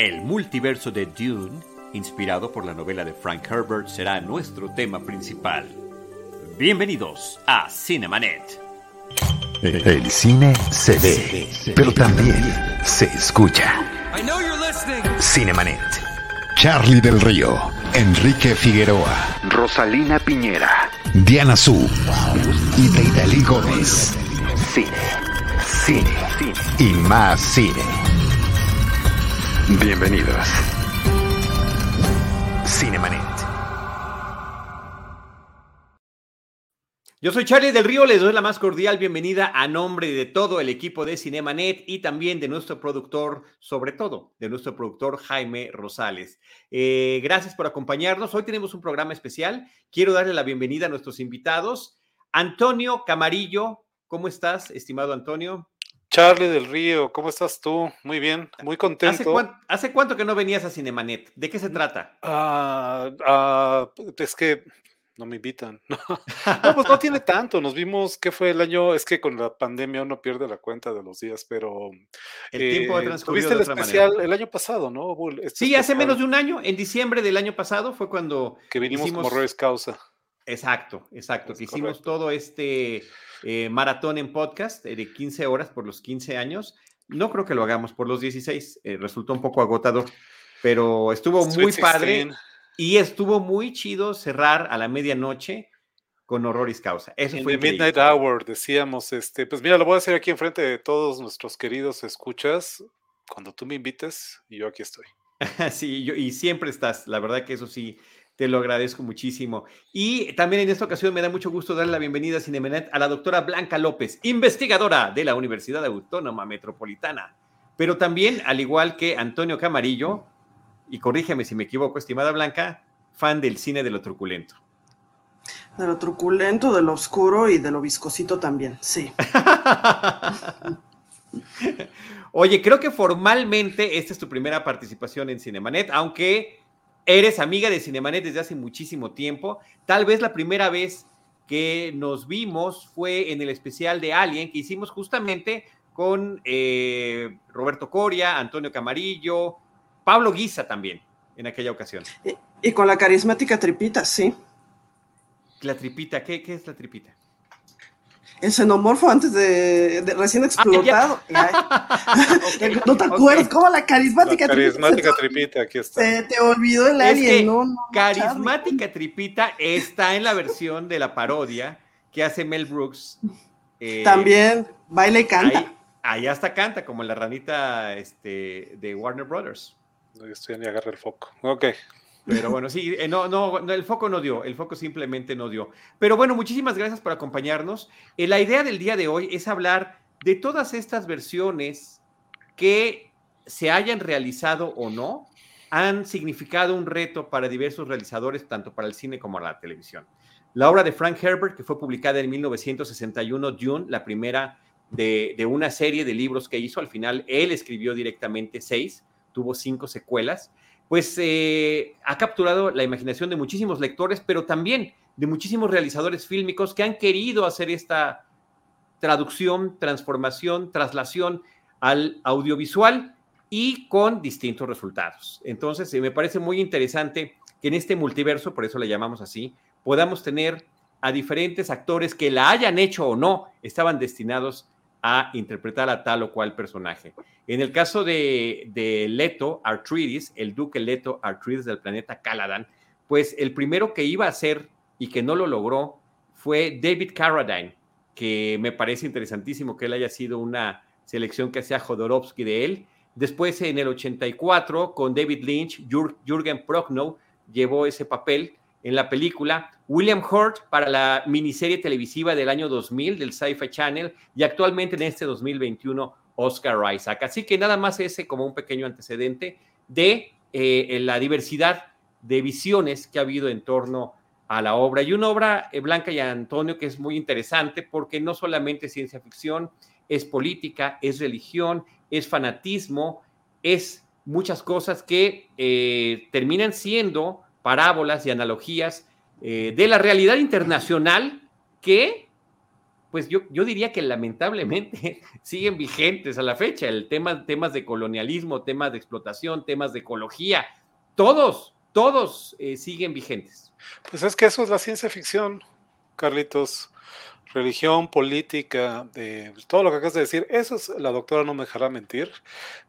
El multiverso de Dune, inspirado por la novela de Frank Herbert, será nuestro tema principal. Bienvenidos a Cinemanet. El cine se ve, pero también se escucha. Cinemanet. Charlie del Río, Enrique Figueroa, Rosalina Piñera, Diana Su y Deidali Gómez. Cine, cine, cine y más cine. Bienvenidos. Cinemanet. Yo soy Charlie del Río, les doy la más cordial bienvenida a nombre de todo el equipo de Cinemanet y también de nuestro productor, sobre todo de nuestro productor Jaime Rosales. Eh, gracias por acompañarnos. Hoy tenemos un programa especial. Quiero darle la bienvenida a nuestros invitados. Antonio Camarillo, ¿cómo estás, estimado Antonio? Charlie del Río, ¿cómo estás tú? Muy bien, muy contento. ¿Hace, cuánto, que no venías a Cinemanet? ¿De qué se trata? Ah, ah, es que no me invitan. No, pues no tiene tanto. Nos vimos, ¿qué fue el año? Es que con la pandemia uno pierde la cuenta de los días, pero. El tiempo ha eh, transcurrido. el especial el año pasado, ¿no? Este sí, hace menos de un año, en diciembre del año pasado fue cuando. Que vinimos como Reyes Causa. Exacto, exacto. que hicimos todo este eh, maratón en podcast eh, de 15 horas por los 15 años. No creo que lo hagamos por los 16, resultó un poco agotador, pero estuvo muy padre. Y estuvo muy chido cerrar a la medianoche con Horroris Causa. Eso fue Midnight Hour, decíamos, este, pues mira, lo voy a hacer aquí enfrente de todos nuestros queridos escuchas, cuando tú me invites, y yo aquí estoy. sí, yo, y siempre estás, la verdad que eso sí, te lo agradezco muchísimo. Y también en esta ocasión me da mucho gusto darle la bienvenida a Cinemenet a la doctora Blanca López, investigadora de la Universidad Autónoma Metropolitana, pero también, al igual que Antonio Camarillo, y corrígeme si me equivoco, estimada Blanca, fan del cine de lo truculento. De lo truculento, de lo oscuro y de lo viscosito también, sí. Oye, creo que formalmente esta es tu primera participación en Cinemanet, aunque eres amiga de Cinemanet desde hace muchísimo tiempo. Tal vez la primera vez que nos vimos fue en el especial de Alien que hicimos justamente con eh, Roberto Coria, Antonio Camarillo, Pablo Guisa también en aquella ocasión. Y, con la carismática tripita, sí. La tripita, ¿qué, es la tripita? El xenomorfo antes de, recién ah, explotado. no te acuerdas cómo la carismática, la carismática tripita, aquí está. Se te olvidó el alien, no, Carismática tripita está en la versión de la parodia que hace Mel Brooks. Eh, También baila y canta. Ahí, hasta canta, como la ranita este, de Warner Brothers. No, estoy ni agarra el foco. Ok. Pero bueno, sí, eh, no, no, el foco no dio, el foco simplemente no dio. Pero bueno, muchísimas gracias por acompañarnos. Eh, la idea del día de hoy es hablar de todas estas versiones que se hayan realizado o no, han significado un reto para diversos realizadores, tanto para el cine como para la televisión. La obra de Frank Herbert, que fue publicada en 1961, Dune, la primera de, de una serie de libros que hizo, al final él escribió directamente seis, tuvo cinco secuelas, pues eh, ha capturado la imaginación de muchísimos lectores, pero también de muchísimos realizadores fílmicos que han querido hacer esta traducción, transformación, traslación al audiovisual y con distintos resultados. Entonces, me parece muy interesante que en este multiverso, por eso le llamamos así, podamos tener a diferentes actores que la hayan hecho o no, estaban destinados a interpretar a tal o cual personaje. En el caso de, Leto Artrides, el duque Leto Artrides del planeta Caladan, pues el primero que iba a ser y que no lo logró fue David Carradine, que me parece interesantísimo que él haya sido una selección que sea Jodorowsky de él. Después, en el 84, con David Lynch, Jürgen Prochnow llevó ese papel en la película, William Hurt para la miniserie televisiva del año 2000 del Sci-Fi Channel y actualmente en este 2021 Oscar Isaac. Así que nada más ese como un pequeño antecedente de eh, la diversidad de visiones que ha habido en torno a la obra. Y una obra, eh, Blanca y Antonio, que es muy interesante porque no solamente es ciencia ficción, es política, es religión, es fanatismo, es muchas cosas que eh, terminan siendo parábolas y analogías eh, de la realidad internacional que pues yo, yo diría que lamentablemente siguen vigentes a la fecha. El tema, temas de colonialismo, temas de explotación, temas de ecología, todos, todos eh, siguen vigentes. Pues es que eso es la ciencia ficción, Carlitos religión, política, de todo lo que acabas de decir, eso es, la doctora no me dejará mentir.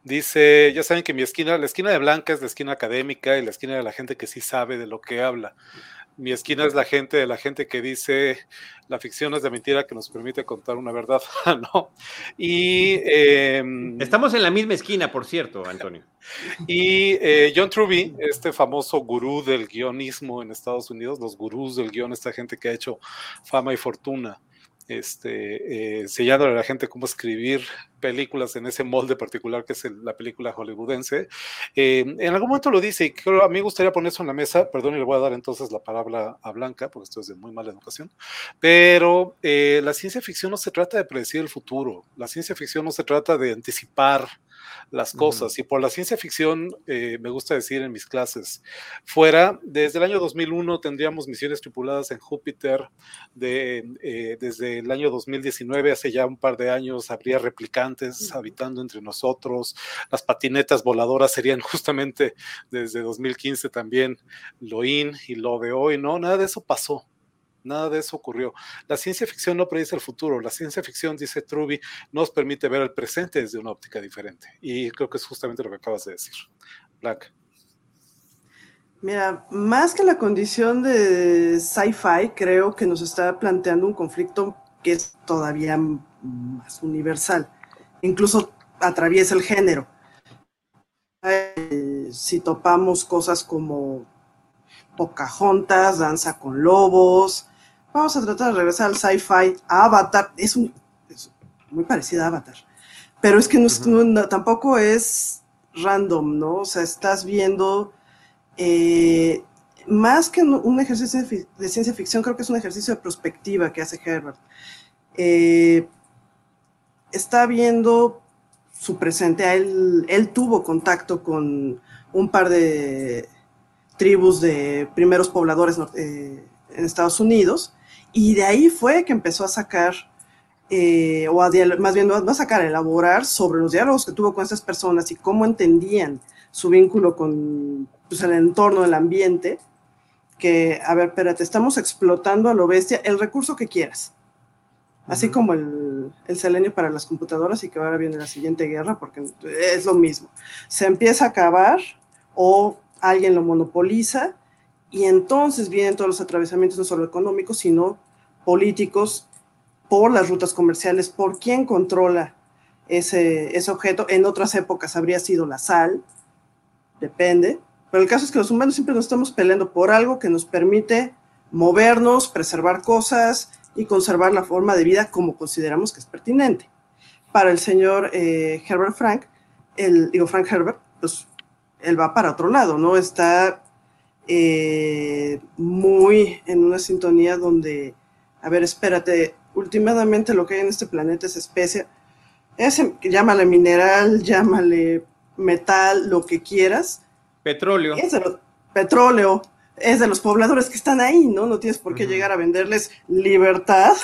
Dice, ya saben que mi esquina, la esquina de Blanca es la esquina académica y la esquina de la gente que sí sabe de lo que habla. Mi esquina es la gente de la gente que dice la ficción es de mentira que nos permite contar una verdad, ¿no? Y em, estamos en la misma esquina, por cierto, Antonio. Y eh, John Truby, este famoso gurú del guionismo en Estados Unidos, los gurús del guion, esta gente que ha hecho fama y fortuna este, eh, enseñándole a la gente cómo escribir películas en ese molde particular que es la película hollywoodense. Eh, en algún momento lo dice y a mí me gustaría poner eso en la mesa, perdón, y le voy a dar entonces la palabra a Blanca, porque esto es de muy mala educación, pero eh, la ciencia ficción no se trata de predecir el futuro, la ciencia ficción no se trata de anticipar las cosas. Y por la ciencia ficción, eh, me gusta decir en mis clases, fuera, desde el año 2001 tendríamos misiones tripuladas en Júpiter, de, eh, desde el año 2019, hace ya un par de años, habría replicantes habitando entre nosotros, las patinetas voladoras serían justamente desde 2015 también lo in y lo de hoy, ¿no? Nada de eso pasó. Nada de eso ocurrió. La ciencia ficción no predice el futuro. La ciencia ficción, dice Truby, nos permite ver el presente desde una óptica diferente. Y creo que es justamente lo que acabas de decir. Black. Mira, más que la condición de sci-fi, creo que nos está planteando un conflicto que es todavía más universal. Incluso atraviesa el género. Eh, si topamos cosas como Pocahontas, Danza con Lobos, Vamos a tratar de regresar al sci-fi. Avatar es, un, muy parecida a Avatar. Pero es que no, tampoco es random, ¿no? O sea, estás viendo eh, más que un ejercicio de ciencia ficción, creo que es un ejercicio de perspectiva que hace Herbert. Eh, está viendo su presente. Él, él tuvo contacto con un par de tribus de primeros pobladores eh, en Estados Unidos y de ahí fue que empezó a sacar, eh, o a más bien no a sacar, a elaborar sobre los diálogos que tuvo con esas personas y cómo entendían su vínculo con pues, el entorno, el ambiente, que, a ver, espérate, estamos explotando a lo bestia el recurso que quieras. Así como el, el, selenio para las computadoras y que ahora viene la siguiente guerra, porque es lo mismo. Se empieza a acabar o alguien lo monopoliza y entonces vienen todos los atravesamientos no solo económicos, sino políticos por las rutas comerciales, por quién controla ese, ese objeto. En otras épocas habría sido la sal, depende. Pero el caso es que los humanos siempre nos estamos peleando por algo que nos permite movernos, preservar cosas y conservar la forma de vida como consideramos que es pertinente. Para el señor eh, Herbert Frank, el, digo Frank Herbert, pues él va para otro lado, ¿no? Está eh, muy en una sintonía donde, a ver, espérate, últimamente lo que hay en este planeta es especie, es, llámale mineral, llámale metal, lo que quieras. Petróleo. Es de petróleo, es de los pobladores que están ahí, ¿no? No tienes por qué llegar a venderles libertad,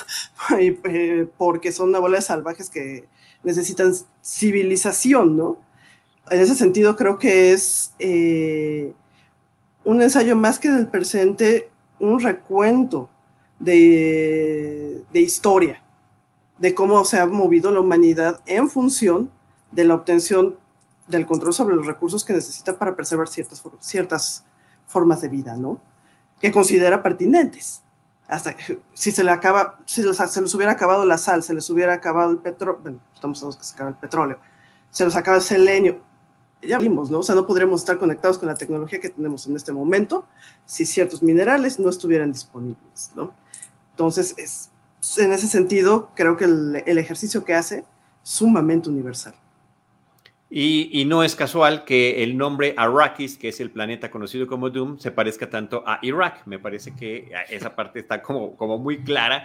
eh, porque son una bola de salvajes que necesitan civilización, ¿no? En ese sentido creo que es... Eh, un ensayo más que del presente, un recuento de, historia, de cómo se ha movido la humanidad en función de la obtención del control sobre los recursos que necesita para preservar ciertas, ciertas formas de vida, ¿no? Que considera pertinentes. Hasta si se le acaba, si se les hubiera acabado la sal, se les hubiera acabado el petróleo, bueno, estamos que se acaba el petróleo, se les acaba el selenio, ya vimos, ¿no? O sea, no podríamos estar conectados con la tecnología que tenemos en este momento si ciertos minerales no estuvieran disponibles, ¿no? Entonces, es, en ese sentido, creo que el, ejercicio que hace sumamente universal. Y, no es casual que el nombre Arrakis, que es el planeta conocido como Doom, se parezca tanto a Irak. Me parece que esa parte está como, muy clara.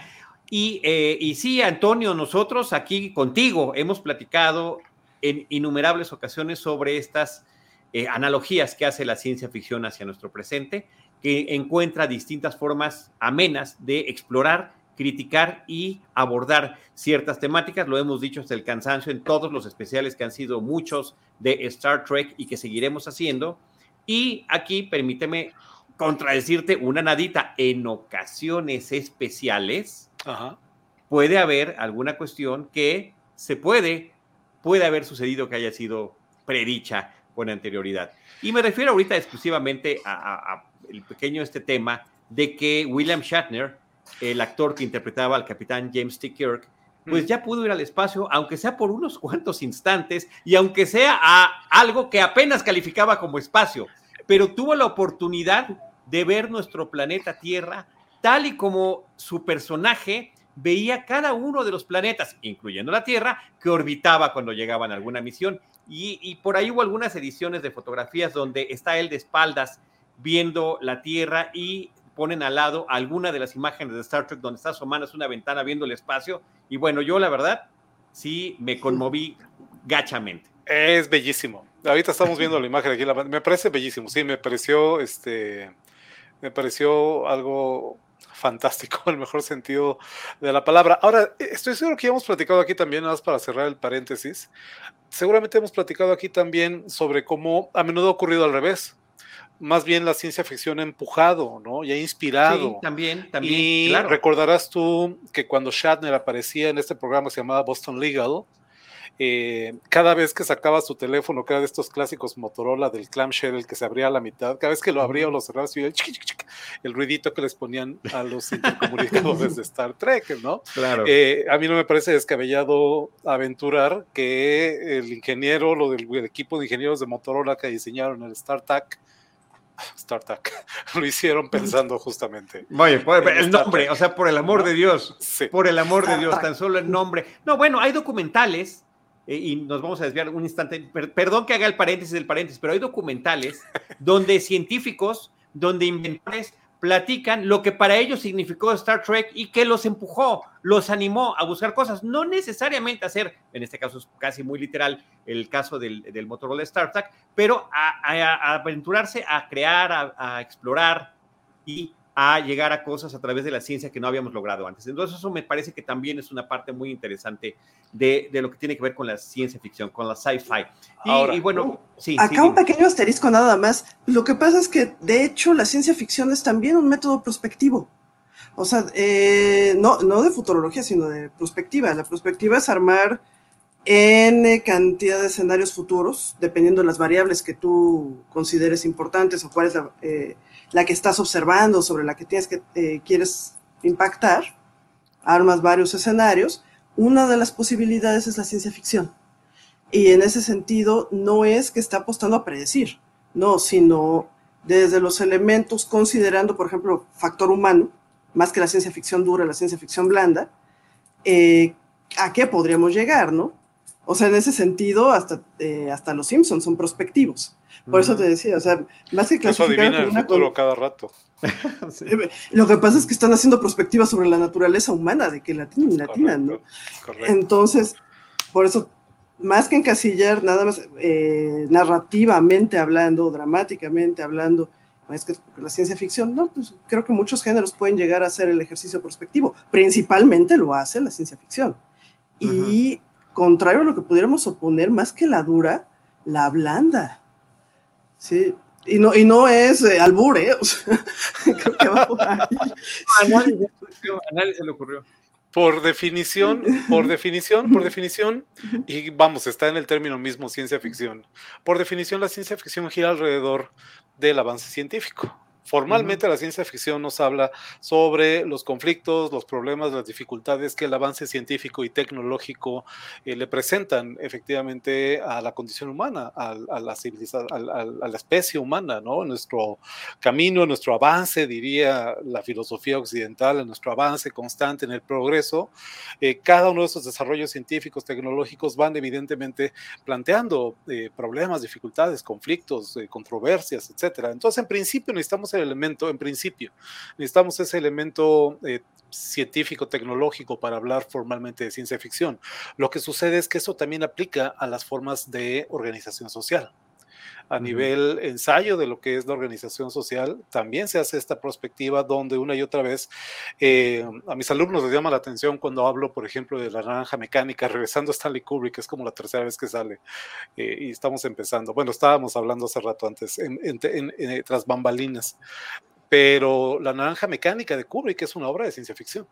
Y, eh, y sí, Antonio, nosotros aquí contigo hemos platicado en innumerables ocasiones sobre estas eh, analogías que hace la ciencia ficción hacia nuestro presente, que encuentra distintas formas amenas de explorar criticar y abordar ciertas temáticas. Lo hemos dicho hasta el cansancio en todos los especiales que han sido muchos de Star Trek y que seguiremos haciendo. Y aquí permíteme contradecirte una nadita. En ocasiones especiales puede haber alguna cuestión que se puede, puede haber sucedido que haya sido predicha con anterioridad. Y me refiero ahorita exclusivamente a, el pequeño este tema de que William Shatner, el actor que interpretaba al capitán James T. Kirk, pues mm. ya pudo ir al espacio, aunque sea por unos cuantos instantes y aunque sea a algo que apenas calificaba como espacio, pero tuvo la oportunidad de ver nuestro planeta Tierra tal y como su personaje veía cada uno de los planetas, incluyendo la Tierra, que orbitaba cuando llegaban a alguna misión. Y, y, por ahí hubo algunas ediciones de fotografías donde está él de espaldas viendo la Tierra y ponen al lado alguna de las imágenes de Star Trek donde está asomando una ventana viendo el espacio. Y bueno, yo la verdad sí me conmoví gachamente. Es bellísimo. Ahorita estamos viendo la imagen aquí, me parece bellísimo. Sí, me pareció este me pareció algo fantástico, el mejor sentido de la palabra. Ahora, estoy seguro que ya hemos platicado aquí también, nada más para cerrar el paréntesis, seguramente hemos platicado aquí también sobre cómo a menudo ha ocurrido al revés más bien la ciencia ficción ha empujado, ¿no? Y ha inspirado. Sí, también, también. Y recordarás tú que cuando Shatner aparecía en este programa que se llamaba Boston Legal, eh, cada vez que sacaba su teléfono, cada de estos clásicos Motorola del clamshell, el que se abría a la mitad, cada vez que lo abría o lo cerraba, el, el ruidito que les ponían a los intercomunicadores de Star Trek, ¿no? Claro. Eh, a mí no me parece descabellado aventurar que el ingeniero, lo del equipo de ingenieros de Motorola que diseñaron el StarTAC, StarTAC, lo hicieron pensando justamente. Oye, por el nombre, o sea, por el amor de Dios, por el amor de Dios, tan solo el nombre. No, bueno, hay documentales eh, y nos vamos a desviar un instante. perdón que haga el paréntesis del paréntesis, pero hay documentales donde científicos, donde inventores platican lo que para ellos significó Star Trek y que los empujó, los animó a buscar cosas, no necesariamente hacer, en este caso es casi muy literal el caso del, del Motorola Star Trek, pero a, aventurarse a crear, a, a explorar y a llegar a cosas a través de la ciencia que no habíamos logrado antes. Entonces eso me parece que también es una parte muy interesante de, de lo que tiene que ver con la ciencia ficción, con la sci-fi. Y, bueno, uh, sí. Acá un pequeño asterisco nada más. Lo que pasa es que de hecho la ciencia ficción es también un método prospectivo. O sea, eh, no, no de futurología, sino de prospectiva. La prospectiva es armar N cantidad de escenarios futuros, dependiendo de las variables que tú consideres importantes o cuál es la... Eh, la que estás observando, sobre la que tienes que eh, quieres impactar, armas varios escenarios. Una de las posibilidades es la ciencia ficción. Y en ese sentido, no es que está apostando a predecir, no, sino desde los elementos, considerando, por ejemplo, factor humano, más que la ciencia ficción dura, la ciencia ficción blanda, eh, ¿a qué podríamos llegar, no? O sea, en ese sentido, hasta, eh, hasta los Simpsons son prospectivos. Por eso te decía, o sea, más que clasificar. Eso adivina el futuro cada rato. Eh, lo que pasa es que están haciendo perspectivas sobre la naturaleza humana, de que latina y latina, ¿no? Entonces, por eso, más que encasillar, nada más eh, narrativamente hablando, dramáticamente hablando, es que la ciencia ficción, no, pues creo que muchos géneros pueden llegar a hacer el ejercicio perspectivo. Principalmente lo hace la ciencia ficción. Y contrario a lo que pudiéramos oponer, más que la dura, la blanda. Sí, y no, y no es eh, albur, ¿eh? creo que va por ahí. A nadie se le ocurrió. Por definición, por definición, por definición, y vamos, está en el término mismo ciencia ficción. Por definición, la ciencia ficción gira alrededor del avance científico. Formalmente la ciencia ficción nos habla sobre los conflictos, los problemas, las dificultades que el avance científico y tecnológico eh, le presentan efectivamente a la condición humana, a, la civilización, a, la especie humana, ¿no? Nuestro camino, nuestro avance, diría la filosofía occidental, nuestro avance constante en el progreso. Eh, cada uno de esos desarrollos científicos, tecnológicos van evidentemente planteando eh, problemas, dificultades, conflictos, controversias, etcétera. Entonces, en principio necesitamos el elemento, en principio, necesitamos ese elemento eh, científico, tecnológico para hablar formalmente de ciencia ficción. Lo que sucede es que eso también aplica a las formas de organización social. A nivel ensayo de lo que es la organización social, también se hace esta perspectiva donde una y otra vez eh, a mis alumnos les llama la atención cuando hablo, por ejemplo, de la naranja mecánica, regresando a Stanley Kubrick, es como la tercera vez que sale eh, y estamos empezando. Bueno, estábamos hablando hace rato antes, en, eh, tras bambalinas, pero la naranja mecánica de Kubrick es una obra de ciencia ficción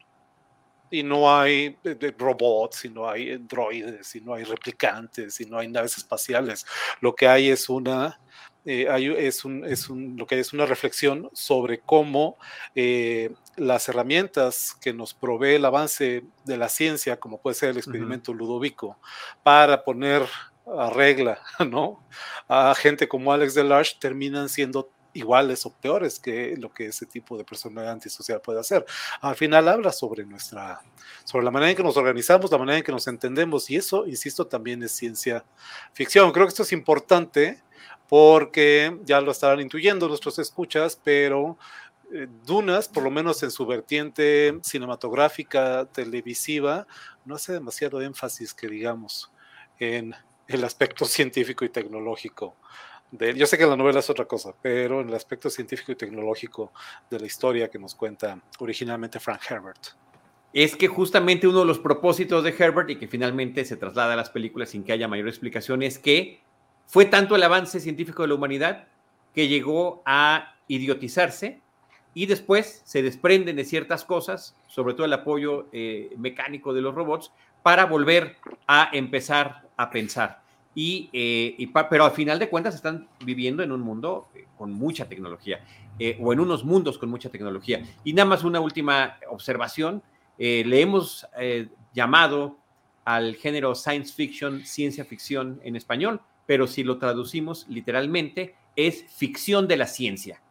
y no hay robots, y no hay droides, y no hay replicantes, y no hay naves espaciales. Lo que hay es una, eh, es, un, es un, lo que hay es una reflexión sobre cómo eh, las herramientas que nos provee el avance de la ciencia, como puede ser el experimento Ludovico, para poner a regla ¿no? a gente como Alex Delarge, terminan siendo iguales o peores que lo que ese tipo de personalidad antisocial puede hacer. Al final habla sobre nuestra, sobre la manera en que nos organizamos, la manera en que nos entendemos, y eso, insisto, también es ciencia ficción. Creo que esto es importante porque ya lo estarán intuyendo nuestros escuchas, pero eh, Dunas, por lo menos en su vertiente cinematográfica, televisiva, no hace demasiado énfasis, que digamos, en el aspecto científico y tecnológico yo sé que la novela es otra cosa, pero en el aspecto científico y tecnológico de la historia que nos cuenta originalmente Frank Herbert. Es que justamente uno de los propósitos de Herbert y que finalmente se traslada a las películas sin que haya mayor explicación es que fue tanto el avance científico de la humanidad que llegó a idiotizarse y después se desprenden de ciertas cosas, sobre todo el apoyo eh, mecánico de los robots, para volver a empezar a pensar. Eh, y, pero al final de cuentas están viviendo en un mundo eh, con mucha tecnología eh, o en unos mundos con mucha tecnología. Y nada más una última observación, le hemos llamado al género science fiction, ciencia ficción en español, pero si lo traducimos literalmente es ficción de la ciencia,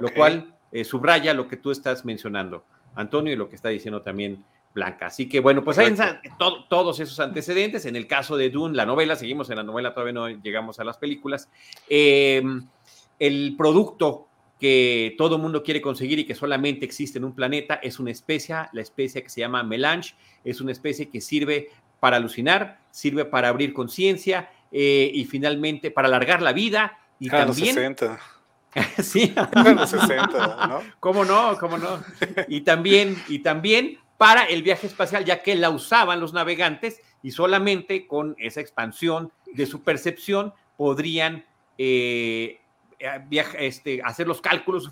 lo cual subraya lo que tú estás mencionando, Antonio, y lo que está diciendo también Blanca. Así que bueno, pues hay todos esos antecedentes. En el caso de Dune, la novela, seguimos en la novela, todavía no llegamos a las películas. Em, el producto que todo mundo quiere conseguir y que solamente existe en un planeta es una especie, la especie que se llama melange, es una especie que sirve para alucinar, sirve para abrir conciencia eh, y finalmente para alargar la vida y ah, también... Los 60. sí. los 60, ¿no? ¿Cómo no? ¿Cómo no? Y también, y también para el viaje espacial, ya que la usaban los navegantes y solamente con esa expansión de su percepción podrían eh, eh, este, hacer los cálculos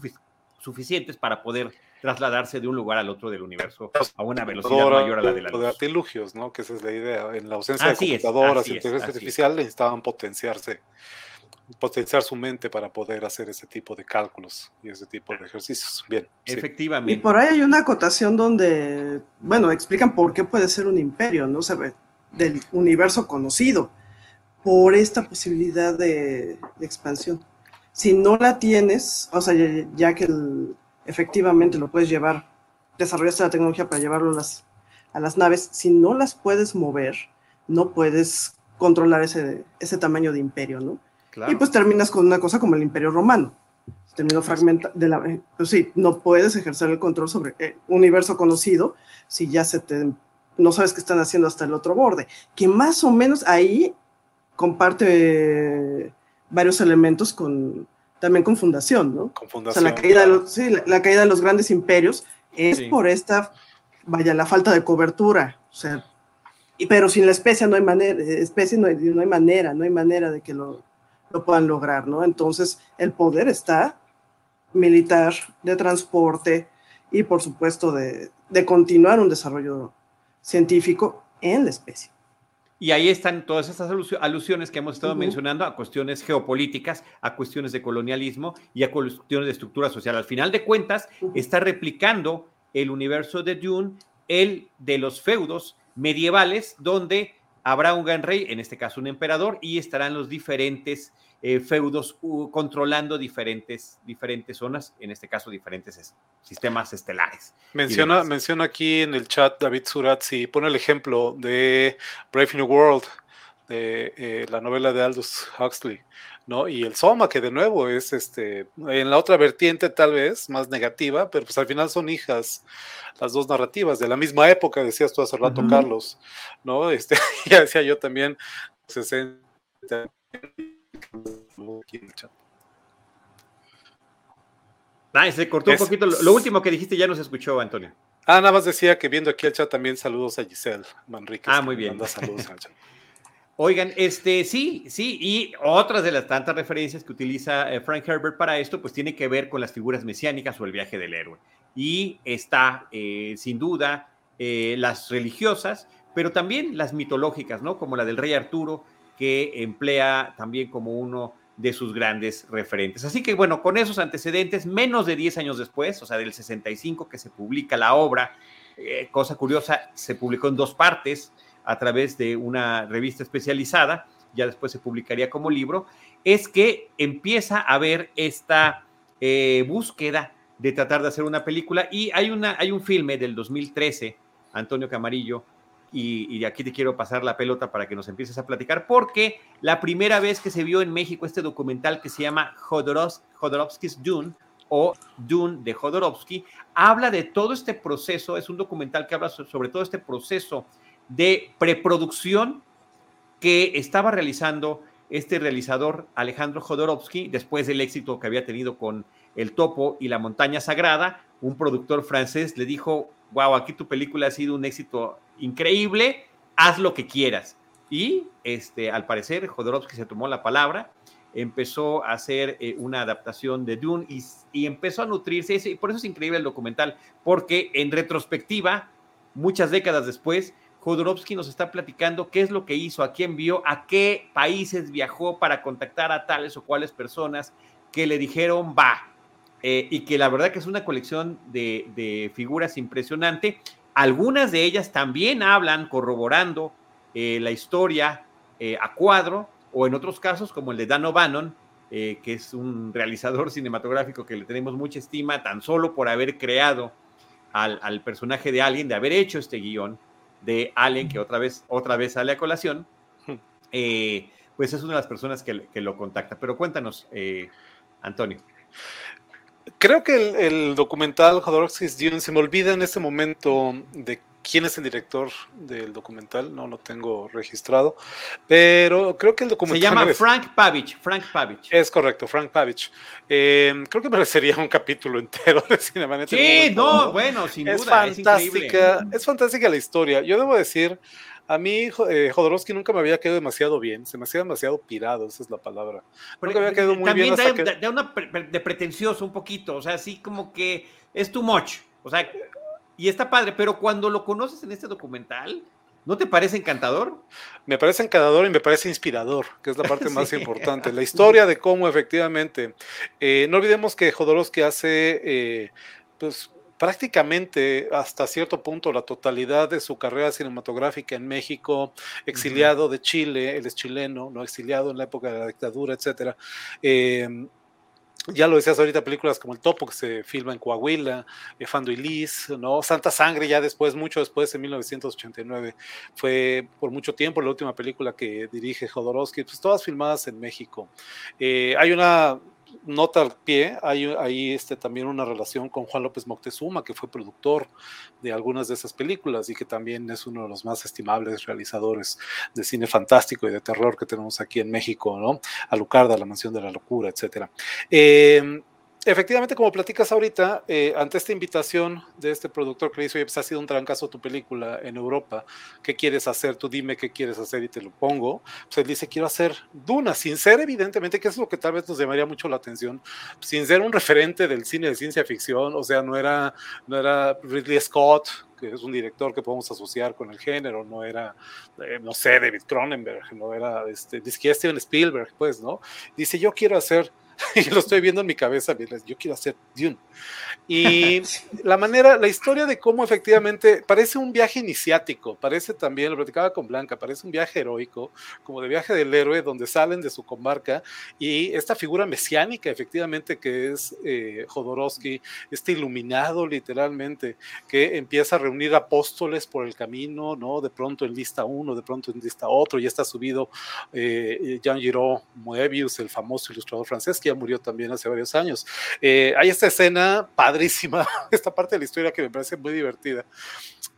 suficientes para poder trasladarse de un lugar al otro del universo a una velocidad mayor a la de la luz. De artilugios, ¿no? Que esa es la idea. En la ausencia de computadoras y inteligencia artificial necesitaban potenciarse potenciar su mente para poder hacer ese tipo de cálculos y ese tipo de ejercicios. Bien. Efectivamente. Y por ahí hay una acotación donde, bueno, explican por qué puede ser un imperio, ¿no? Se ve del universo conocido, por esta posibilidad de, expansión. Si no la tienes, o sea, ya, que efectivamente lo puedes llevar, desarrollaste la tecnología para llevarlo a las, a las naves, si no las puedes mover, no puedes controlar ese, ese tamaño de imperio, ¿no? Y pues terminas con una cosa como el Imperio Romano. Terminó fragmenta de la. Eh, pues sí, no puedes ejercer el control sobre el universo conocido si ya se te. No sabes qué están haciendo hasta el otro borde. Que más o menos ahí comparte varios elementos con también con fundación, ¿no? Con fundación. O sea, la caída, de los, sí, la, caída de los grandes imperios es por esta, vaya, la falta de cobertura. O sea, y, pero sin la especie no hay manera, especie no hay, no hay manera, no hay manera de que lo, lo puedan lograr, ¿no? Entonces, el poder está militar, de transporte y, por supuesto, de, continuar un desarrollo científico en la especie. Y ahí están todas esas alusiones que hemos estado mencionando a cuestiones geopolíticas, a cuestiones de colonialismo y a cuestiones de estructura social. Al final de cuentas, está replicando el universo de Dune, el de los feudos medievales, donde habrá un gran rey, en este caso un emperador, y estarán los diferentes eh, feudos controlando diferentes, diferentes zonas, en este caso diferentes sistemas estelares. Menciona, menciona aquí en el chat David Surazzi, pone el ejemplo de Brave New World, de eh, la novela de Aldous Huxley. ¿No? Y el Soma, que de nuevo es este, en la otra vertiente tal vez más negativa, pero pues al final son hijas las dos narrativas de la misma época, decías tú hace rato, Carlos, ¿no? Este, ya decía yo también, 60 Ah, se cortó un poquito. Lo último que dijiste ya no se escuchó, Antonio. Ah, nada más decía que viendo aquí el chat también saludos a Giselle Manrique. Ah, muy bien. Saludos Oigan, este sí, sí, y otras de las tantas referencias que utiliza eh, Frank Herbert para esto, pues tiene que ver con las figuras mesiánicas o el viaje del héroe. Y está, eh, sin duda, eh, las religiosas, pero también las mitológicas, ¿no? Como la del rey Arturo, que emplea también como uno de sus grandes referentes. Así que bueno, con esos antecedentes, menos de 10 años después, o sea, del 65 que se publica la obra, cosa curiosa, se publicó en dos partes a través de una revista especializada, ya después se publicaría como libro, es que empieza a haber esta eh, búsqueda de tratar de hacer una película. Y hay, una, hay un filme del 2013, Antonio Camarillo, y, aquí te quiero pasar la pelota para que nos empieces a platicar, porque la primera vez que se vio en México este documental que se llama Jodorowsky's Dune o Dune de Jodorowsky, habla de todo este proceso, es un documental que habla sobre todo este proceso de preproducción que estaba realizando este realizador Alejandro Jodorowsky después del éxito que había tenido con El Topo y la Montaña Sagrada, un productor francés le dijo, wow, aquí tu película ha sido un éxito increíble, haz lo que quieras. Y este, al parecer, Jodorowsky se tomó la palabra, empezó a hacer eh, una adaptación de Dune y, empezó a nutrirse. Y por eso es increíble el documental, porque en retrospectiva, muchas décadas después, Jodorowsky nos está platicando qué es lo que hizo, a quién vio, a qué países viajó para contactar a tales o cuales personas que le dijeron va. Eh, y que la verdad que es una colección de, figuras impresionante algunas de ellas también hablan corroborando eh, la historia eh, a cuadro, o en otros casos, como el de Dan O'Bannon, que es un realizador cinematográfico que le tenemos mucha estima, tan solo por haber creado al, personaje de Alien, de haber hecho este guion de Alien, que otra vez, otra vez sale a colación, pues es una de las personas que, que lo contacta. Pero cuéntanos, Antonio. Creo que el, documental Jodorowsky's Dune. Se me olvida en este momento de quién es el director del documental, no lo tengo registrado, pero creo que el documental... Se llama Frank Pavich, Frank Pavich. Es correcto, Frank Pavich. Eh, creo que merecería un capítulo entero de Cinemanet. Sí, no, bueno, sin es duda. Fantástica, es, es fantástica la historia. Yo debo decir a mí eh, Jodorowsky nunca me había quedado demasiado bien, se me hacía demasiado pirado, esa es la palabra. Nunca había quedado muy bien. También de, una de pretencioso un poquito, o sea, así como que es too much, o sea, y está padre, pero cuando lo conoces en este documental, ¿No te parece encantador? Me parece encantador y me parece inspirador, que es la parte más importante. La historia de cómo efectivamente. Eh, no olvidemos que Jodorowsky hace eh, pues, prácticamente hasta cierto punto la totalidad de su carrera cinematográfica en México, exiliado de Chile, él es chileno, no exiliado en la época de la dictadura, etcétera. Em, ya lo decías ahorita, películas como El Topo, que se filma en Coahuila, eh, Fando y Liz, ¿no? Santa Sangre, ya después, mucho después, en 1989, fue por mucho tiempo la última película que dirige Jodorowsky, pues todas filmadas en México. Eh, hay una nota al pie, hay ahí este, también una relación con Juan López Moctezuma, que fue productor de algunas de esas películas y que también es uno de los más estimables realizadores de cine fantástico y de terror que tenemos aquí en México, ¿no? Alucarda, La Mansión de la Locura, etcétera. Eh, efectivamente, como platicas ahorita, eh, ante esta invitación de este productor que le oye, pues ha sido un trancazo tu película en Europa, ¿qué quieres hacer? Tú dime qué quieres hacer y te lo pongo. Pues él dice, quiero hacer Duna, sin ser evidentemente, que es lo que tal vez nos llamaría mucho la atención, sin ser un referente del cine de ciencia ficción, o sea, no era, no era Ridley Scott, que es un director que podemos asociar con el género, no era, eh, no sé, David Cronenberg, no era, este, Steven Spielberg, pues, ¿no? Dice, yo quiero hacer y lo estoy viendo en mi cabeza, yo quiero hacer Dune. Y la manera, la historia de cómo efectivamente parece un viaje iniciático, parece también, lo platicaba con Blanca, parece un viaje heroico, como de viaje del héroe, donde salen de su comarca y esta figura mesiánica, efectivamente, que es eh, Jodorowsky, este iluminado literalmente, que empieza a reunir apóstoles por el camino, ¿no? De pronto en lista uno, de pronto en lista otro, ya está subido eh, Jean Giraud Moebius, el famoso ilustrador francés, que ya murió también hace varios años. Eh, hay esta escena padrísima, esta parte de la historia que me parece muy divertida,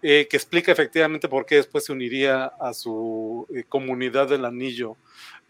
eh, que explica efectivamente por qué después se uniría a su eh, comunidad del anillo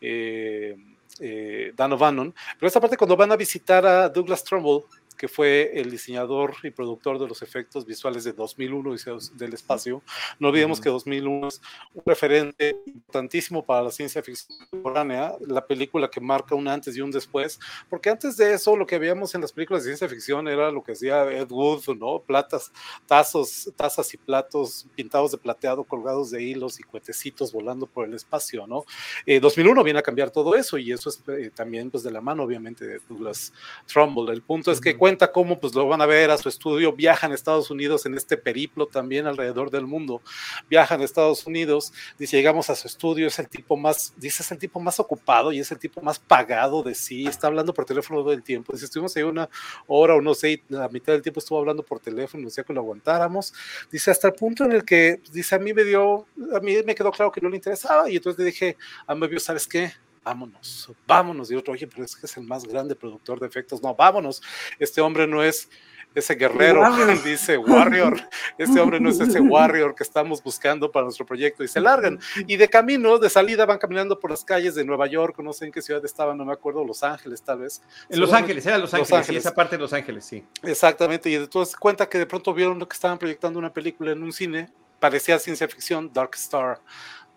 eh, Dan O'Bannon, pero esta parte cuando van a visitar a Douglas Trumbull, que fue el diseñador y productor de los efectos visuales de 2001 y del espacio. No olvidemos que 2001 es un referente importantísimo para la ciencia ficción contemporánea, la película que marca un antes y un después, porque antes de eso lo que veíamos en las películas de ciencia ficción era lo que hacía Ed Wood, ¿no? Platas, tazos, tazas y platos pintados de plateado, colgados de hilos y cuetecitos volando por el espacio, ¿no? 2001 eh, viene a cambiar todo eso y eso es eh, también pues de la mano obviamente de Douglas Trumbull. El punto es que cuenta cómo pues lo van a ver a su estudio, viajan a Estados Unidos en este periplo también alrededor del mundo, viajan a Estados Unidos, dice, llegamos a su estudio, es el tipo más, dice, es el tipo más ocupado y es el tipo más pagado de sí, está hablando por teléfono todo el tiempo, dice, estuvimos ahí una hora o no sé, la mitad del tiempo estuvo hablando por teléfono, decía que lo aguantáramos, dice, hasta el punto en el que, dice, a mí me dio, a mí me quedó claro que no le interesaba y entonces le dije, a mí, ¿sabes qué? Vámonos, vámonos. Y otro, oye, pero es que es el más grande productor de efectos. No, vámonos. Este hombre no es ese guerrero, dice Warrior. Este hombre no es ese Warrior que estamos buscando para nuestro proyecto. Y se largan. Y de camino, de salida, van caminando por las calles de Nueva York, no sé en qué ciudad estaban, no me acuerdo, Los Ángeles tal vez. En Los Ángeles, era Los Ángeles, Y esa parte de Los Ángeles, sí. Exactamente. Y entonces cuenta que de pronto vieron que estaban proyectando una película en un cine, parecía ciencia ficción, Dark Star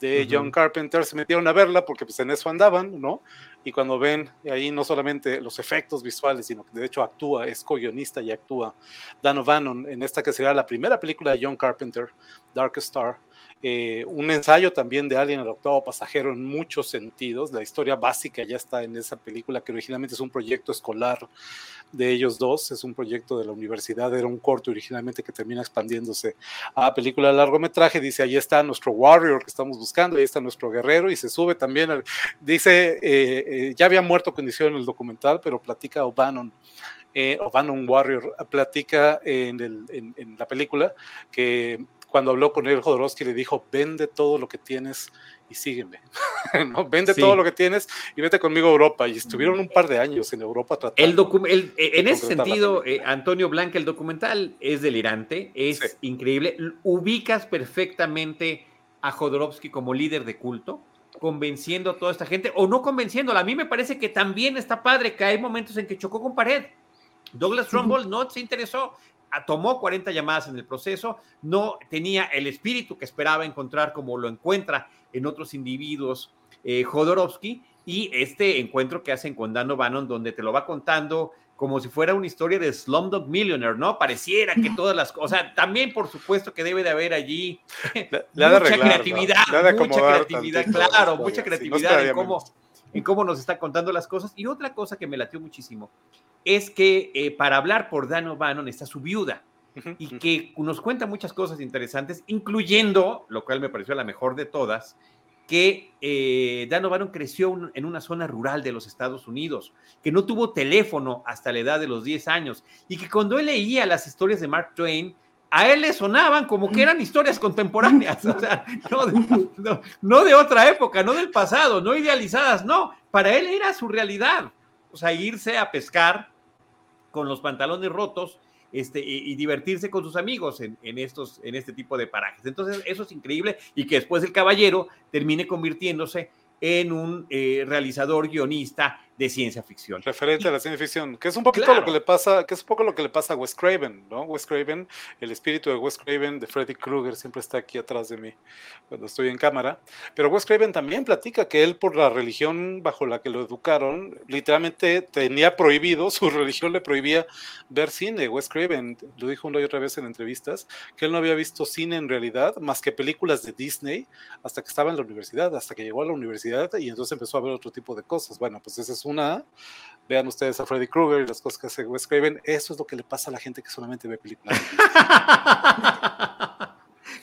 de John Carpenter, se metieron a verla porque pues en eso andaban, ¿no? Y cuando ven ahí no solamente los efectos visuales, sino que de hecho actúa, es co-guionista y actúa Dan O'Bannon en esta que será la primera película de John Carpenter, Dark Star, eh, un ensayo también de Alien el octavo pasajero en muchos sentidos. La historia básica ya está en esa película que originalmente es un proyecto escolar de ellos dos, es un proyecto de la universidad, era un corto originalmente que termina expandiéndose a película de largometraje. Dice, ahí está nuestro warrior que estamos buscando, ahí está nuestro guerrero y se sube también. dice, eh, eh, ya había muerto cuando hicieron el documental, pero platica O'Bannon. Eh, O'Bannon Warrior platica en, en, la película que cuando habló con él, Jodorowsky le dijo, vende todo lo que tienes y sígueme, ¿no? Vende todo lo que tienes y vete conmigo a Europa. Y estuvieron un par de años en Europa tratando. El eh, en ese sentido, eh, Antonio Blanca, el documental es delirante, es increíble. Ubicas perfectamente a Jodorowsky como líder de culto, convenciendo a toda esta gente, o no convenciéndola. A mí me parece que también está padre que hay momentos en que chocó con pared. Douglas Trumbull no se interesó, tomó 40 llamadas en el proceso, no tenía el espíritu que esperaba encontrar como lo encuentra en otros individuos eh, Jodorowsky y este encuentro que hacen con Dan O'Bannon donde te lo va contando como si fuera una historia de Slumdog Millionaire, ¿no? Pareciera que todas las cosas, o sea, también por supuesto que debe de haber allí mucha creatividad, mucha creatividad, claro, mucha creatividad en cómo en cómo nos está contando las cosas. Y otra cosa que me latió muchísimo es que eh, para hablar por Dan O'Bannon está su viuda y que nos cuenta muchas cosas interesantes, incluyendo, lo cual me pareció la mejor de todas, que eh, Dan O'Bannon creció en una zona rural de los Estados Unidos, que no tuvo teléfono hasta la edad de los 10 años y que cuando él leía las historias de Mark Twain, a él le sonaban como que eran historias contemporáneas, o sea, no de, otra época, no del pasado, no idealizadas, no, para él era su realidad, o sea, irse a pescar con los pantalones rotos este, y, divertirse con sus amigos en, estos, en este tipo de parajes. Entonces, eso es increíble y que después el caballero termine convirtiéndose en un eh, realizador guionista de ciencia ficción. Referente a la ciencia ficción, que es un poquito lo que le pasa, que es un poco lo que le pasa a Wes Craven, ¿no? Wes Craven, el espíritu de Wes Craven, de Freddy Krueger, siempre está aquí atrás de mí cuando estoy en cámara. Pero Wes Craven también platica que él, por la religión bajo la que lo educaron, literalmente tenía prohibido, su religión le prohibía ver cine. Wes Craven lo dijo una y otra vez en entrevistas, que él no había visto cine en realidad, más que películas de Disney, hasta que estaba en la universidad, hasta que llegó a la universidad y entonces empezó a ver otro tipo de cosas. Bueno, pues ese es una. Vean ustedes a Freddy Krueger y las cosas que hace Wes Craven. Eso es lo que le pasa a la gente que solamente ve películas.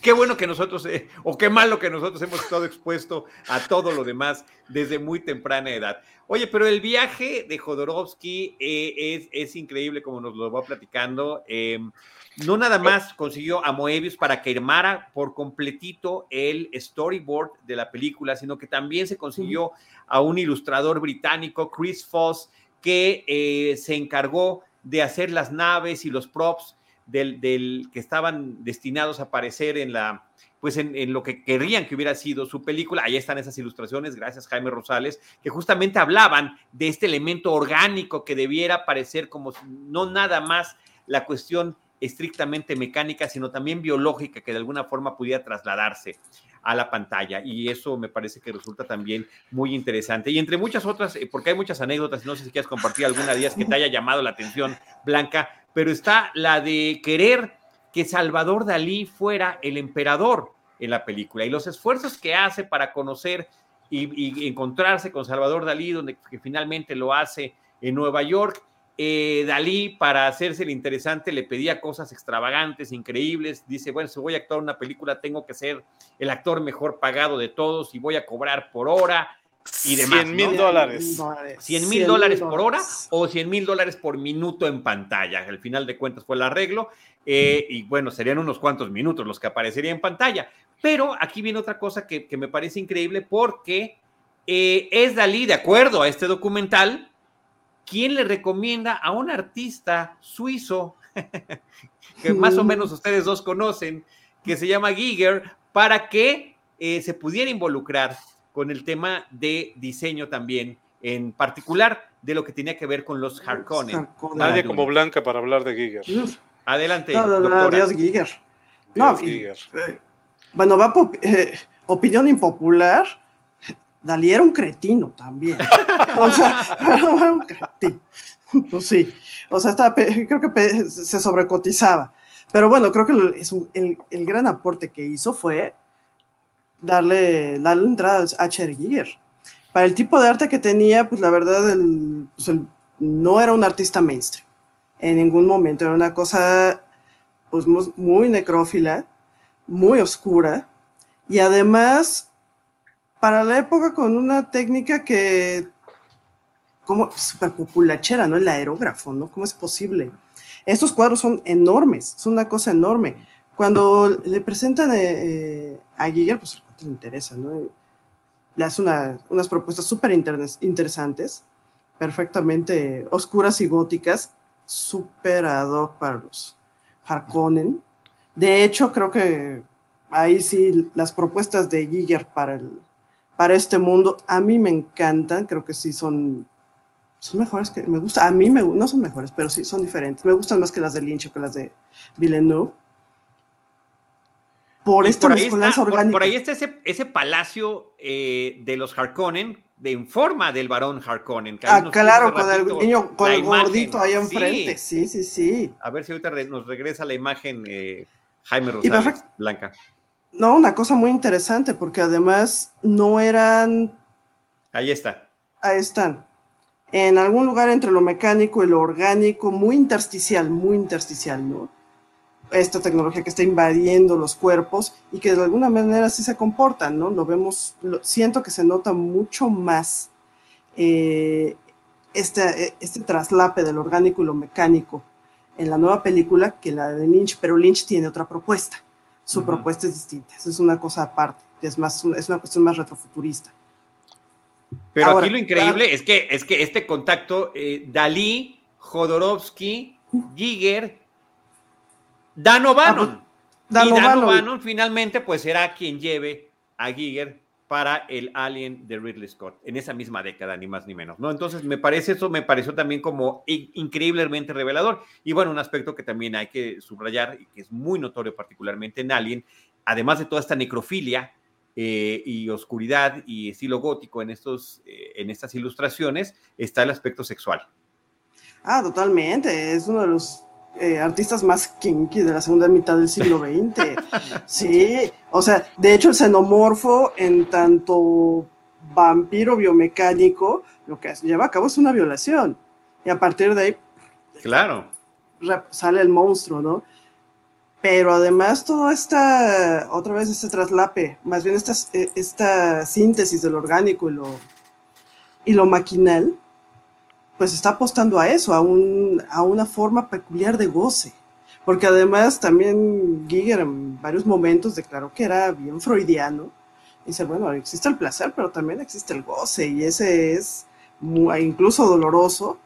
qué bueno que nosotros, eh, o qué malo que nosotros hemos estado expuestos a todo lo demás desde muy temprana edad. Oye, pero el viaje de Jodorowsky eh, es, es, increíble, como nos lo va platicando. Em, no nada más consiguió a Moebius para que armara por completito el storyboard de la película, sino que también se consiguió a un ilustrador británico, Chris Foss, que eh, se encargó de hacer las naves y los props del, que estaban destinados a aparecer en la, pues en, lo que querían que hubiera sido su película. Ahí están esas ilustraciones, gracias Jaime Rosales, que justamente hablaban de este elemento orgánico que debiera parecer como no nada más la cuestión estrictamente mecánica, sino también biológica, que de alguna forma pudiera trasladarse a la pantalla. Y eso me parece que resulta también muy interesante. Y entre muchas otras, eh, porque hay muchas anécdotas, no sé si quieres compartir alguna de ellas que te haya llamado la atención, Blanca, pero está la de querer que Salvador Dalí fuera el emperador en la película y los esfuerzos que hace para conocer y, encontrarse con Salvador Dalí, donde que finalmente lo hace en Nueva York. Eh, Dalí, para hacerse el interesante, le pedía cosas extravagantes, increíbles. Dice, bueno, si voy a actuar una película, tengo que ser el actor mejor pagado de todos y voy a cobrar por hora y demás. 100 mil dólares. 100 mil dólares por hora o 100 mil dólares por minuto en pantalla. Al final de cuentas fue el arreglo. Eh, y bueno, serían unos cuantos minutos los que aparecería en pantalla. Pero aquí viene otra cosa que, me parece increíble porque eh, es Dalí, de acuerdo a este documental, quien le recomienda a un artista suizo, que más o menos ustedes dos conocen, que se llama Giger, para que eh, se pudiera involucrar con el tema de diseño también, en particular de lo que tenía que ver con los Harkonnen. Nadie como Blanca para hablar de Giger. Adelante. No, no, Dios Giger. No, Giger. Eh, bueno, va eh, opinión impopular. Dalí era un cretino también. o sea, era un cretino. Pues sí. O sea, estaba, creo que se sobrecotizaba. Pero bueno, creo que el, el, gran aporte que hizo fue darle, darle entrada a. Giger. Para el tipo de arte que tenía, pues la verdad, pues no era un artista mainstream. En ningún momento. Era una cosa pues, muy necrófila, muy oscura. Y además, para la época, con una técnica que como súper populachera, ¿no? El aerógrafo, ¿no? ¿Cómo es posible? Estos cuadros son enormes, son una cosa enorme. Cuando le presentan eh, eh, a Giger, pues le interesa, ¿no? Le hace unas propuestas súper interesantes, perfectamente oscuras y góticas, súper ad hoc para los Harkonnen. De hecho, creo que ahí sí las propuestas de Giger para, el, para este mundo a mí me encantan, creo que sí son, son mejores que me gusta, a mí me, no son mejores, pero sí son diferentes. Me gustan más que las de Lynch o que las de Villeneuve por esto por ahí, está, por, ahí está ese, ese palacio eh, de los Harkonnen de, en forma del varón Harkonnen. ah, claro, con el niño, con el gordito ahí enfrente. Sí. sí, sí, A ver si ahorita nos regresa la imagen eh, Jaime Rosales, Blanca. No, una cosa muy interesante, porque además no eran. Ahí está. Ahí están. En algún lugar entre lo mecánico y lo orgánico, muy intersticial, muy intersticial, ¿no? esta tecnología que está invadiendo los cuerpos y que de alguna manera sí se comportan, ¿no? Lo vemos, siento que se nota mucho más eh, este, este traslape del orgánico y lo mecánico en la nueva película que la de Lynch, pero Lynch tiene otra propuesta. Su propuesta es distinta, es una cosa aparte, es, más, es una cuestión más retrofuturista. Pero aquí lo increíble es, que, es que este contacto, eh, Dalí, Jodorowsky, Giger, Dan O'Bannon. Ah, pues, y Dan O'Bannon finalmente pues será quien lleve a Giger para el Alien de Ridley Scott en esa misma década, ni más ni menos, ¿no? Entonces, me parece eso, me pareció también como increíblemente revelador. Y bueno, un aspecto que también hay que subrayar y que es muy notorio particularmente en Alien, además de toda esta necrofilia eh, y oscuridad y estilo gótico en, estos, eh, en estas ilustraciones, está el aspecto sexual. Ah, totalmente, es uno de los eh, artistas más kinky de la segunda mitad del siglo XX. sí, o sea, de hecho el xenomorfo en tanto vampiro biomecánico, lo que lleva a cabo es una violación. Y a partir de ahí... Claro. Sale el monstruo, ¿no? Pero además toda esta, otra vez este traslape, más bien esta, eh, esta síntesis del orgánico y lo, y lo maquinal, pues está apostando a eso, a, un, a una forma peculiar de goce. Porque además también Giger en varios momentos declaró que era bien freudiano. dice, bueno, existe el placer, pero también existe el goce, y ese es incluso doloroso,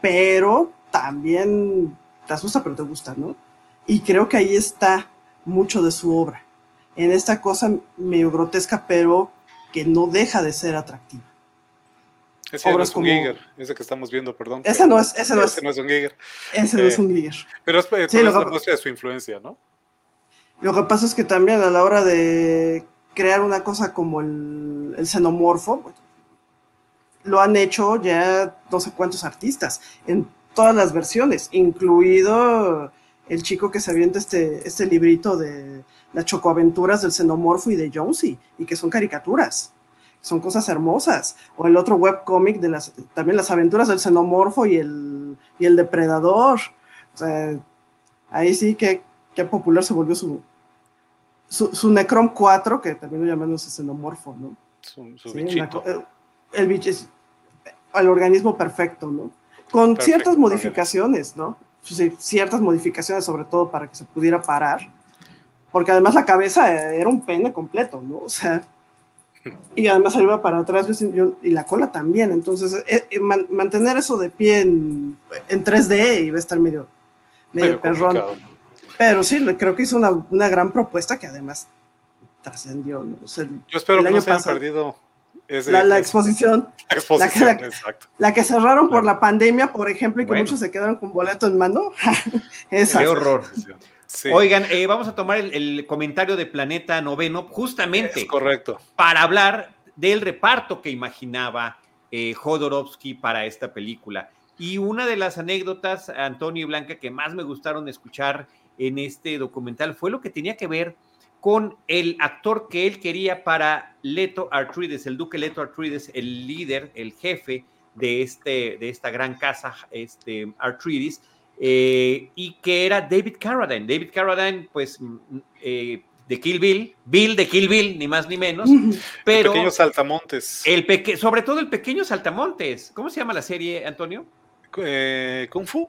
pero también te asusta, pero te gusta, ¿no? Y creo que ahí está mucho de su obra. en esta cosa medio grotesca, pero que no deja de ser atractiva. Ese no es un Giger, ese que estamos viendo, perdón. Ese no es, ese no ese no es un Giger. Ese no es un Giger. Pero es, sí, lo que, de su influencia, ¿no? Lo que pasa es que también a la hora de crear una cosa como el, el xenomorfo, lo han hecho ya no sé cuántos artistas, en todas las versiones, incluido el chico que se avienta este, este librito de las chocoaventuras del xenomorfo y de Jonesy, y que son caricaturas, son cosas hermosas. O el otro webcómic de las, también las aventuras del xenomorfo y el, y el depredador. O sea, ahí sí que, que popular se volvió su, su, su Necrom 4, que también lo llamamos xenomorfo, ¿no? Su, bichito. el, el bicho es el organismo perfecto, ¿no? Con ciertas modificaciones, ¿no? ciertas modificaciones, sobre todo para que se pudiera parar, porque además la cabeza era un pene completo, ¿no? O sea, y además iba para atrás y la cola también, entonces eh, eh, mantener eso de pie en, 3D iba a estar medio, medio perrón. Pero sí, creo que hizo una, una gran propuesta que además trascendió. ¿no? Yo espero que no se hayan perdido la, exposición. La, que cerraron por la pandemia, por ejemplo, y que muchos se quedaron con boleto en mano. Qué horror. Oigan, eh, vamos a tomar el, comentario de Planeta Noveno, justamente correcto. para hablar del reparto que imaginaba eh, Jodorowsky para esta película. Y una de las anécdotas, Antonio y Blanca, que más me gustaron escuchar en este documental fue lo que tenía que ver con el actor que él quería para Leto Arturides, el duque Leto Arturides, el líder, el jefe de, este, de esta gran casa, este Arturides, eh, y que era David Carradine. David Carradine, pues, mm, eh, de Kill Bill, Bill de Kill Bill, ni más ni menos, pero... El pequeño saltamontes. El peque sobre todo el pequeño saltamontes. ¿Cómo se llama la serie, Antonio? Eh, Kung Fu.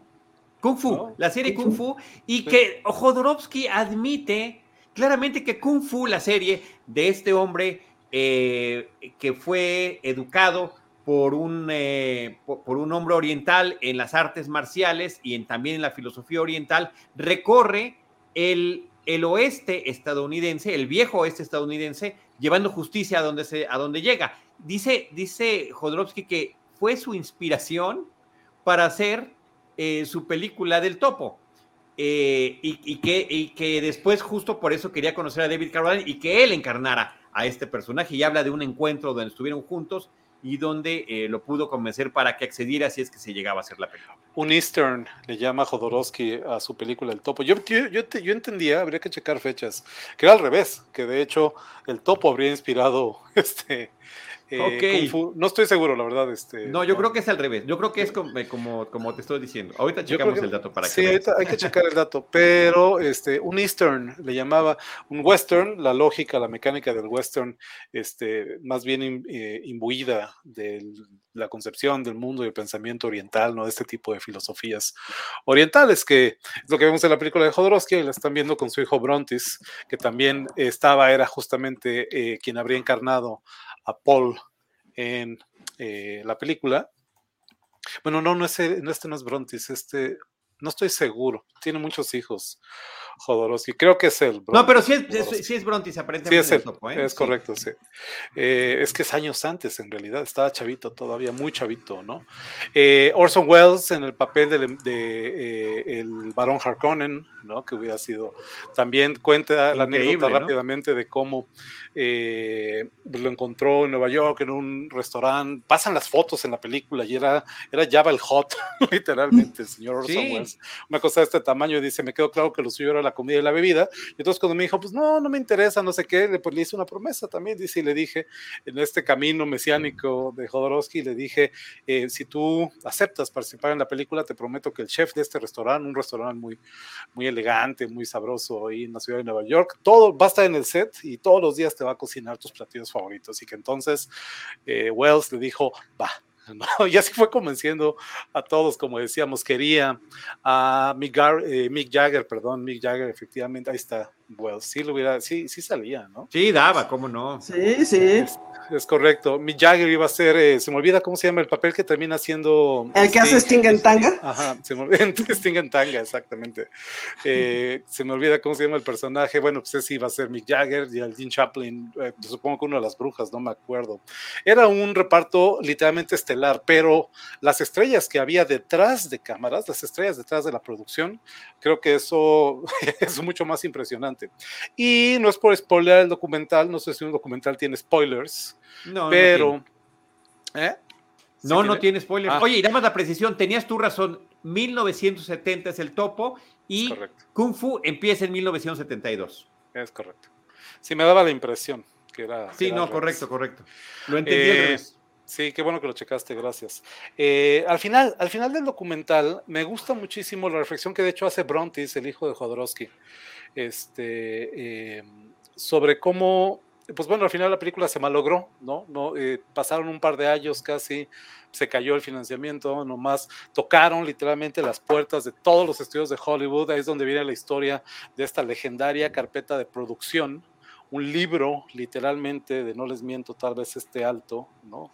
Kung Fu, la serie Kung, Fu, y que Jodorowsky admite claramente que Kung Fu, la serie de este hombre eh, que fue educado por un, eh, por un hombre oriental en las artes marciales y en, también en la filosofía oriental, recorre el, el oeste estadounidense, el viejo oeste estadounidense, llevando justicia a donde, se, a donde llega. Dice, dice Jodorowsky que fue su inspiración para hacer eh, su película del topo. Eh, y, que, que después justo por eso quería conocer a David Carradine y que él encarnara a este personaje y habla de un encuentro donde estuvieron juntos y donde eh, lo pudo convencer para que accediera si es que se llegaba a hacer la película. Un Eastern le llama Jodorowsky a su película El Topo. Yo, yo, yo, entendía, habría que checar fechas, que era al revés, que de hecho el Topo habría inspirado este, eh, no estoy seguro, la verdad. Este, no, yo creo que es al revés. Yo creo que es eh, como, como, te estoy diciendo. Ahorita checamos el dato para que. Sí, hay que checar el dato. Pero este, un Eastern le llamaba, un Western, la lógica, la mecánica del Western, este, más bien eh, imbuida de la concepción del mundo y el pensamiento oriental, ¿no? De este tipo de filosofías orientales, que es lo que vemos en la película de Jodorowsky, y la están viendo con su hijo Brontis, que también estaba, era justamente quien habría encarnado a Paul en eh, la película. Bueno, no, no, este no es Brontis, este, no estoy seguro, tiene muchos hijos. Jodorowsky. Creo que es el No, pero sí es, sí es Brontis, aparentemente. Sí, es, ¿eh? es correcto, sí. Eh, es que es años antes, en realidad. Estaba chavito todavía, muy chavito, ¿no? Eh, Orson Welles en el papel de, de el barón Harkonnen, ¿no? Que hubiera sido. También cuenta la anécdota rápidamente de cómo lo encontró en Nueva York en un restaurante. Pasan las fotos en la película y era, era Java el Hot, literalmente, el señor Orson Welles. Una cosa de este tamaño, dice: Me quedó claro que lo suyo era la comida y la bebida. Y entonces cuando me dijo, pues no, no me interesa, no sé qué, le, pues, le hice una promesa también, dice, y le dije, en este camino mesiánico de Jodorowsky, le dije, eh, si tú aceptas participar en la película, te prometo que el chef de este restaurante, un restaurante muy, muy elegante, muy sabroso ahí en la ciudad de Nueva York, todo va a estar en el set y todos los días te va a cocinar tus platillos favoritos. Y que entonces eh, Wells le dijo, va, Y así fue convenciendo a todos, como decíamos, quería a Mick, eh, Mick, Jagger, perdón, Mick Jagger, efectivamente, ahí está, Well, sí lo hubiera, sí, sí salía, ¿no? Sí, daba, ¿cómo no? Sí, sí. Es, correcto. Mi Jagger iba a ser, eh, se me olvida cómo se llama el papel que termina siendo. El que hace Sting en tanga. Ajá, se me olvida Sting en tanga, exactamente. Eh, se me olvida cómo se llama el personaje. Bueno, pues ese iba a ser Mick Jagger y el Dean Chaplin, eh, supongo que una de las brujas, no me acuerdo. Era un reparto literalmente estelar, pero las estrellas que había detrás de cámaras, las estrellas detrás de la producción, creo que eso es mucho más impresionante. Y no es por spoiler el documental, no sé si un documental tiene spoilers, no, pero... No ¿eh? no, no tiene spoilers. Ah. Oye, y damos la precisión, tenías tu razón, 1970 es el topo y Kung Fu empieza en 1972. Es correcto. Sí, me daba la impresión que era... Sí, no, correcto, correcto. Lo entendí. Eh, Sí, qué bueno que lo checaste, gracias. Eh, al, final, al final del documental me gusta muchísimo la reflexión que de hecho hace Brontis, el hijo de Jodorowsky, este, eh, sobre cómo, pues bueno, al final la película se malogró, ¿no? no eh, pasaron un par de años casi, se cayó el financiamiento, nomás tocaron literalmente las puertas de todos los estudios de Hollywood, ahí es donde viene la historia de esta legendaria carpeta de producción, un libro literalmente de no les miento, tal vez este alto, ¿no?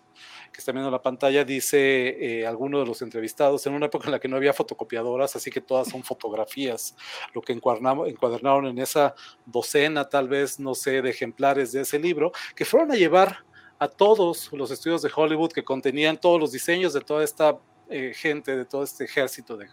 que está viendo la pantalla, dice eh, alguno de los entrevistados, en una época en la que no había fotocopiadoras, así que todas son fotografías, lo que encuadernaron en esa docena, tal vez, no sé, de ejemplares de ese libro, que fueron a llevar a todos los estudios de Hollywood que contenían todos los diseños de toda esta eh, gente, de todo este ejército de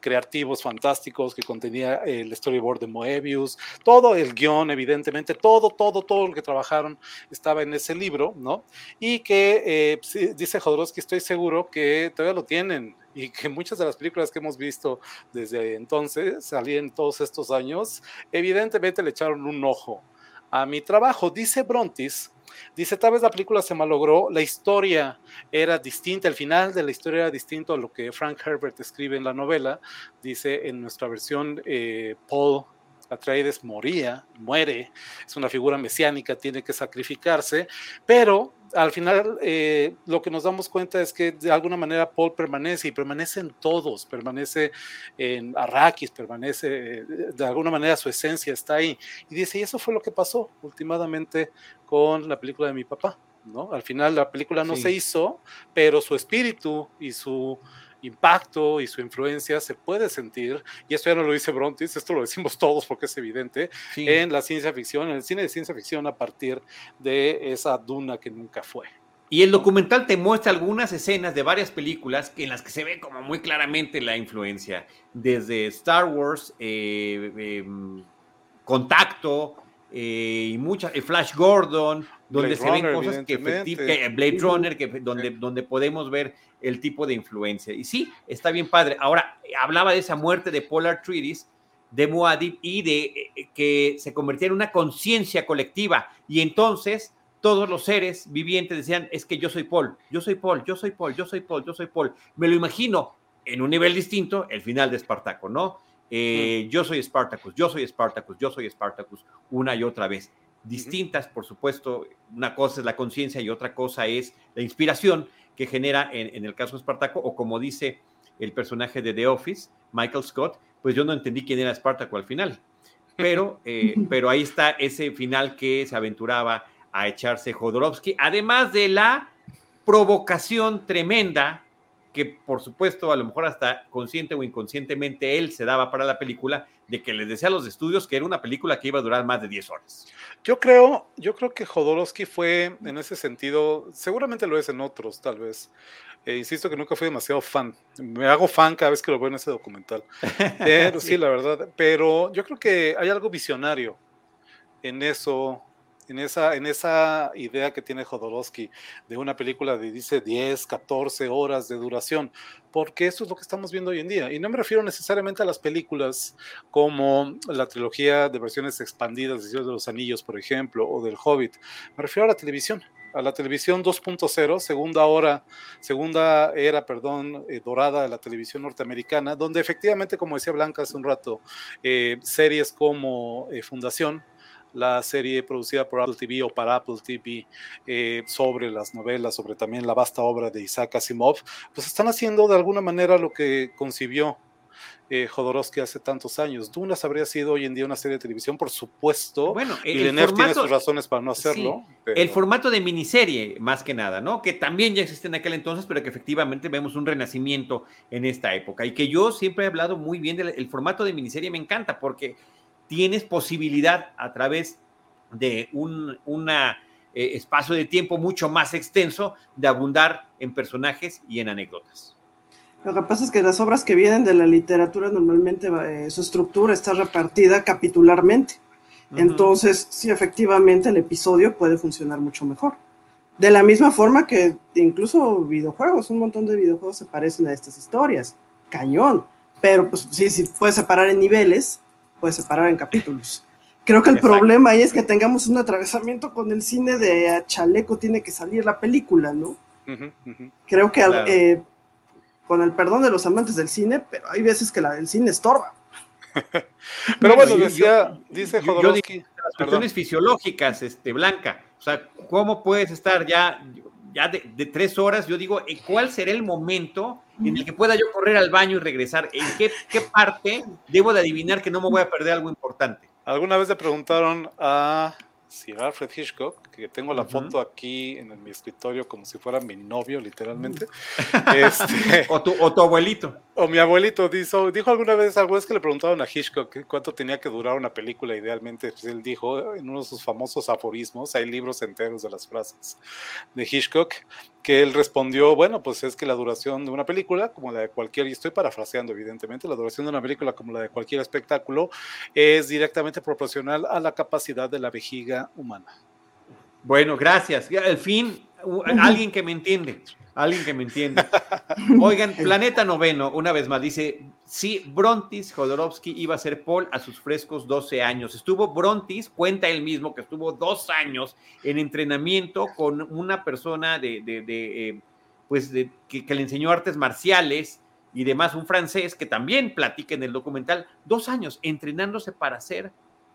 creativos fantásticos que contenía el storyboard de Moebius, todo el guion, evidentemente, todo, todo, todo lo que trabajaron estaba en ese libro, ¿no? Y que eh, dice Jodorowsky, estoy seguro que todavía lo tienen y que muchas de las películas que hemos visto desde entonces, salían todos estos años, evidentemente le echaron un ojo a mi trabajo. Dice Brontis Dice, tal vez la película se malogró, la historia era distinta, el final de la historia era distinto a lo que Frank Herbert escribe en la novela. Dice, en nuestra versión, eh, Paul Atreides moría, muere, es una figura mesiánica, tiene que sacrificarse, pero al final eh, lo que nos damos cuenta es que de alguna manera Paul permanece y permanece en todos, permanece en Arrakis, permanece, de alguna manera su esencia está ahí. Y dice, y eso fue lo que pasó últimamente con la película de mi papá, ¿no? Al final la película no se hizo, pero su espíritu y su impacto y su influencia se puede sentir, y esto ya no lo dice Brontis, esto lo decimos todos porque es evidente, en la ciencia ficción, en el cine de ciencia ficción a partir de esa duna que nunca fue. Y el documental te muestra algunas escenas de varias películas en las que se ve como muy claramente la influencia, desde Star Wars, eh, em, Contacto, eh, y muchas, eh, Flash Gordon, donde se ven cosas que, Blade Runner, que, donde, donde podemos ver el tipo de influencia. Y sí, está bien padre. Ahora, hablaba de esa muerte de Polar Treaties, de Muad'Dib, y de eh, que se convertía en una conciencia colectiva. Y entonces todos los seres vivientes decían, es que yo soy Paul, yo soy Paul, yo soy Paul, yo soy Paul, yo soy Paul. Me lo imagino en un nivel distinto, el final de Espartaco, ¿no? Eh, yo soy Spartacus, yo soy Spartacus, yo soy Spartacus, una y otra vez. Distintas, por supuesto, una cosa es la conciencia y otra cosa es la inspiración que genera en, el caso de Espartaco, o como dice el personaje de The Office, Michael Scott, pues yo no entendí quién era Espartaco al final. Pero, eh, pero ahí está ese final que se aventuraba a echarse Jodorowsky, además de la provocación tremenda que por supuesto a lo mejor hasta consciente o inconscientemente él se daba para la película de que les decía a los estudios que era una película que iba a durar más de 10 horas. Yo creo, yo creo que Jodorowsky fue en ese sentido, seguramente lo es en otros tal vez. Eh, insisto que nunca fui demasiado fan. Me hago fan cada vez que lo veo en ese documental. Pero sí, la verdad. Pero yo creo que hay algo visionario en eso en esa, en esa idea que tiene Jodorowsky de una película de, dice, 10, 14 horas de duración, porque eso es lo que estamos viendo hoy en día. Y no me refiero necesariamente a las películas como la trilogía de versiones expandidas de los Anillos, por ejemplo, o del Hobbit. Me refiero a la televisión a la televisión 2.0, segunda hora, segunda era, perdón, eh, dorada de la televisión norteamericana, donde efectivamente, como decía Blanca hace un rato, eh, series como eh, Fundación, la serie producida por Apple TV o para Apple TV eh, sobre las novelas, sobre también la vasta obra de Isaac Asimov, pues están haciendo de alguna manera lo que concibió eh, Jodorowsky hace tantos años. Dunas habría sido hoy en día una serie de televisión, por supuesto. Bueno, y Villeneuve tiene sus razones para no hacerlo. El formato de miniserie, más que nada, ¿no? Que también ya existe en aquel entonces, pero que efectivamente vemos un renacimiento en esta época. Y que yo siempre he hablado muy bien del formato de miniserie, me encanta, porque tienes posibilidad a través de un una, eh, espacio de tiempo mucho más extenso de abundar en personajes y en anécdotas. Lo que pasa es que las obras que vienen de la literatura normalmente eh, su estructura está repartida capitularmente. Entonces, sí, efectivamente el episodio puede funcionar mucho mejor. De la misma forma que incluso videojuegos, un montón de videojuegos se parecen a estas historias. Cañón. Pero pues sí, sí puedes separar en niveles, puedes separar en capítulos. Creo que el problema ahí es que tengamos un atravesamiento con el cine de chaleco tiene que salir la película, ¿no? Creo que eh, con el perdón de los amantes del cine, pero hay veces que la del cine estorba. pero bueno, decía, dice Jodorowsky. las cuestiones fisiológicas, este, Blanca. O sea, ¿cómo puedes estar ya, ya de, tres horas? Yo digo, ¿cuál será el momento en el que pueda yo correr al baño y regresar? ¿En qué, qué parte debo de adivinar que no me voy a perder algo importante? Alguna vez le preguntaron a Sir Alfred Hitchcock, que tengo la foto aquí en mi escritorio como si fuera mi novio, literalmente. este, o, tu, o, tu, abuelito. O mi abuelito dijo, dijo alguna vez, algo es que le preguntaron a Hitchcock cuánto tenía que durar una película idealmente. Pues él dijo en uno de sus famosos aforismos, hay libros enteros de las frases de Hitchcock, que él respondió, bueno, pues es que la duración de una película, como la de cualquier, y estoy parafraseando evidentemente, la duración de una película como la de cualquier espectáculo es directamente proporcional a la capacidad de la vejiga humana. Bueno, gracias. Al fin, alguien que me entiende, alguien que me entiende. Oigan, Planeta Noveno, una vez más, dice, sí, Brontis Jodorowsky iba a ser Paul a sus frescos 12 años. Estuvo Brontis, cuenta él mismo que estuvo dos años en entrenamiento con una persona de, de, eh, pues de, que, le enseñó artes marciales y demás, un francés que también platica en el documental, dos años entrenándose para ser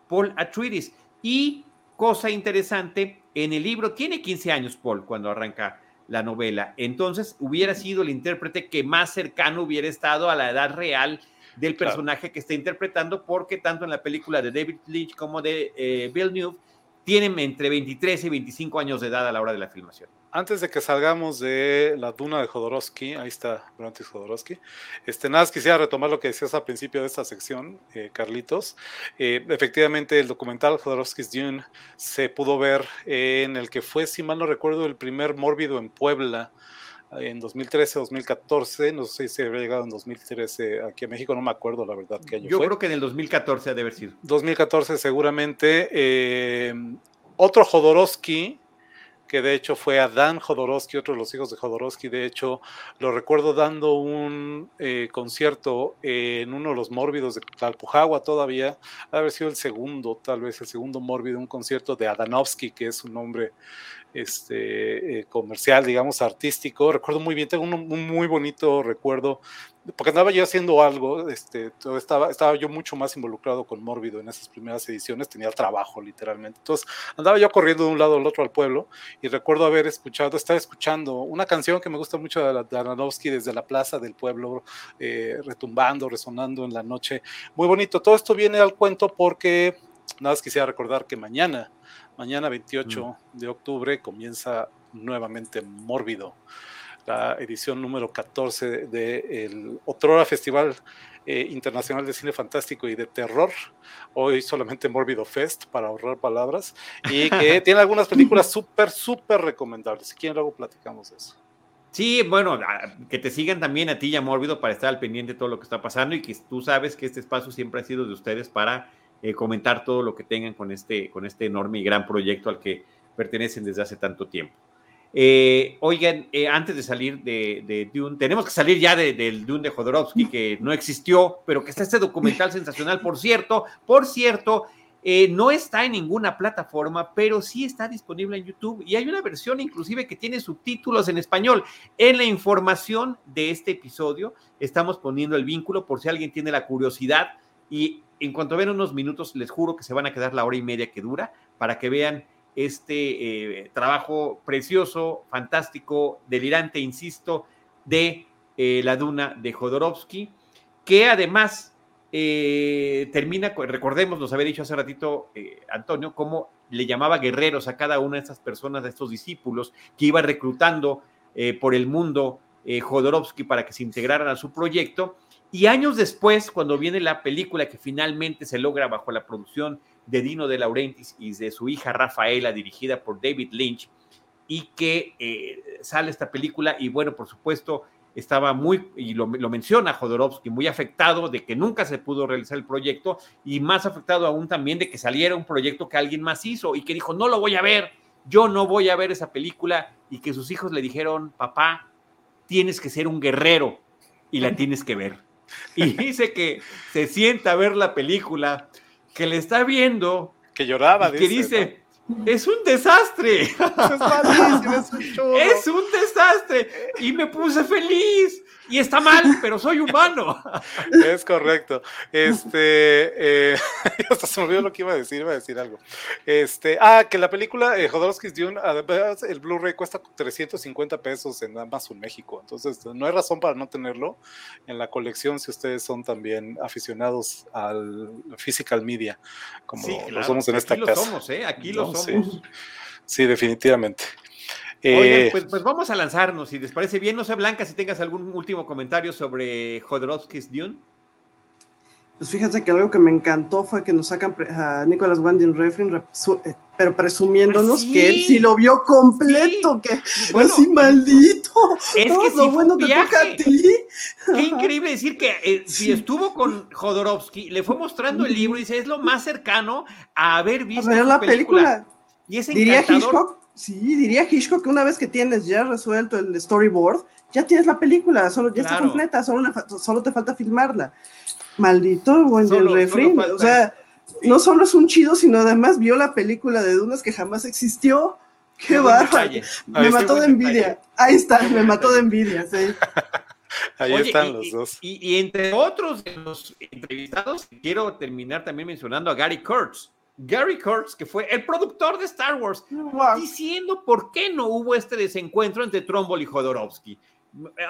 Paul Atreides. Y cosa interesante, en el libro tiene 15 años Paul cuando arranca la novela. Entonces hubiera sido el intérprete que más cercano hubiera estado a la edad real del personaje que está interpretando, porque tanto en la película de David Leitch como de eh, Bill Newell tienen entre 23 y 25 años de edad a la hora de la filmación antes de que salgamos de la duna de Jodorowsky, ahí está Brontis Jodorowsky, este, nada más quisiera retomar lo que decías al principio de esta sección, eh, Carlitos. Eh, efectivamente, el documental Jodorowsky's Dune se pudo ver en el que fue, si mal no recuerdo, el primer mórbido en Puebla en 2013, 2014, no sé si había llegado en 2013 aquí a México, no me acuerdo la verdad qué año Yo creo que en el 2014 ha de haber sido. 2014 seguramente. Eh, otro Jodorowsky, que de hecho fue Adán Jodorowsky, otro de los hijos de Jodorowsky, de hecho lo recuerdo dando un eh, concierto en uno de los mórbidos de Talpujagua todavía, haber sido el segundo, tal vez el segundo mórbido, un concierto de Adanovsky, que es un nombre este, eh, comercial, digamos, artístico. Recuerdo muy bien, tengo un, muy bonito recuerdo, porque andaba yo haciendo algo, este, estaba, estaba yo mucho más involucrado con Mórbido en esas primeras ediciones, tenía trabajo literalmente. Entonces andaba yo corriendo de un lado al otro al pueblo y recuerdo haber escuchado, estaba escuchando una canción que me gusta mucho de, Aronofsky desde la plaza del pueblo, eh, retumbando, resonando en la noche. Muy bonito. Todo esto viene al cuento porque nada más quisiera recordar que mañana Mañana 28 mm. de octubre comienza nuevamente Mórbido, la edición número 14 del Otrora Festival eh, Internacional de Cine Fantástico y de Terror, hoy solamente Mórbido Fest para ahorrar palabras, y que tiene algunas películas súper, súper recomendables. Si quieren luego platicamos de eso. Sí, bueno, que te sigan también a ti ya Mórbido para estar al pendiente de todo lo que está pasando y que tú sabes que este espacio siempre ha sido de ustedes para eh, comentar todo lo que tengan con este, con este enorme y gran proyecto al que pertenecen desde hace tanto tiempo. Eh, oigan, eh, antes de salir de, Dune, tenemos que salir ya del Dune de Jodorowsky, que no existió, pero que está este documental sensacional, por cierto, por cierto, no está en ninguna plataforma, pero sí está disponible en YouTube. Y hay una versión inclusive que tiene subtítulos en español. En la información de este episodio estamos poniendo el vínculo por si alguien tiene la curiosidad. Y en cuanto vean unos minutos, les juro que se van a quedar la hora y media que dura para que vean este eh, trabajo precioso, fantástico, delirante, insisto, de eh, la duna de Jodorowsky. que además eh, termina, recordemos, nos había dicho hace ratito Antonio, cómo le llamaba guerreros a cada una de estas personas, de estos discípulos que iba reclutando por el mundo Jodorowsky para que se integraran a su proyecto. Y años después, cuando viene la película que finalmente se logra bajo la producción de Dino de Laurentiis y de su hija Rafaela, dirigida por David Lynch, y que sale esta película, y bueno, por supuesto, estaba muy, y lo, menciona Jodorowsky, muy afectado de que nunca se pudo realizar el proyecto y más afectado aún también de que saliera un proyecto que alguien más hizo y que dijo, no lo voy a ver, yo no voy a ver esa película y que sus hijos le dijeron, papá, tienes que ser un guerrero y la tienes que ver. Y dice que se sienta a ver la película, que le está viendo. Que lloraba, que dice es un desastre. Es, es un desastre. Y me puse feliz y está mal, pero soy humano. Es correcto. Este, eh, hasta se me olvidó lo que iba a decir, iba a decir algo. Este, ah, que la película eh, Jodorowsky's Dune, además, el Blu-ray cuesta 350 pesos en Amazon México, entonces no hay razón para no tenerlo en la colección si ustedes son también aficionados al physical media, como lo somos en esta casa. Aquí lo somos, ¿eh? Aquí lo somos. sí definitivamente. Eh, pues, pues, vamos a lanzarnos, si les parece bien. No sé, Blanca, si tengas algún último comentario sobre Jodorowsky's Dune. Pues fíjate que algo que me encantó fue que nos sacan a Nicolas Winding Refn, eh, pero presumiéndonos ah, que él sí lo vio completo, que bueno, así maldito. Es que sí bueno te toca a ti. Qué increíble decir que eh, si estuvo con Jodorowsky, le fue mostrando el libro y dice, es lo más cercano a haber visto la película. Y es encantador. Sí, diría Hitchcock que una vez que tienes ya resuelto el storyboard, ya tienes la película, solo, ya está completa, solo, solo, te falta filmarla. Maldito buen refri, o sea, no solo es un chido, sino además vio la película de Dunas que jamás existió. Qué bárbaro. Me mató de envidia. Ahí está, me mató de envidia, sí. Ahí están los dos. Y, entre otros de los entrevistados, quiero terminar también mencionando a Gary Kurtz Gary Kurtz, que fue el productor de Star Wars, diciendo por qué no hubo este desencuentro entre Trumbull y Jodorowsky.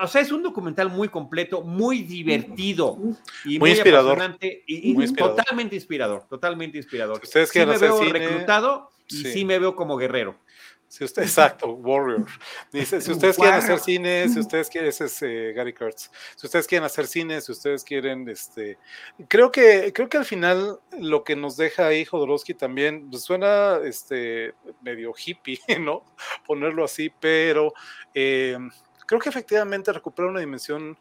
O sea, es un documental muy completo, muy divertido y muy, inspirador. Y, totalmente inspirador, totalmente inspirador. ustedes sí me veo reclutado y sí. me veo como guerrero. Si usted, exacto, Warrior. Dice, si ustedes quieren hacer cine, si ustedes quieren, ese es eh, Gary Kurtz. Si ustedes quieren hacer cine, si ustedes quieren, este, creo que, creo que al final lo que nos deja ahí Jodorowsky también pues, suena, este, medio hippie, ¿no? Ponerlo así, pero eh, creo que efectivamente recupera una dimensión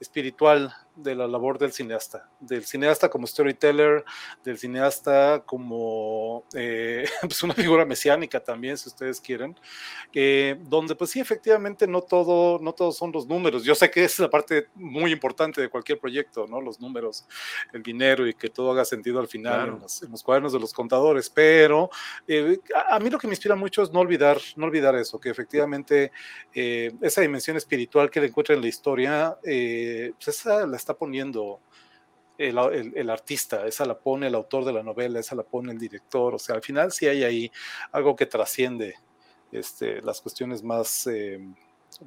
espiritual de la labor del cineasta, del cineasta como storyteller, del cineasta como eh, pues una figura mesiánica también, si ustedes quieren, eh, donde pues sí, efectivamente no todo, no todos son los números. Yo sé que es la parte muy importante de cualquier proyecto, ¿no? Los números, el dinero y que todo haga sentido al final en, los, cuadernos de los contadores, pero eh, a, mí lo que me inspira mucho es no olvidar, no olvidar eso, que efectivamente esa dimensión espiritual que le encuentra en la historia, pues esa la está poniendo el, artista, esa la pone el autor de la novela, esa la pone el director, o sea, al final sí hay ahí algo que trasciende este, las cuestiones más... Eh,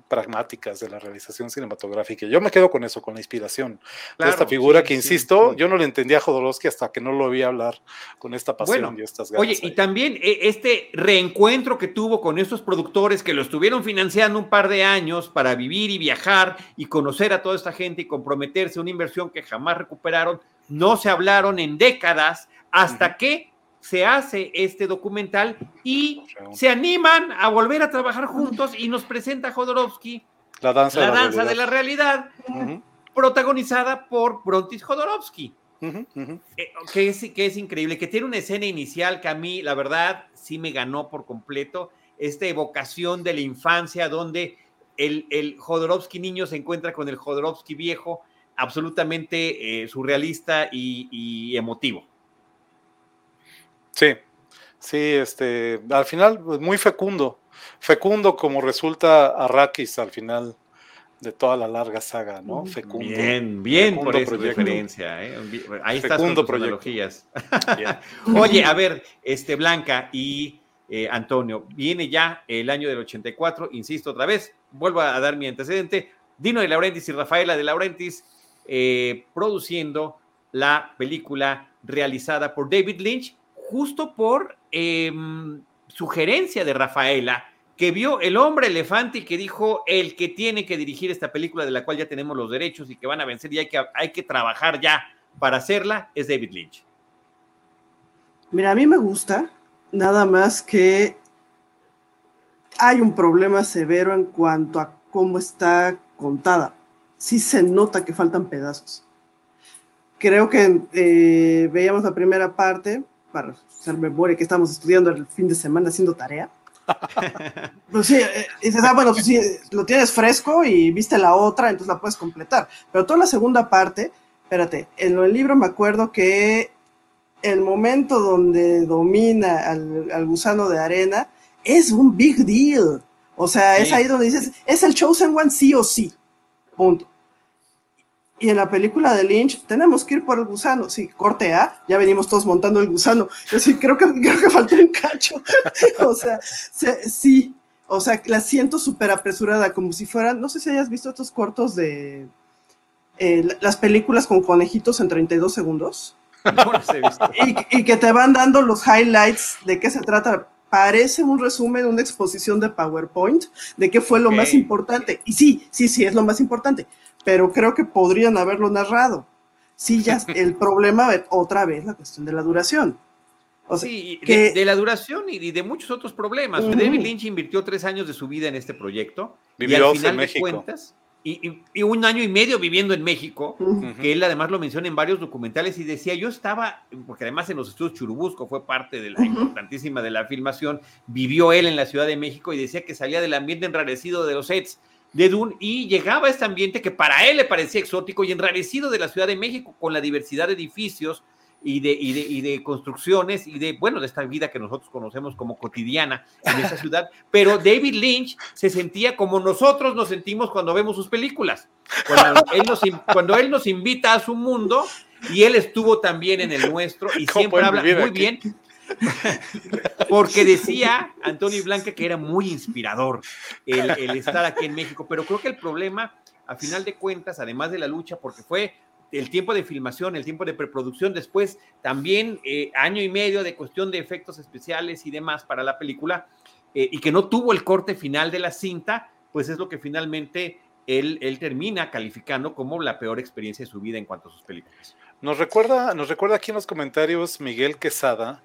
pragmáticas de la realización cinematográfica. Yo me quedo con eso, con la inspiración de esta figura que, insisto, yo no le entendía a Jodorowsky hasta que no lo vi hablar con esta pasión y estas ganas. Oye, y también eh, este reencuentro que tuvo con estos productores que lo estuvieron financiando un par de años para vivir y viajar y conocer a toda esta gente y comprometerse a una inversión que jamás recuperaron, no se hablaron en décadas hasta que se hace este documental y se animan a volver a trabajar juntos y nos presenta Jodorowsky la danza, de, la realidad, protagonizada por Brontis Jodorowsky. Eh, que, es, que es increíble, que tiene una escena inicial que a mí, la verdad, sí me ganó por completo, esta evocación de la infancia donde el, el Jodorowsky niño se encuentra con el Jodorowsky viejo, absolutamente eh, surrealista y emotivo. Sí, sí, este, al final pues, muy fecundo, fecundo como resulta Arrakis al final de toda la larga saga, ¿no? Fecundo. Bien, bien por esa referencia, ¿eh? Ahí está con tus Oye, a ver, este Blanca y eh, Antonio, viene ya el año del 84, insisto otra vez, vuelvo a dar mi antecedente, Dino de Laurentiis y Rafaela de Laurentiis eh, produciendo la película realizada por David Lynch, justo por em, sugerencia de Rafaela, que vio el hombre elefante y que dijo el que tiene que dirigir esta película de la cual ya tenemos los derechos y que van a vencer y hay que, hay que trabajar ya para hacerla, es David Lynch. Mira, a mí me gusta, nada más que hay un problema severo en cuanto a cómo está contada. Sí se nota que faltan pedazos. Creo que eh, veíamos la primera parte, para hacer memoria que estamos estudiando el fin de semana haciendo tarea. pues sí, eh, dices, ah, bueno, pues sí, lo tienes fresco y viste la otra, entonces la puedes completar. Pero toda la segunda parte, espérate, en el libro me acuerdo que el momento donde domina al, gusano de arena es un big deal. O sea, es ahí donde dices, es el Chosen One sí o sí. Punto. Y en la película de Lynch, tenemos que ir por el gusano. Sí, corte A, ya venimos todos montando el gusano. Yo sí, creo que, creo que faltó un cacho. o sea, sí. O sea, la siento súper apresurada, como si fueran, no sé si hayas visto estos cortos de eh, las películas con conejitos en 32 segundos. Y, que te van dando los highlights de qué se trata. Parece un resumen, una exposición de PowerPoint de qué fue lo más importante. Y sí, sí, sí, es lo más importante. Pero creo que podrían haberlo narrado. Sí, ya el problema, otra vez, la cuestión de la duración. sí, de, la duración y de muchos otros problemas. David Lynch invirtió tres años de su vida en este proyecto. Vivió y al final en México. De cuentas, y, un año y medio viviendo en México, que él además lo menciona en varios documentales y decía, yo estaba, porque además en los estudios Churubusco fue parte de la importantísima de la filmación, vivió él en la Ciudad de México y decía que salía del ambiente enrarecido de los sets de Dune y llegaba a este ambiente que para él le parecía exótico y enrarecido de la Ciudad de México con la diversidad de edificios, y de, y, de, y de construcciones y de, bueno, de esta vida que nosotros conocemos como cotidiana en esa ciudad. Pero David Lynch se sentía como nosotros nos sentimos cuando vemos sus películas. Cuando él nos, cuando él nos invita a su mundo y él estuvo también en el nuestro y siempre habla muy bien. Porque decía Antonio Blanca que era muy inspirador el, estar aquí en México, pero creo que el problema, a final de cuentas, además de la lucha, porque fue el tiempo de filmación, el tiempo de preproducción, después también eh, año y medio de cuestión de efectos especiales y demás para la película, eh, y que no tuvo el corte final de la cinta, pues es lo que finalmente él, él, termina calificando como la peor experiencia de su vida en cuanto a sus películas. Nos recuerda, nos recuerda aquí en los comentarios Miguel Quesada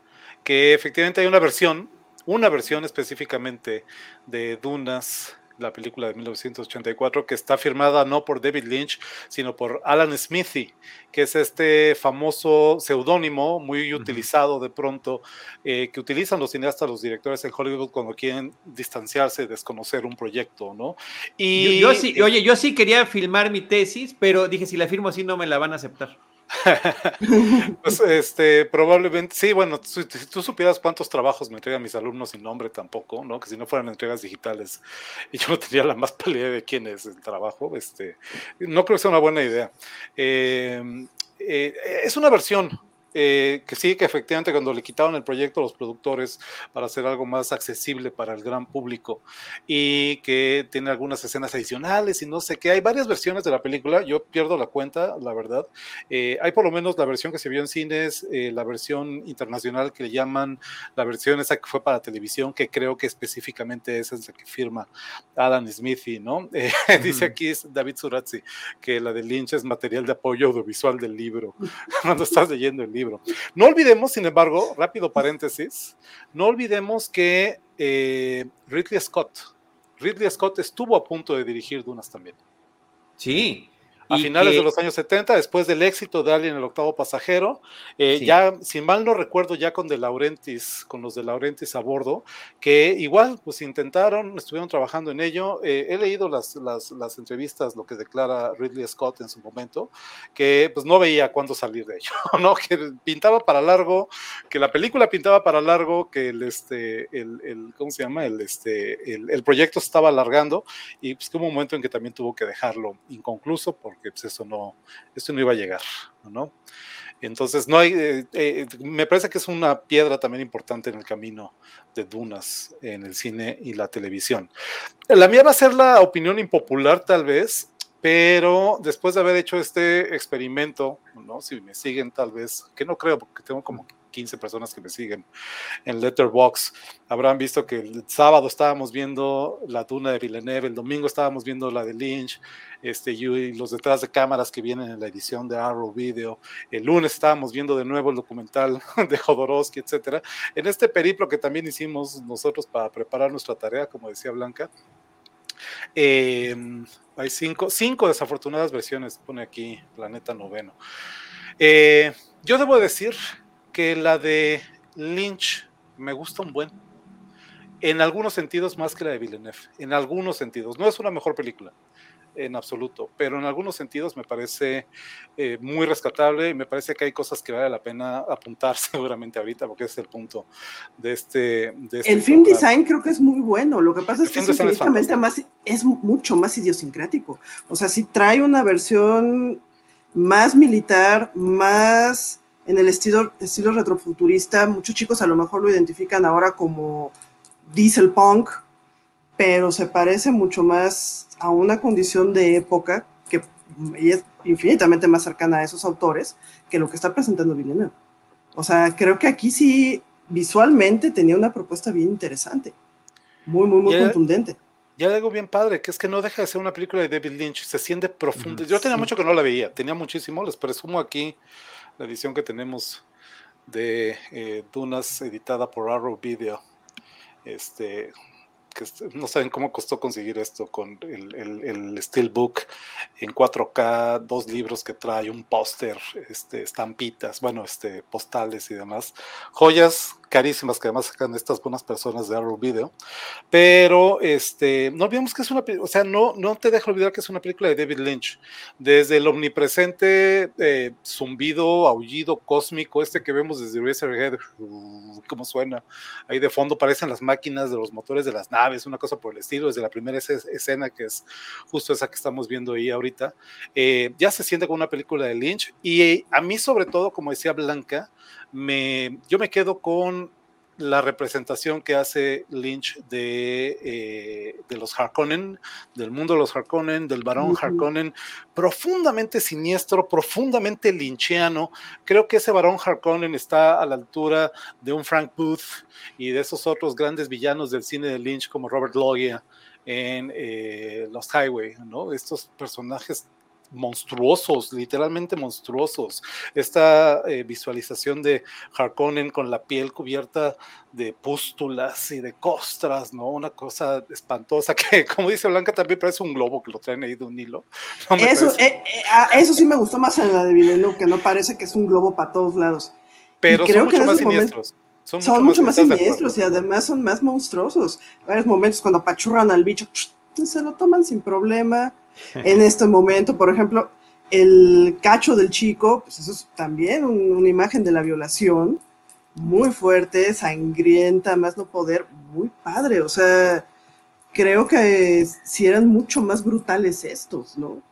que efectivamente hay una versión, una versión específicamente de Dunas la película de 1984, que está firmada no por David Lynch, sino por Alan Smithy, que es este famoso seudónimo muy utilizado de pronto, eh, que utilizan los cineastas, los directores en Hollywood cuando quieren distanciarse, desconocer un proyecto, ¿no? Y yo, sí, oye, yo sí quería filmar mi tesis, pero dije, si la firmo así no me la van a aceptar. pues este, probablemente, sí, bueno, si, tú supieras cuántos trabajos me entregan mis alumnos sin nombre tampoco, ¿no? Que si no fueran entregas digitales y yo no tendría la más pálida de quién es el trabajo, este, no creo que sea una buena idea. Eh, eh, es una versión, eh, que sí, que efectivamente cuando le quitaron el proyecto a los productores para hacer algo más accesible para el gran público y que tiene algunas escenas adicionales y no sé qué, hay varias versiones de la película, yo pierdo la cuenta, la verdad. Eh, hay por lo menos la versión que se vio en cines, eh, la versión internacional que le llaman, la versión esa que fue para televisión, que creo que específicamente esa es la que firma Adam Smithy, ¿no? Dice aquí David Surazzi que la de Lynch es material de apoyo audiovisual del libro, cuando estás leyendo el libro. No olvidemos, sin embargo, rápido paréntesis, no olvidemos que eh, Ridley Scott, Ridley Scott estuvo a punto de dirigir Dunas también. Sí, a finales de los años 70, después del éxito de Alien el octavo pasajero, eh, ya, sin mal no recuerdo, ya con De Laurentiis, con los De Laurentiis a bordo, que igual, pues intentaron, estuvieron trabajando en ello. Eh, he leído las, las, las, entrevistas, lo que declara Ridley Scott en su momento, que pues no veía cuándo salir de ello, ¿no? Que pintaba para largo, que la película pintaba para largo, que el, este, el, el ¿cómo se llama? El, este, el, el proyecto estaba alargando y pues que hubo un momento en que también tuvo que dejarlo inconcluso por porque pues eso no, esto no iba a llegar, ¿no? Entonces, no hay, eh, eh, me parece que es una piedra también importante en el camino de Dunas en el cine y la televisión. La mía va a ser la opinión impopular tal vez, pero después de haber hecho este experimento, ¿no? si me siguen tal vez, que no creo porque tengo como 15 personas que me siguen en Letterbox habrán visto que el sábado estábamos viendo la Duna de Villeneuve, el domingo estábamos viendo la de Lynch, este, y los detrás de cámaras que vienen en la edición de Arrow Video. El lunes estábamos viendo de nuevo el documental de Jodorowsky, etcétera. En este periplo que también hicimos nosotros para preparar nuestra tarea, como decía Blanca, em, hay cinco, cinco desafortunadas versiones, pone aquí Planeta Noveno. Eh, yo debo decir que la de Lynch me gusta un buen. En algunos sentidos más que la de Villeneuve. En algunos sentidos. No es una mejor película en absoluto, pero en algunos sentidos me parece eh, muy rescatable y me parece que hay cosas que vale la pena apuntar seguramente ahorita, porque es el punto de este... este el film design creo que es muy bueno, lo que pasa es que es, es, más, es mucho más idiosincrático, o sea, si trae una versión más militar, más en el estilo, estilo retrofuturista, muchos chicos a lo mejor lo identifican ahora como diesel punk, pero se parece mucho más a una condición de época que es infinitamente más cercana a esos autores que lo que está presentando Villeneuve. O sea, creo que aquí sí visualmente tenía una propuesta bien interesante, muy, muy, muy contundente. Y algo bien padre, que es que no deja de ser una película de David Lynch, se siente profunda. Yo tenía mucho que no la veía, tenía muchísimo, les presumo aquí la edición que tenemos de eh, Dunas editada por Arrow Video. Este, que no saben cómo costó conseguir esto con el, el, el Steelbook en 4K, dos libros que trae, un póster, este, estampitas, bueno, este, postales y demás. Joyas carísimas que además sacan estas buenas personas de Arrow Video. Pero este, no olvidemos que es una o sea, no, no te dejo olvidar que es una película de David Lynch. Desde el omnipresente eh, zumbido, aullido cósmico, este que vemos desde Razorhead, uh, cómo suena. Ahí de fondo parecen las máquinas de los motores de las naves, una cosa por el estilo, desde la primera escena que es justo esa que estamos viendo ahí ahorita. Eh, ya se siente como una película de Lynch. Y a mí, sobre todo, como decía Blanca, me, yo me quedo con la representación que hace Lynch de, eh, de, los Harkonnen, del mundo de los Harkonnen, del varón Harkonnen, profundamente siniestro, profundamente lynchiano. Creo que ese varón Harkonnen está a la altura de un Frank Booth y de esos otros grandes villanos del cine de Lynch como Robert Loggia en eh, Los Highway, ¿no? Estos personajes monstruosos, literalmente monstruosos. Esta eh, visualización de Harkonnen con la piel cubierta de pústulas y de costras, ¿no? Una cosa espantosa que, como dice Blanca, también parece un globo que lo traen ahí de un hilo. eso, eh, eh, eso sí me gustó más en la de Villeneuve, que no parece que es un globo para todos lados. Pero son mucho más siniestros. son, mucho, más, siniestros y además son más monstruosos. Varios momentos cuando apachurran al bicho, se lo toman sin problema en este momento. Por ejemplo, el cacho del chico, pues eso es también una imagen de la violación, muy fuerte, sangrienta, más no poder, muy padre. O sea, creo que si eran mucho más brutales estos, ¿no?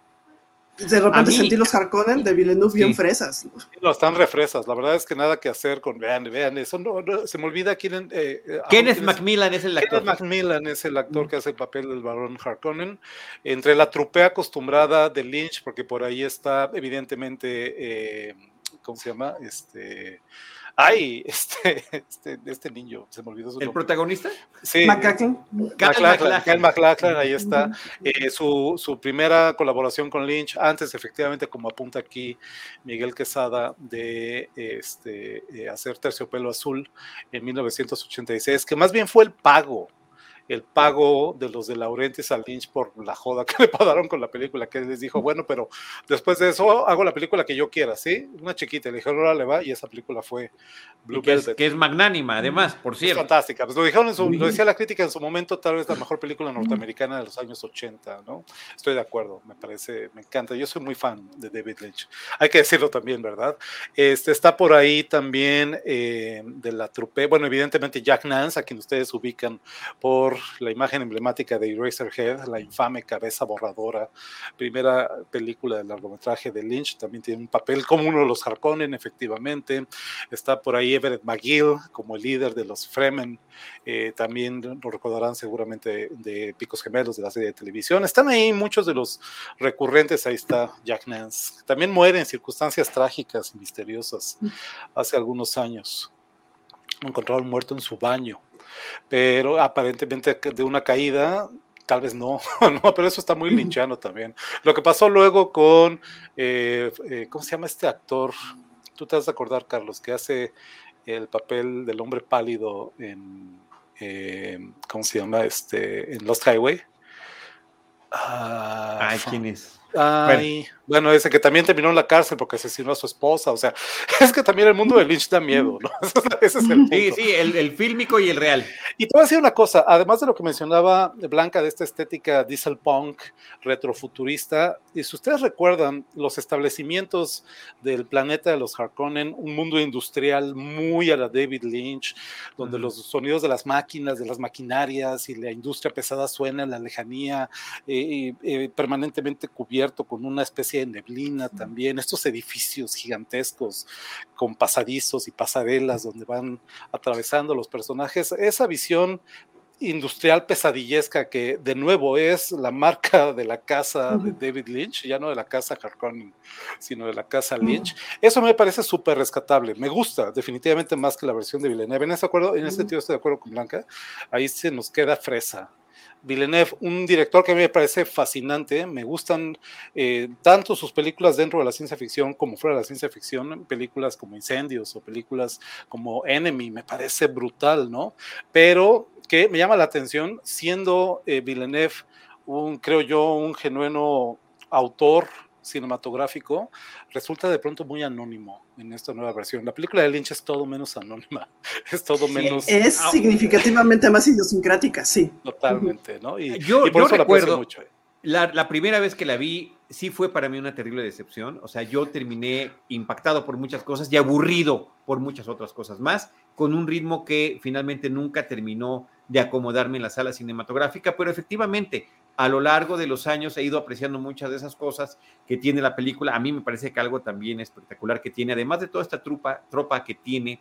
De repente sentí los Harkonnen de Villeneuve bien fresas. No, están refresas. La verdad es que nada que hacer con. Vean, vean, eso no, se me olvida quién. Eh, eh Kenneth Macmillan es el actor. Kenneth Macmillan es el actor que hace el papel del barón Harkonnen. Entre la trupea acostumbrada de Lynch, porque por ahí está, evidentemente, eh, ¿cómo se llama? Este. Ay, este, este, este niño, se me olvidó su ¿El protagonista? Sí. McLachlan. Kyle McLachlan, ahí está. Eh, su, su, primera colaboración con Lynch, antes efectivamente, como apunta aquí Miguel Quesada, de este, eh, hacer Terciopelo Azul en 1986, que más bien fue el pago el pago de los de Laurentiis a Lynch por la joda que le pagaron con la película, que les dijo, bueno, pero después de eso hago la película que yo quiera, ¿sí? Una chiquita, le dijeron, ahora le va, y esa película fue Blue que Velvet. Es, que es magnánima, además, por cierto. Es fantástica, pues lo dijeron en su, lo decía la crítica en su momento, tal vez la mejor película norteamericana de los años 80, ¿no? Estoy de acuerdo, me parece, me encanta, yo soy muy fan de David Lynch, hay que decirlo también, ¿verdad? Este, está por ahí también eh, de la trupe, bueno, evidentemente Jack Nance, a quien ustedes ubican por la imagen emblemática de Eraserhead, la infame cabeza borradora, primera película del largometraje de Lynch, también tiene un papel como uno de los Harkonnen, efectivamente. Está por ahí Everett McGill como el líder de los Fremen, eh, también lo recordarán seguramente de, Picos Gemelos de la serie de televisión. Están ahí muchos de los recurrentes, ahí está Jack Nance. También muere en circunstancias trágicas y misteriosas hace algunos años. Encontraron muerto en su baño, pero aparentemente de una caída tal vez no, no, pero eso está muy linchano también. Lo que pasó luego con, eh, eh, ¿cómo se llama este actor? Tú te vas a acordar, Carlos, que hace el papel del hombre pálido en, eh, ¿cómo se llama? Este, en Lost Highway. Ah, Ay, ¿quién es? Ay, bueno, ese que también terminó en la cárcel porque asesinó a su esposa, o sea, es que también el mundo de Lynch da miedo, ¿no? ese es el punto. Sí, sí, el, fílmico y el real. Y te voy a decir una cosa, además de lo que mencionaba Blanca de esta estética diesel punk retrofuturista, y si ustedes recuerdan los establecimientos del planeta de los Harkonnen, un mundo industrial muy a la David Lynch, donde los sonidos de las máquinas, de las maquinarias y la industria pesada suenan en la lejanía, eh, eh, permanentemente cubierto con una especie de neblina también, estos edificios gigantescos con pasadizos y pasarelas donde van atravesando los personajes, esa visión industrial pesadillesca que de nuevo es la marca de la casa de David Lynch, ya no de la casa Harkonnen, sino de la casa Lynch. Eso me parece súper rescatable, me gusta definitivamente más que la versión de Villeneuve. En ese, acuerdo, en ese sentido estoy de acuerdo con Blanca, ahí se nos queda fresa Villeneuve, un director que a mí me parece fascinante, me gustan eh, tanto sus películas dentro de la ciencia ficción como fuera de la ciencia ficción, películas como Incendios o películas como Enemy, me parece brutal, ¿no? Pero que me llama la atención, siendo eh, Villeneuve un, creo yo, un genuino autor cinematográfico resulta de pronto muy anónimo en esta nueva versión. La película de Lynch es todo menos anónima, es todo menos... Es significativamente más idiosincrática, sí. Totalmente, ¿no? Y, yo, por eso recuerdo, mucho. Eh. La, la, primera vez que la vi, sí fue para mí una terrible decepción. O sea, yo terminé impactado por muchas cosas y aburrido por muchas otras cosas más, con un ritmo que finalmente nunca terminó de acomodarme en la sala cinematográfica, pero efectivamente a lo largo de los años he ido apreciando muchas de esas cosas que tiene la película. A mí me parece que algo también espectacular que tiene, además de toda esta tropa, tropa que tiene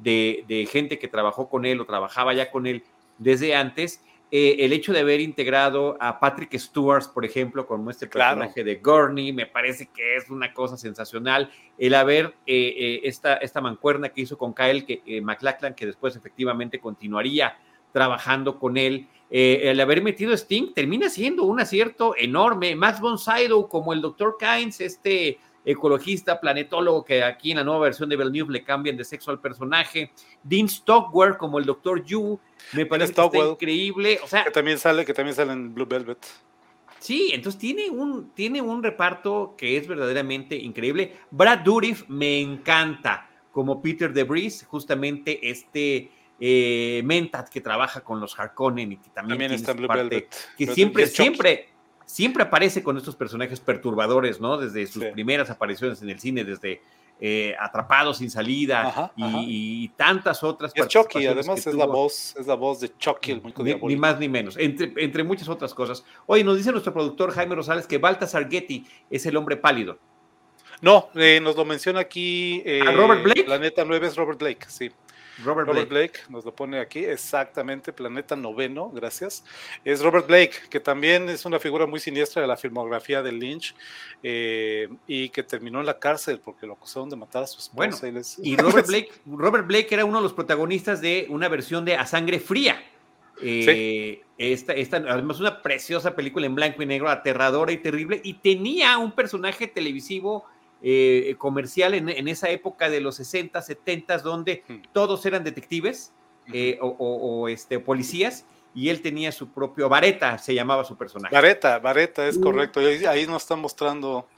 de, gente que trabajó con él o trabajaba ya con él desde antes, eh, el hecho de haber integrado a Patrick Stewart, por ejemplo, como este personaje de Gurney, me parece que es una cosa sensacional. El haber eh, eh, esta, esta mancuerna que hizo con Kyle que, McLachlan, que después efectivamente continuaría trabajando con él. Eh, el haber metido Sting termina siendo un acierto enorme. Max von Sydow como el Dr. Kynes, este ecologista, planetólogo que aquí en la nueva versión de Bell News le cambian de sexo al personaje. Dean Stockwell como el Dr. Yu, me parece increíble. O sea, que también sale, que también sale en Blue Velvet. Sí, entonces tiene un, tiene un reparto que es verdaderamente increíble. Brad Dourif me encanta como Peter DeBris, justamente este eh, Mentat que trabaja con los Harkonnen y que también, está en parte, que siempre, siempre, siempre aparece con estos personajes perturbadores, ¿no? Desde sus primeras apariciones en el cine, desde eh, Atrapados sin salida y, tantas otras. es Chucky, además es la voz, es la voz de Chucky, el ni, ni, más ni menos, entre, entre muchas otras cosas. Oye, nos dice nuestro productor Jaime Rosales que Baltasar Getty es el hombre pálido. No, eh, nos lo menciona aquí. Robert Blake? Planeta 9 es Robert Blake, sí. Robert, Blake. nos lo pone aquí, exactamente, Planeta Noveno, gracias. Es Robert Blake, que también es una figura muy siniestra de la filmografía de Lynch eh, y que terminó en la cárcel porque lo acusaron de matar a su esposa. Bueno, y, Robert, Blake, Robert Blake era uno de los protagonistas de una versión de A Sangre Fría. Eh, esta, esta, además, una preciosa película en blanco y negro, aterradora y terrible, y tenía un personaje televisivo eh, comercial en, esa época de los 60, 70, donde todos eran detectives eh, o, este, policías y él tenía su propio Vareta, se llamaba su personaje. Vareta, Vareta, es correcto. Ahí, nos está mostrando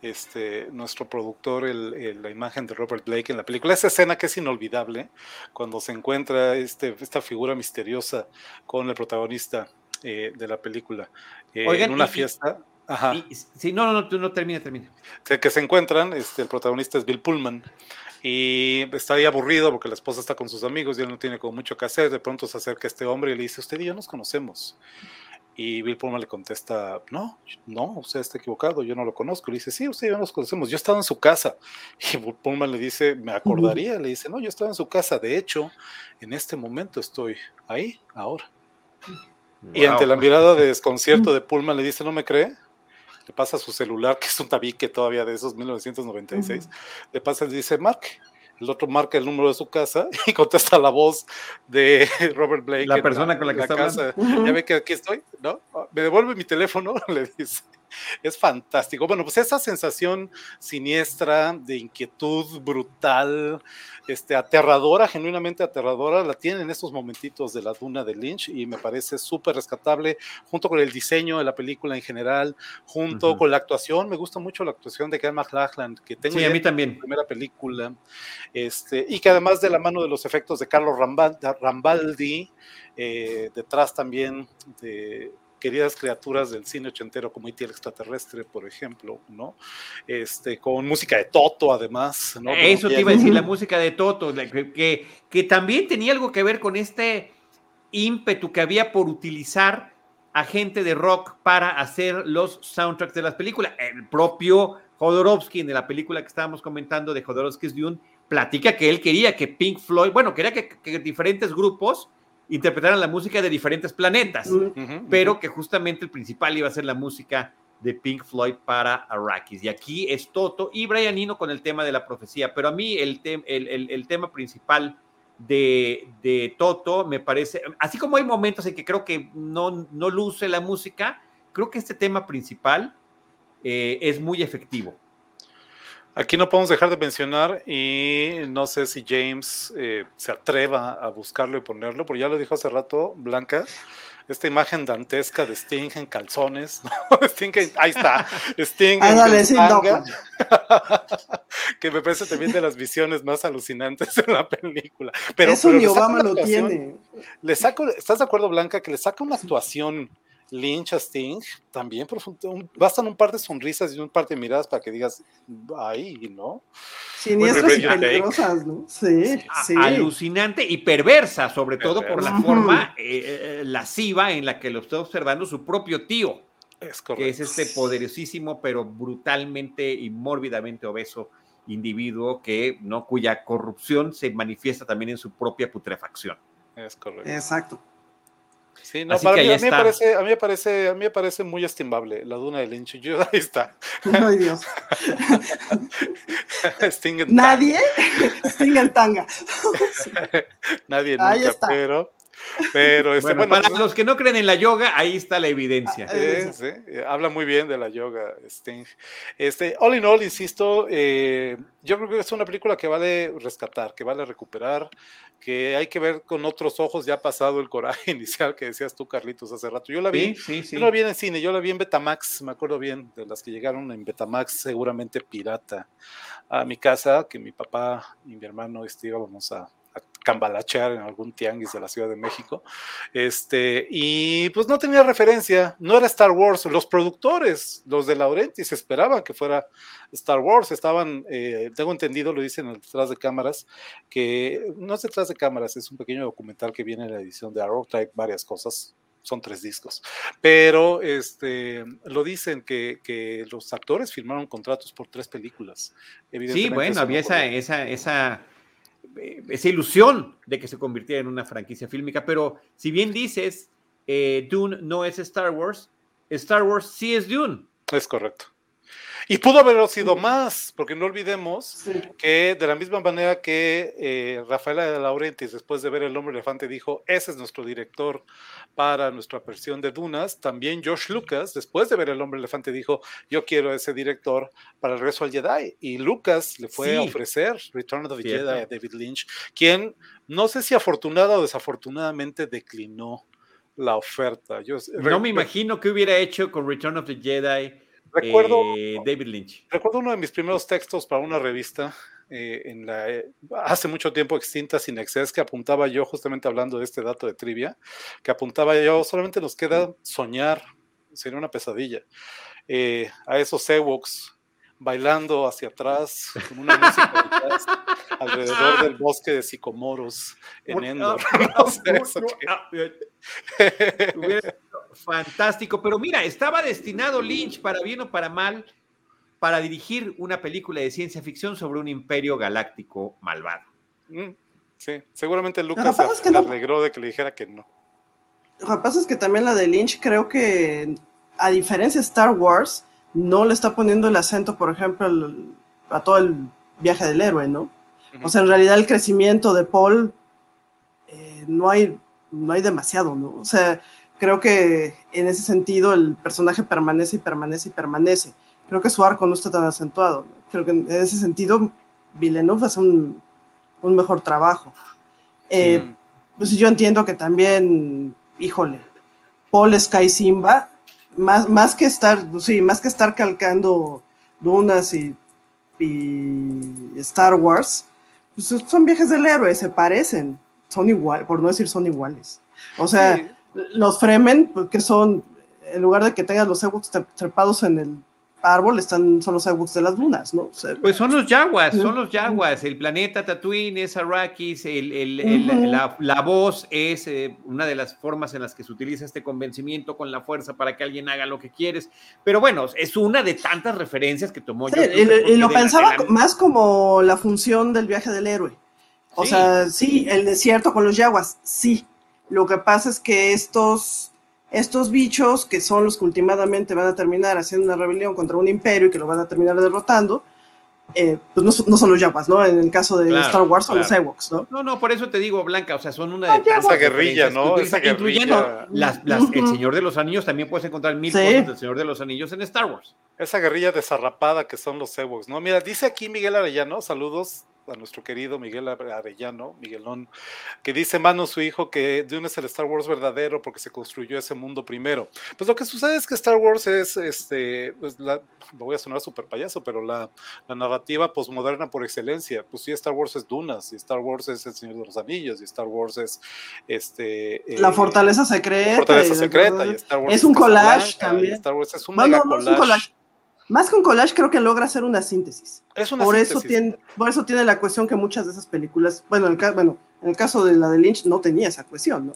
este, nuestro productor la imagen de Robert Blake en la película. Esa escena que es inolvidable, cuando se encuentra este, esta figura misteriosa con el protagonista eh, de la película en una fiesta. Ajá. sí, no, no, no, no termina, termina. que se encuentran, este, el protagonista es Bill Pullman, y está ahí aburrido porque la esposa está con sus amigos y él no tiene como mucho que hacer. De pronto se acerca este hombre y le dice, usted y yo nos conocemos. Y Bill Pullman le contesta, no, no, usted está equivocado, yo no lo conozco. Le dice, sí, usted y yo nos conocemos, yo estaba en su casa. Y Bill Pullman le dice, me acordaría, le dice, no, yo estaba en su casa, de hecho, en este momento estoy ahí, ahora. Y ante la mirada de desconcierto de Pullman le dice, ¿no me cree? Le pasa su celular, que es un tabique todavía de esos 1996. Le pasa y le dice, Mark, el otro marca el número de su casa y contesta la voz de Robert Blake. La persona con la que está casa. Ya ve que aquí estoy, ¿no? Me devuelve mi teléfono, le dice. Es fantástico. Bueno, pues esa sensación siniestra, de inquietud brutal, este, aterradora, genuinamente aterradora, la tienen en estos momentitos de la duna de Lynch y me parece súper rescatable, junto con el diseño de la película en general, junto con la actuación. Me gusta mucho la actuación de Ken McLachlan, que tengo sí, a mí también. primera película, este, y que además de la mano de los efectos de Carlos Rambaldi, eh, detrás también de queridas criaturas del cine ochentero como E.T. el extraterrestre, por ejemplo, ¿no? Este, con música de Toto, además, ¿no? Eso te iba a decir, la música de Toto, que, que también tenía algo que ver con este ímpetu que había por utilizar a gente de rock para hacer los soundtracks de las películas. El propio Jodorowsky, de la película que estábamos comentando de Jodorowsky's Dune, platica que él quería que Pink Floyd, bueno, quería que, que diferentes grupos interpretaran la música de diferentes planetas, pero que justamente el principal iba a ser la música de Pink Floyd para Arrakis. Y aquí es Toto y Brian Eno con el tema de la profecía, pero a mí el, el, tema principal de, de, Toto me parece, así como hay momentos en que creo que no, no luce la música, creo que este tema principal eh, es muy efectivo. Aquí no podemos dejar de mencionar y no sé si James eh, se atreva a buscarlo y ponerlo, porque ya lo dijo hace rato Blanca, esta imagen dantesca de Sting en calzones, Sting ahí está, Sting en tanga, que me parece también de las visiones más alucinantes de la película. Pero, Eso ni Obama lo tiene. Le saco, ¿estás de acuerdo, Blanca, que le saca una actuación Lynch a Sting, también bastan un par de sonrisas y un par de miradas para que digas, ay, ¿no? Siniestras y peligrosas, ¿no? Sí, sí. Alucinante y perversa, sobre todo por la forma eh, eh, lasciva en la que lo está observando su propio tío. Es que es este poderosísimo, pero brutalmente y mórbidamente obeso individuo que, ¿no? cuya corrupción se manifiesta también en su propia putrefacción. Es correcto. Exacto. Sí, no, para mí, a, mí me parece, a, mí me parece, a mí me parece muy estimable la duna de Lynch. Yo, ahí está. Ay, Dios. Sting en ¿Nadie? Sting en tanga. Nadie nunca, está. pero pero este, bueno, para los que no creen en la yoga, ahí está la evidencia. sí, habla muy bien de la yoga, Sting. Este, all in all, insisto, eh, yo creo que es una película que vale rescatar, que vale recuperar, que hay que ver con otros ojos, ya ha pasado el coraje inicial que decías tú, Carlitos, hace rato. Yo la vi, yo la vi en cine, yo la vi en Betamax, me acuerdo bien de las que llegaron en Betamax, seguramente pirata, a mi casa, que mi papá y mi hermano este, íbamos a cambalachear en algún tianguis de la Ciudad de México. Este, y pues no tenía referencia, no era Star Wars. Los productores, los de Laurentiis, esperaban que fuera Star Wars. Estaban, eh, tengo entendido, lo dicen detrás de cámaras, que no es detrás de cámaras, es un pequeño documental que viene en la edición de Arrow, trae varias cosas, son tres discos. Pero este, lo dicen que, que, los actores firmaron contratos por tres películas. Sí, bueno, había esa, esa, esa esa ilusión de que se convirtiera en una franquicia fílmica, pero si bien dices, eh, Dune no es Star Wars, Star Wars sí es Dune. Es correcto. Y pudo haberlo sido más, porque no olvidemos que de la misma manera que eh, Rafaela de Laurentiis, después de ver El Hombre Elefante, dijo, ese es nuestro director para nuestra versión de Dunas, también Josh Lucas, después de ver El Hombre Elefante, dijo, yo quiero ese director para el regreso al Jedi. Y Lucas le fue a ofrecer Return of the Jedi a David Lynch, quien no sé si afortunada o desafortunadamente declinó la oferta. Yo, no me imagino qué hubiera hecho con Return of the Jedi Recuerdo, eh, David Lynch. Recuerdo uno de mis primeros textos para una revista eh, en la, eh, hace mucho tiempo extinta sin exceso que apuntaba yo justamente hablando de este dato de trivia, que apuntaba yo, solamente nos queda soñar, sería una pesadilla, a esos Ewoks bailando hacia atrás con una música alrededor del bosque de sicomoros en Endor. Fantástico, pero mira, estaba destinado Lynch para bien o para mal para dirigir una película de ciencia ficción sobre un imperio galáctico malvado. Mm, sí, seguramente Lucas se, alegró de que le dijera que no. Lo que pasa es que también la de Lynch creo que, a diferencia de Star Wars, no le está poniendo el acento, por ejemplo, a todo el viaje del héroe, ¿no? O sea, en realidad el crecimiento de Paul eh, no, hay, no hay demasiado, ¿no? O sea, creo que en ese sentido el personaje permanece y permanece y permanece creo que su arco no está tan acentuado. Creo que en ese sentido Villeneuve hace un, un mejor trabajo. Eh, pues yo entiendo que también, híjole, Paul Sky Simba, más, más que estar, sí, más que estar calcando Dunas y, Star Wars, pues son viajes del héroe, se parecen, son igual, por no decir son iguales. O sea, los Fremen, pues, que son, en lugar de que tengan los Ewoks trepados en el árbol están, son los Ewoks de las lunas, ¿no? pues son los Yaguas, son los Yaguas. El planeta Tatooine es Arrakis, el, la, voz es eh, una de las formas en las que se utiliza este convencimiento con la fuerza para que alguien haga lo que quieres. Pero bueno, es una de tantas referencias que tomó sí, Y, lo pensaba más como la función del viaje del héroe. O sea, sí, el desierto con los Yaguas, sí. Lo que pasa es que estos estos bichos, que son los que últimamente van a terminar haciendo una rebelión contra un imperio y que lo van a terminar derrotando, eh, pues no, son los Yaguas, ¿no? En el caso de Star Wars son los Ewoks, ¿no? No, no, por eso te digo, Blanca, o sea, son una de Esa guerrilla, ¿no? Esa incluyendo Las, El Señor de los Anillos, también puedes encontrar mil cosas del Señor de los Anillos en Star Wars. Esa guerrilla desarrapada que son los Ewoks, ¿no? Mira, dice aquí Miguel Arellano, saludos, a nuestro querido Miguel Arellano, Miguelón, que dice Mano, su hijo, que Dune es el Star Wars verdadero porque se construyó ese mundo primero. Pues lo que sucede es que Star Wars es, este, pues la, voy a sonar súper payaso, pero la, narrativa posmoderna por excelencia. Pues sí, Star Wars es Dunas, y Star Wars es El Señor de los Anillos, y Star Wars es este. la Fortaleza Secreta. Fortaleza Secreta, y Star Wars es un collage también. Star Wars es un mega collage. Más que un collage, creo que logra hacer una síntesis. Es una por síntesis. Eso tiene, por eso tiene la cuestión que muchas de esas películas, bueno en, el, bueno, en el caso de la de Lynch no tenía esa cuestión, ¿no?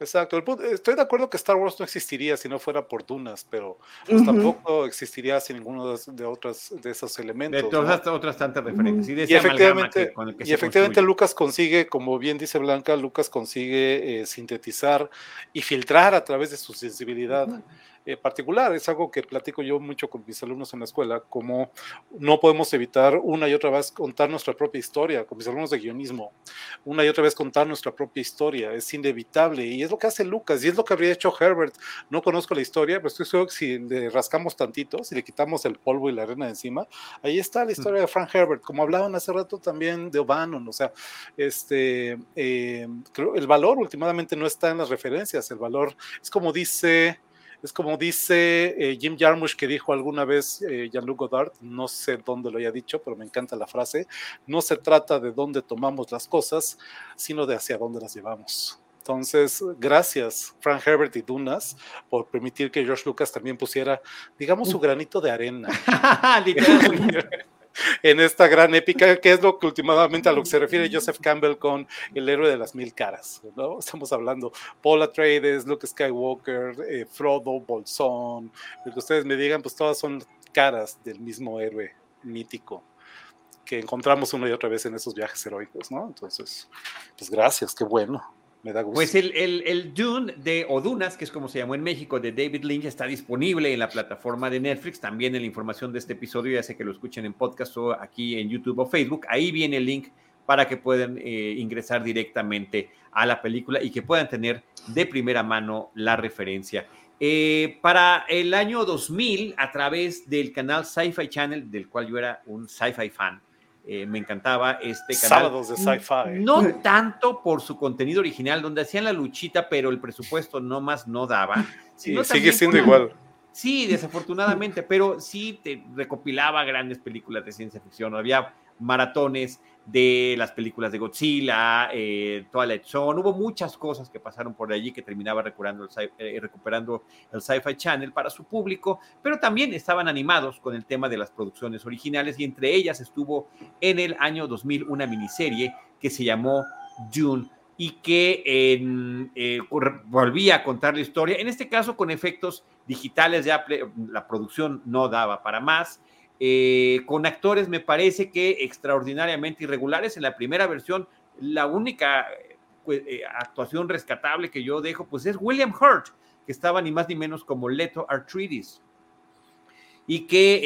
Exacto. estoy de acuerdo que Star Wars no existiría si no fuera por Dunas, pero pues tampoco existiría sin ninguno de, otros de esos elementos. De todas otras tantas referencias. Y, efectivamente, y efectivamente Lucas consigue, como bien dice Blanca, Lucas consigue eh, sintetizar y filtrar a través de su sensibilidad. Eh, particular. Es algo que platico yo mucho con mis alumnos en la escuela, como no podemos evitar una y otra vez contar nuestra propia historia, con mis alumnos de guionismo, una y otra vez contar nuestra propia historia, es inevitable y es lo que hace Lucas y es lo que habría hecho Herbert. No conozco la historia, pero estoy seguro que si le rascamos tantito, si le quitamos el polvo y la arena de encima, ahí está la historia de Frank Herbert, como hablaban hace rato también de O'Bannon, o sea, este, eh, el valor últimamente no está en las referencias, el valor es como dice es como dice eh, Jim Jarmusch que dijo alguna vez eh, Jean-Luc Godard, no sé dónde lo haya dicho, pero me encanta la frase, no se trata de dónde tomamos las cosas, sino de hacia dónde las llevamos. Entonces, gracias Frank Herbert y Dunas por permitir que George Lucas también pusiera, digamos, su granito de arena. en esta gran épica, que es lo que últimamente a lo que se refiere Joseph Campbell con el héroe de las mil caras, ¿no? Estamos hablando Paul Atreides, Luke Skywalker, eh, Frodo, Bolsón, lo que ustedes me digan, pues todas son caras del mismo héroe mítico que encontramos una y otra vez en esos viajes heroicos, ¿no? Entonces, pues gracias, qué bueno. Pues el, el, Dune de Odunas, que es como se llamó en México, de David Lynch, está disponible en la plataforma de Netflix. También en la información de este episodio, ya sé que lo escuchen en podcast o aquí en YouTube o Facebook. Ahí viene el link para que puedan eh, ingresar directamente a la película y que puedan tener de primera mano la referencia. Eh, para el año 2000, a través del canal Sci-Fi Channel, del cual yo era un sci-fi fan, eh, me encantaba este canal. Sábados de sci-fi. No tanto por su contenido original, donde hacían la luchita, pero el presupuesto no más no daba. sigue siendo igual. Sí, desafortunadamente, pero sí te recopilaba grandes películas de ciencia ficción. Había maratones de las películas de Godzilla, eh, Twilight Zone, hubo muchas cosas que pasaron por allí que terminaba recuperando el, eh, recuperando el Sci-Fi Channel para su público, pero también estaban animados con el tema de las producciones originales y entre ellas estuvo en el año 2000 una miniserie que se llamó Dune y que eh, volvía a contar la historia, en este caso con efectos digitales, ya la producción no daba para más, eh, con actores me parece que extraordinariamente irregulares. En la primera versión, la única pues, eh, actuación rescatable que yo dejo, pues es William Hurt, que estaba ni más ni menos como Leto Arthritis. Y que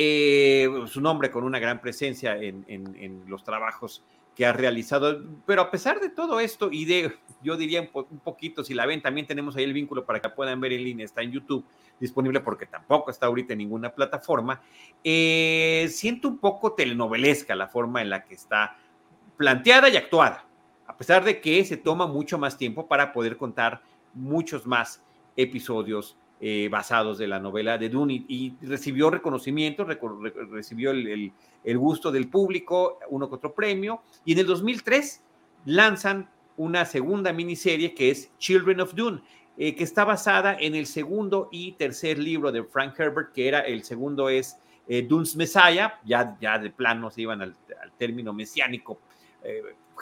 eh, su nombre con una gran presencia en, en los trabajos que ha realizado. Pero a pesar de todo esto y de, yo diría un, poquito, si la ven, también tenemos ahí el vínculo para que puedan ver en línea, está en YouTube disponible porque tampoco está ahorita en ninguna plataforma. Eh, siento un poco telenovelesca la forma en la que está planteada y actuada, a pesar de que se toma mucho más tiempo para poder contar muchos más episodios eh, basados de la novela de Dune y, recibió reconocimiento, recibió el, gusto del público, uno que otro premio, y en el 2003 lanzan una segunda miniserie que es Children of Dune, eh, que está basada en el segundo y tercer libro de Frank Herbert, que era el segundo es eh, Dune's Messiah, ya, ya de plano se iban al, término mesiánico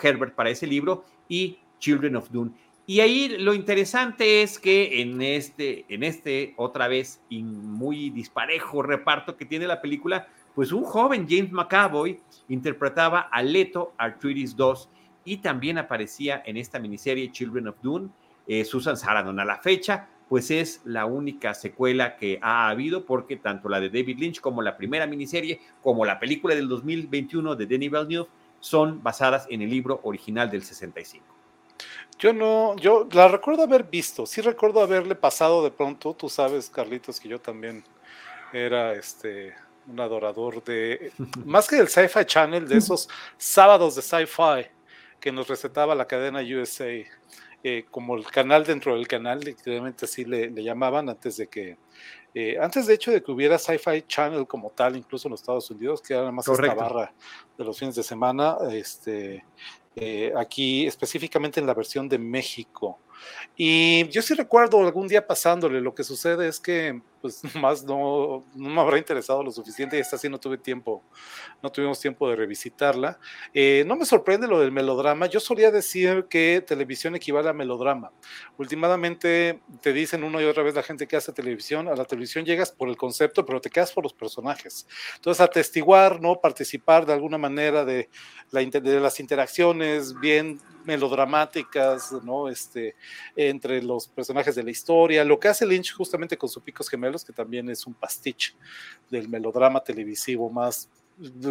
Herbert para ese libro, y Children of Dune. Y ahí lo interesante es que en este, en este otra vez y muy disparejo reparto que tiene la película, pues un joven James McAvoy interpretaba a Leto Arthritis 2 y también aparecía en esta miniserie Children of Dune, eh, Susan Sarandon. A la fecha, pues es la única secuela que ha habido porque tanto la de David Lynch como la primera miniserie, como la película del 2021 de Denis Villeneuve, son basadas en el libro original del 65. Yo no, yo la recuerdo haber visto, sí recuerdo haberle pasado de pronto, tú sabes, Carlitos, que yo también era este un adorador de, más que del Sci-Fi Channel, de esos sábados de Sci-Fi que nos recetaba la cadena USA, eh, como el canal dentro del canal, literalmente así le, llamaban antes de que, eh, antes de hecho de que hubiera Sci-Fi Channel como tal, incluso en los Estados Unidos, que era más esta barra de los fines de semana, este, eh, aquí específicamente en la versión de México. Y yo sí recuerdo algún día pasándole, lo que sucede es que pues más no, no me habrá interesado lo suficiente y esta sí no tuve tiempo, no tuvimos tiempo de revisitarla. Eh, no me sorprende lo del melodrama, yo solía decir que televisión equivale a melodrama. Últimamente te dicen una y otra vez la gente que hace televisión, a la televisión llegas por el concepto, pero te quedas por los personajes. Entonces, atestiguar, ¿no? Participar de alguna manera de, la, de las interacciones bien melodramáticas, ¿no? Este, entre los personajes de la historia, lo que hace Lynch justamente con sus picos gemelos, que también es un pastiche del melodrama televisivo más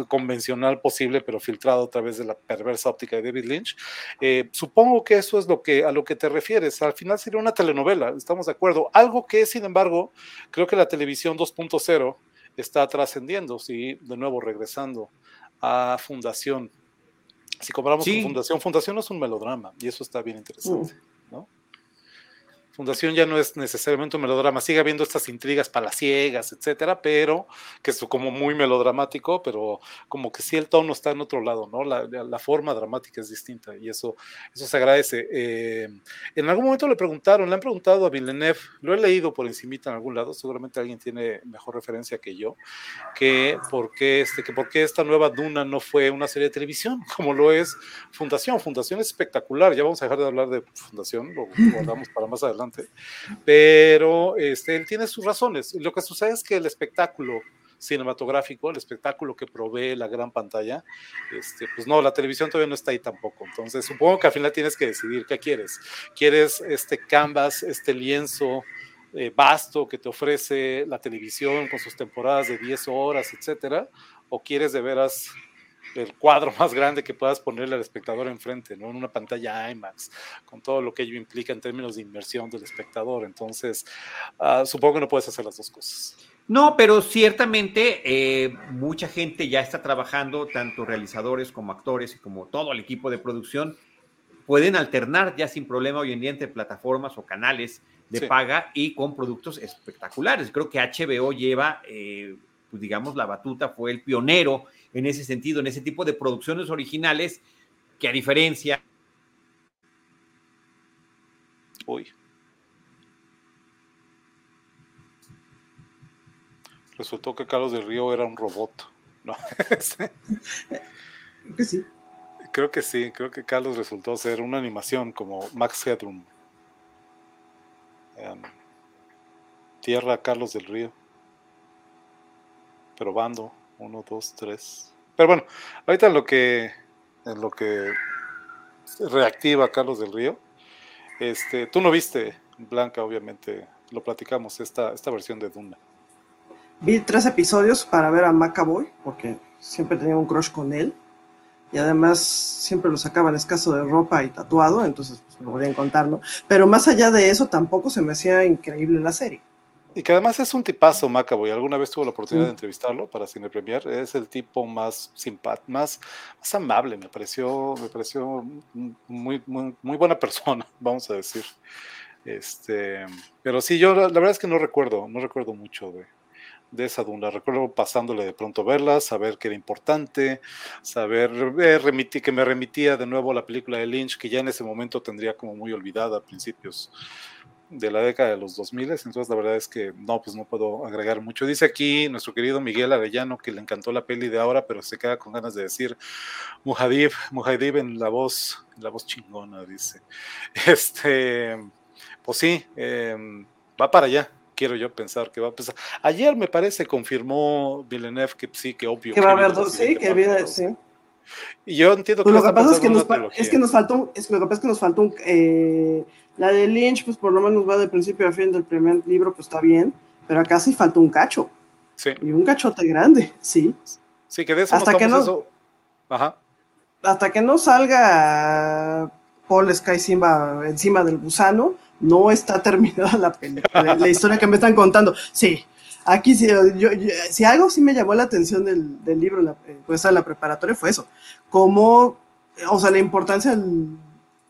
convencional posible, pero filtrado a través de la perversa óptica de David Lynch. Eh, supongo que eso es lo que, a lo que te refieres. Al final sería una telenovela, estamos de acuerdo. Algo que, sin embargo, creo que la televisión 2.0 está trascendiendo, sí, de nuevo regresando a Fundación. Si comparamos con Fundación, Fundación no es un melodrama y eso está bien interesante. Mm. Fundación ya no es necesariamente un melodrama, sigue habiendo estas intrigas palaciegas, etcétera, pero que es como muy melodramático, pero como que sí el tono está en otro lado, ¿no? La, forma dramática es distinta y eso, eso se agradece. Eh, en algún momento le preguntaron, le han preguntado a Villeneuve, lo he leído por encimita en algún lado, seguramente alguien tiene mejor referencia que yo, que por este, que por qué esta nueva Duna no fue una serie de televisión, como lo es Fundación. Fundación es espectacular, ya vamos a dejar de hablar de Fundación, lo guardamos para más adelante pero este, él tiene sus razones. Lo que sucede es que el espectáculo cinematográfico, el espectáculo que provee la gran pantalla, este, pues no, la televisión todavía no está ahí tampoco. Entonces, supongo que al final tienes que decidir qué quieres. ¿Quieres este canvas, este lienzo eh, vasto que te ofrece la televisión con sus temporadas de 10 horas, etcétera? ¿O quieres de veras el cuadro más grande que puedas ponerle al espectador enfrente, ¿no? En una pantalla IMAX, con todo lo que ello implica en términos de inversión del espectador. Entonces, uh, supongo que no puedes hacer las dos cosas. No, pero ciertamente eh, mucha gente ya está trabajando, tanto realizadores como actores y como todo el equipo de producción, pueden alternar ya sin problema hoy en día entre plataformas o canales de paga y con productos espectaculares. Creo que HBO lleva, eh, pues digamos, la batuta, fue el pionero en ese sentido, en ese tipo de producciones originales que a diferencia... Uy. Resultó que Carlos del Río era un robot. ¿no? Creo que sí. Creo que sí, creo que Carlos resultó ser una animación como Max Headroom. Tierra Carlos del Río. Pero bando, uno, dos, tres. Pero bueno, ahorita en lo que en lo que reactiva Carlos del Río, este, tú no viste Blanca, obviamente, lo platicamos, esta, esta versión de Duna. Vi tres episodios para ver a Macaboy, porque siempre tenía un crush con él y además siempre lo sacaban escaso de ropa y tatuado, entonces pues, lo podían contar, ¿no? Pero más allá de eso, tampoco se me hacía increíble la serie. Y que además es un tipazo, Macaboy. Alguna vez tuve la oportunidad de entrevistarlo para Cine Premier. Es el tipo más simpático, más, más amable. Me pareció, me pareció muy, muy, muy buena persona, vamos a decir. Este, pero sí, yo la, la verdad es que no recuerdo, no recuerdo mucho de, de esa duna. Recuerdo pasándole de pronto verla, saber que era importante, saber eh, que me remitía de nuevo a la película de Lynch, que ya en ese momento tendría como muy olvidada a principios de la década de los 2000, entonces la verdad es que no, pues no puedo agregar mucho. Dice aquí nuestro querido Miguel Arellano que le encantó la peli de ahora, pero se queda con ganas de decir Mujadib, Mujadib en la voz, en la voz chingona, dice. Este, pues sí, em, va para allá, quiero yo pensar que va a empezar. Ayer me parece confirmó Villeneuve que sí, que obvio. Que va a haber dos, sí, que viene, sí. Y yo entiendo pues que lo que pasa es que, nos, es que nos faltó, es que lo que pasa es que nos faltó un, eh, la de Lynch, pues por lo menos va de principio a fin del primer libro, pues está bien, pero acá sí faltó un cacho. Sí. Y un cachote grande, sí. Sí, que de eso hasta no que no, eso. Ajá. Hasta que no salga Paul Sky Simba encima del gusano, no está terminada la película, la historia que me están contando. Sí, aquí sí, yo, si algo sí me llamó la atención del, del libro, la, pues la preparatoria fue eso, como, o sea, la importancia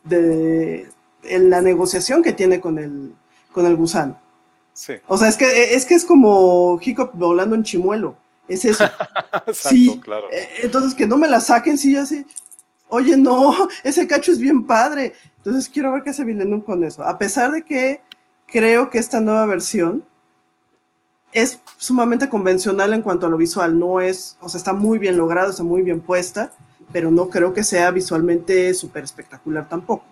de, la negociación que tiene con el, con el gusano. Sí. O sea, es que es, que es como Hiccup volando en chimuelo. Es eso. Exacto, sí. claro. Eh, Entonces, que no me la saquen, sí, así. Oye, no, ese cacho es bien padre. Entonces quiero ver qué hace Villeneuve con eso. A pesar de que creo que esta nueva versión es sumamente convencional en cuanto a lo visual. No es, o sea, está muy bien logrado, está muy bien puesta, pero no creo que sea visualmente súper espectacular tampoco.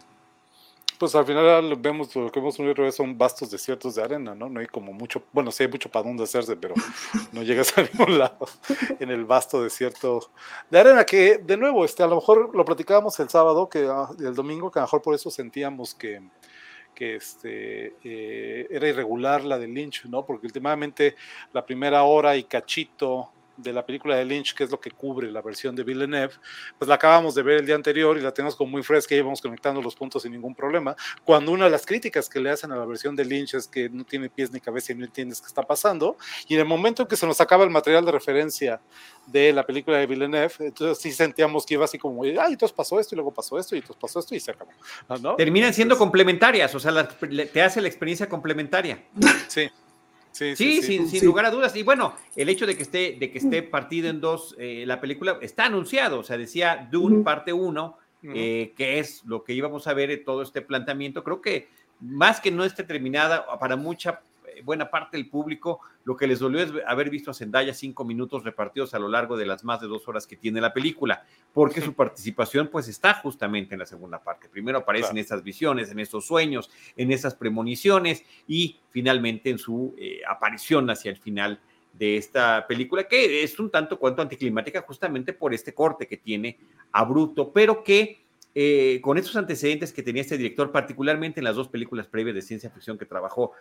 Pues al final vemos lo que vemos un libro son vastos desiertos de arena, ¿no? No hay como mucho, bueno, sí hay mucho para dónde hacerse, pero no llegas a ningún lado en el vasto desierto de arena, que de nuevo, este, a lo mejor lo platicábamos el sábado, que ah, el domingo, que a lo mejor por eso sentíamos que, que este, eh, era irregular la de Lynch, ¿no? Porque últimamente la primera hora y cachito de la película de Lynch, que es lo que cubre la versión de Villeneuve, pues la acabamos de ver el día anterior y la tenemos como muy fresca y íbamos conectando los puntos sin ningún problema. Cuando una de las críticas que le hacen a la versión de Lynch es que no tiene pies ni cabeza y no entiendes qué está pasando, y en el momento en que se nos acaba el material de referencia de la película de Villeneuve, entonces sí sentíamos que iba así como, ay, entonces pasó esto y luego pasó esto y entonces pasó esto y se acabó. ¿no? Terminan siendo complementarias, o sea, la, te hace la experiencia complementaria. Sí. Sí, sí, sí, sí, sin, sin, lugar a dudas. Y bueno, el hecho de que esté, de que esté partido en dos eh, la película está anunciado. O sea, decía Dune uh -huh. parte 1, uh -huh. eh, que es lo que íbamos a ver en todo este planteamiento. Creo que más que no esté terminada, para mucha buena parte del público, lo que les dolió es haber visto a Zendaya cinco minutos repartidos a lo largo de las más de dos horas que tiene la película, porque su participación pues está justamente en la segunda parte. Primero aparecen claro. esas visiones, en esos sueños, en esas premoniciones y finalmente en su eh, aparición hacia el final de esta película, que es un tanto cuanto anticlimática justamente por este corte que tiene abrupto, pero que eh, con esos antecedentes que tenía este director, particularmente en las dos películas previas de ciencia ficción que trabajó,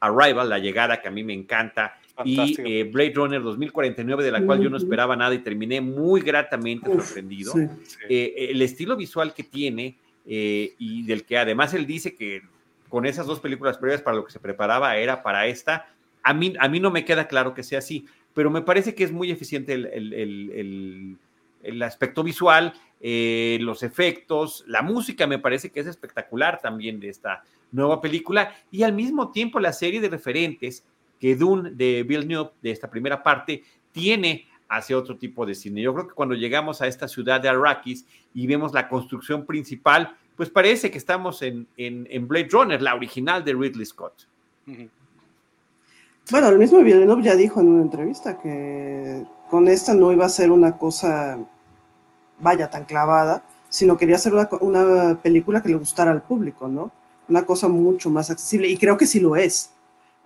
Arrival, La Llegada, que a mí me encanta, Fantástico. y eh, Blade Runner 2049, de la cual yo no esperaba nada y terminé muy gratamente Uf, sorprendido. Sí. Eh, el estilo visual que tiene y del que además él dice que con esas dos películas previas para lo que se preparaba era para esta, a mí, a mí no me queda claro que sea así, pero me parece que es muy eficiente el, el, el, el aspecto visual, eh, los efectos, la música me parece que es espectacular también de esta nueva película y al mismo tiempo la serie de referentes que Dune de Bill Newell, de esta primera parte, tiene hacia otro tipo de cine. Yo creo que cuando llegamos a esta ciudad de Arrakis y vemos la construcción principal, pues parece que estamos en, en, Blade Runner, la original de Ridley Scott. Bueno, el mismo Villeneuve ya dijo en una entrevista que con esta no iba a ser una cosa, vaya, tan clavada, sino quería hacer una, una película que le gustara al público, ¿no? Una cosa mucho más accesible, y creo que sí lo es.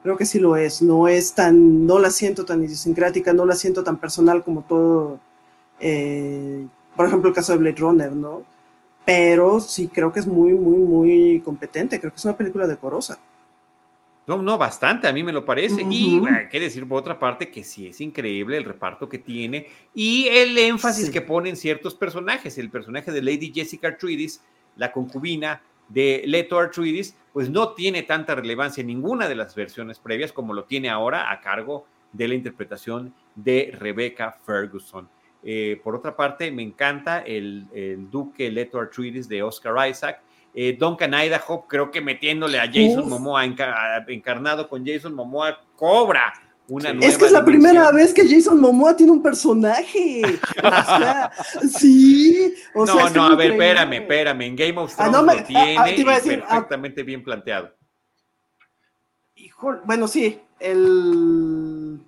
Creo que sí lo es. No es tan, no la siento tan idiosincrática, no la siento tan personal como todo, eh, por ejemplo, el caso de Blade Runner, ¿no? Pero sí creo que es muy, muy, muy competente. Creo que es una película decorosa. No, no, bastante, a mí me lo parece. Y hay que decir por otra parte que sí es increíble el reparto que tiene y el énfasis que ponen ciertos personajes. El personaje de Lady Jessica Artruidis, la concubina de Leto Artruidis, pues no tiene tanta relevancia en ninguna de las versiones previas como lo tiene ahora a cargo de la interpretación de Rebecca Ferguson. Eh, por otra parte, me encanta el, el duque Leto Artruidis de Oscar Isaac eh, Duncan Idaho, creo que metiéndole a Jason Momoa, encarnado con Jason Momoa, cobra una nueva. Es que es la primera vez que Jason Momoa tiene un personaje. sí. no, no, a ver, espérame, espérame. En Game of ah, Thrones lo ah, tiene perfectamente bien planteado. Hijo, bueno, sí, el.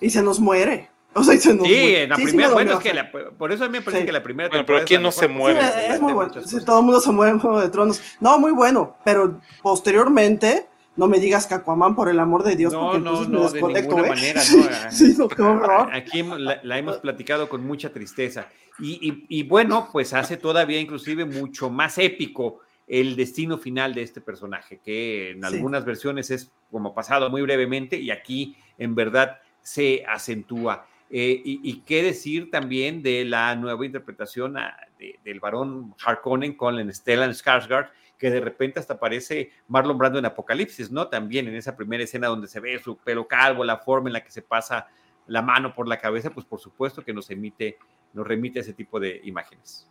Y se nos muere sí, en la primera, bueno, es que por eso a mí me parece que la primera temporada. pero ¿quién no se muere? es muy bueno. todo el mundo se muere en Juego de Tronos. No, muy bueno, pero posteriormente. No me digas que Aquaman, por el amor de Dios, no, porque no, no, de ninguna ¿eh? manera, no. sí, no, qué horror. Aquí la, hemos platicado con mucha tristeza. Y, y, y, bueno, pues hace todavía inclusive mucho más épico el destino final de este personaje, que en algunas versiones es como pasado muy brevemente y aquí en verdad se acentúa. Eh, y, qué decir también de la nueva interpretación ah, del varón Harkonnen con Stellan Skarsgård, que de repente hasta parece Marlon Brando en Apocalipsis, ¿no? También en esa primera escena donde se ve su pelo calvo, la forma en la que se pasa la mano por la cabeza, pues por supuesto que nos emite, nos remite a ese tipo de imágenes.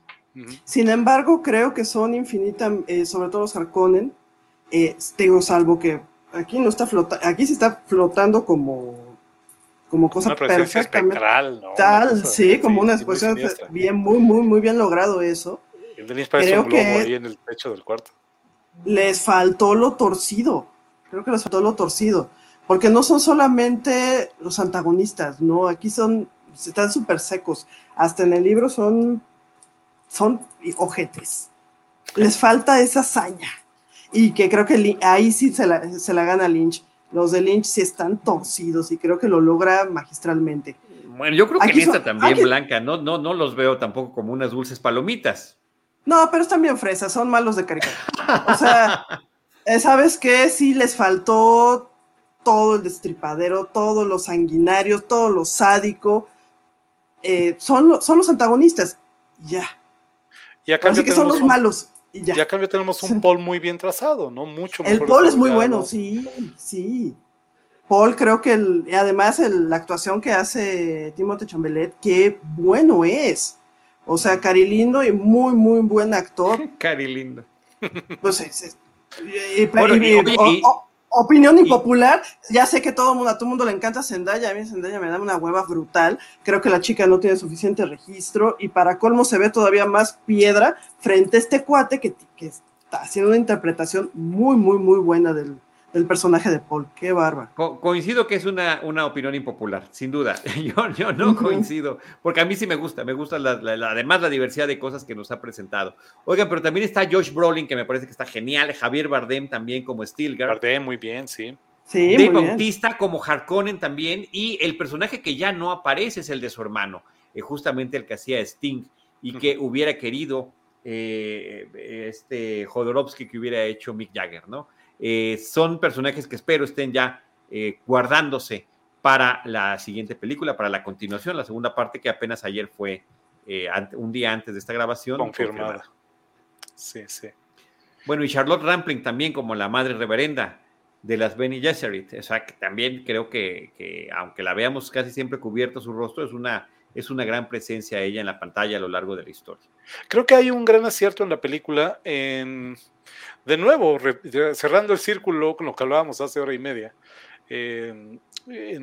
Sin embargo, creo que son infinitas, eh, sobre todo los Harkonnen, eh, tengo salvo que aquí no está flotando, aquí se está flotando como como cosa perfectamente tal, sí, como una exposición bien, muy, muy, muy bien logrado eso. El un globo ahí en el techo del cuarto. Les faltó lo torcido, creo que les faltó lo torcido, porque no son solamente los antagonistas, no, aquí son, están súper secos, hasta en el libro son, son ojetes. Les falta esa hazaña, y que creo que ahí sí se la, se la gana Lynch los de Lynch sí están torcidos y creo que lo logra magistralmente. Bueno, yo creo que en esta también, Blanca, no, no, no los veo tampoco como unas dulces palomitas. No, pero están bien fresas, son malos de caricatura. O sea, eh, ¿sabes qué? Sí les faltó todo el destripadero, todo lo sanguinario, todo lo sádico. Eh, son, son los antagonistas. Ya. Y acá que son los malos. Y ya. cambio tenemos un Paul muy bien trazado, ¿no? Mucho El Paul es muy bueno, sí, sí. Paul creo que además la actuación que hace Timothée Chambelet, qué bueno es. O sea, Cari Lindo y muy, muy buen actor. Cari Lindo. Pues es, opinión impopular, ya sé que todo mundo, a todo mundo le encanta Zendaya, a mí Zendaya me da una hueva brutal, creo que la chica no tiene suficiente registro y para colmo se ve todavía más piedra frente a este cuate que, que está haciendo una interpretación muy, muy, muy buena del, el personaje de Paul. Qué barba. coincido que es una, una opinión impopular, sin duda. Yo, yo no coincido, porque a mí sí me gusta, me gusta la, además la diversidad de cosas que nos ha presentado. Oigan, pero también está Josh Brolin, que me parece que está genial, Javier Bardem también como Stilgar. Bardem, muy bien, sí. Sí, Dave Bautista como Harkonnen también, y el personaje que ya no aparece es el de su hermano, eh, justamente el que hacía Sting, y que hubiera querido eh, este Jodorowsky que hubiera hecho Mick Jagger, ¿no? Eh, son personajes que espero estén ya eh, guardándose para la siguiente película, para la continuación, la segunda parte que apenas ayer fue eh, un día antes de esta grabación. Confirmada. Sí, sí. Bueno, y Charlotte Rampling también como la madre reverenda de las Benny Gesserit. O sea, que también creo que, aunque la veamos casi siempre cubierto su rostro, es una es una gran presencia ella en la pantalla a lo largo de la historia. Creo que hay un gran acierto en la película, en, de nuevo, cerrando el círculo con lo que hablábamos hace hora y media, en,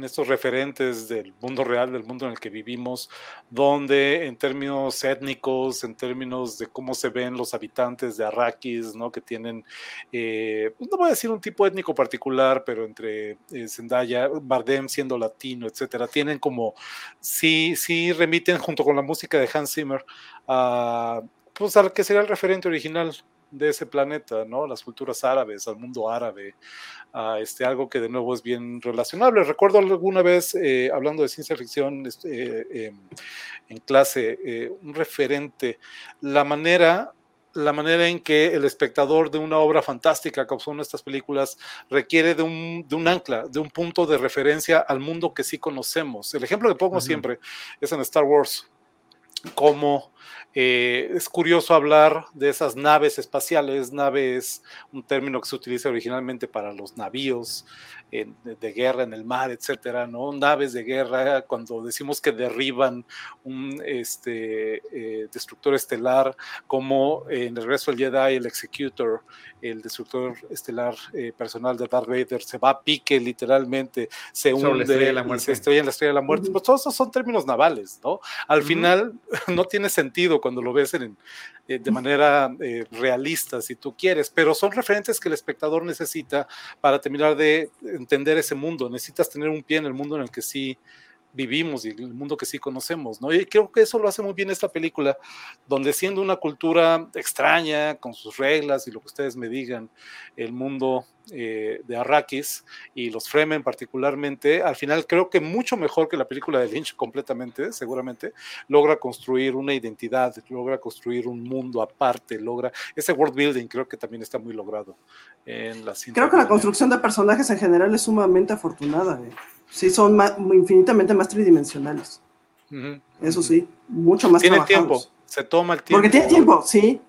estos referentes del mundo real, del mundo en el que vivimos, donde en términos étnicos, en términos de cómo se ven los habitantes de Arrakis, ¿no? que tienen, eh, no voy a decir un tipo étnico particular, pero entre eh, Zendaya, Bardem siendo latino, etcétera, tienen como, sí, sí remiten junto con la música de Hans Zimmer a, pues, al que sería el referente original de ese planeta, ¿no? Las culturas árabes, al mundo árabe, a este, algo que de nuevo es bien relacionable. Recuerdo alguna vez, eh, hablando de ciencia ficción este, em, en clase, eh, un referente, la manera la manera en que el espectador de una obra fantástica, como son estas películas, requiere de un, de un, ancla, de un punto de referencia al mundo que sí conocemos. El ejemplo que pongo siempre es en Star Wars, como eh, es curioso hablar de esas naves espaciales, naves, un término que se utiliza originalmente para los navíos de, guerra en el mar, etcétera, ¿no? Naves de guerra, cuando decimos que derriban un este, eh, destructor estelar, como en el resto del Jedi, el Executor, el destructor estelar eh, personal de Darth Vader, se va a pique literalmente, se hunde, se estrella en la estrella de la muerte. Pues todos esos son términos navales, ¿no? Al final no tiene sentido cuando lo ves eh, de manera eh, realista, si tú quieres, pero son referentes que el espectador necesita para terminar de entender ese mundo. Necesitas tener un pie en el mundo en el que sí vivimos y el mundo que sí conocemos, ¿no? Y creo que eso lo hace muy bien esta película, donde siendo una cultura extraña, con sus reglas y lo que ustedes me digan, el mundo eh, de Arrakis y los Fremen particularmente, al final creo que mucho mejor que la película de Lynch completamente, seguramente, logra construir una identidad, logra construir un mundo aparte, logra ese world building creo que también está muy logrado en la Creo que la construcción de personajes en general es sumamente afortunada. ¿eh? Sí son infinitamente más tridimensionales. Eso sí, mucho más Tiene tiempo, se toma el tiempo. Porque tiene tiempo, sí.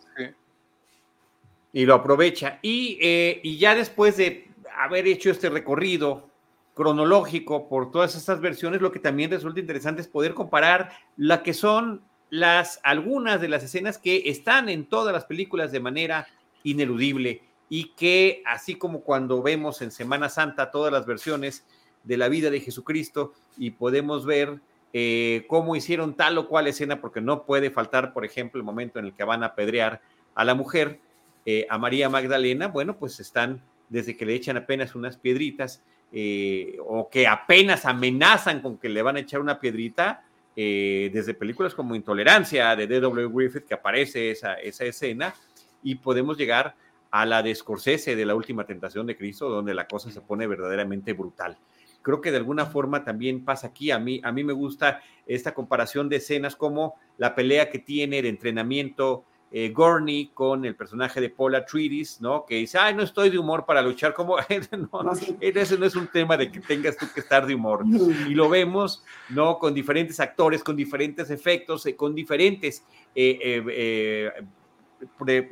Y lo aprovecha. Y, eh, y ya después de haber hecho este recorrido cronológico por todas estas versiones, lo que también resulta interesante es poder comparar la que son las algunas de las escenas que están en todas las películas de manera ineludible y que así como cuando vemos en Semana Santa todas las versiones de la vida de Jesucristo y podemos ver eh, cómo hicieron tal o cual escena, porque no puede faltar, por ejemplo, el momento en el que van a apedrear a la mujer, eh, a María Magdalena, bueno, pues están desde que le echan apenas unas piedritas eh, o que apenas amenazan con que le van a echar una piedrita, desde películas como Intolerancia de D.W. Griffith, que aparece esa, esa escena, y podemos llegar a la de Scorsese de la última tentación de Cristo, donde la cosa se pone verdaderamente brutal creo que de alguna forma también pasa aquí. A mí, a mí me gusta esta comparación de escenas como la pelea que tiene de entrenamiento eh, Gorney con el personaje de Paula Atreides, ¿no? Que dice, ay, no estoy de humor para luchar, como, no, ese no es un tema de que tengas tú que estar de humor. Y lo vemos, ¿no? Con diferentes actores, con diferentes efectos, eh, con diferentes eh,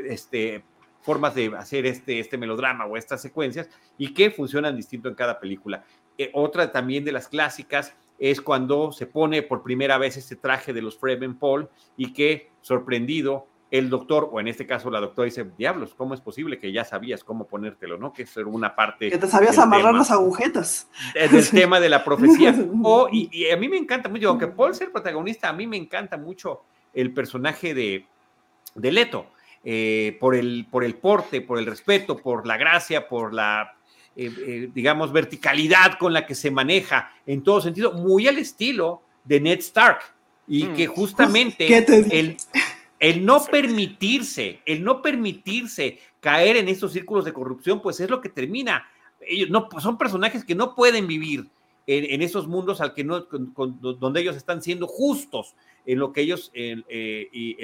este, formas de hacer este, este melodrama o estas secuencias y que funcionan distinto en cada película. Eh, otra también de las clásicas es cuando se pone por primera vez este traje de los Fremen Paul y que, sorprendido, el doctor, o en este caso la doctora dice, diablos, ¿cómo es posible que ya sabías cómo ponértelo, no? Que eso era una parte... Que te sabías amarrar las agujetas. Del tema de la profecía. o, y, a mí me encanta mucho, aunque Paul sea el protagonista, a mí me encanta mucho el personaje de, de Leto, eh, por, el, por el porte, por el respeto, por la gracia, por la eh, eh, digamos, verticalidad con la que se maneja en todo sentido, muy al estilo de Ned Stark. Y mm. que justamente el, el no permitirse, el no permitirse caer en estos círculos de corrupción, pues es lo que termina. Ellos no, pues son personajes que no pueden vivir en, esos mundos al que no, donde ellos están siendo justos en lo que ellos eh, y,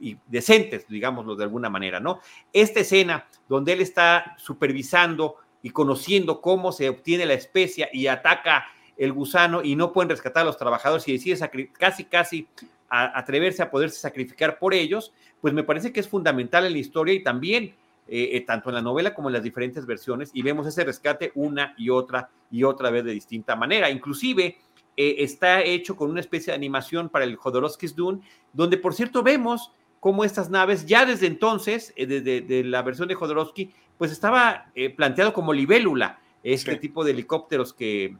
y, decentes, digámoslo de alguna manera, ¿no? Esta escena donde él está supervisando y conociendo cómo se obtiene la especia y ataca el gusano y no pueden rescatar a los trabajadores y decide casi, casi atreverse a poderse sacrificar por ellos, pues me parece que es fundamental en la historia y también eh, eh, tanto en la novela como en las diferentes versiones y vemos ese rescate una y otra y otra vez de distinta manera. Inclusive eh, está hecho con una especie de animación para el Jodorowsky's Dune, donde por cierto vemos cómo estas naves, ya desde entonces, desde la versión de Jodorowsky, pues estaba eh, planteado como libélula, este tipo de helicópteros que,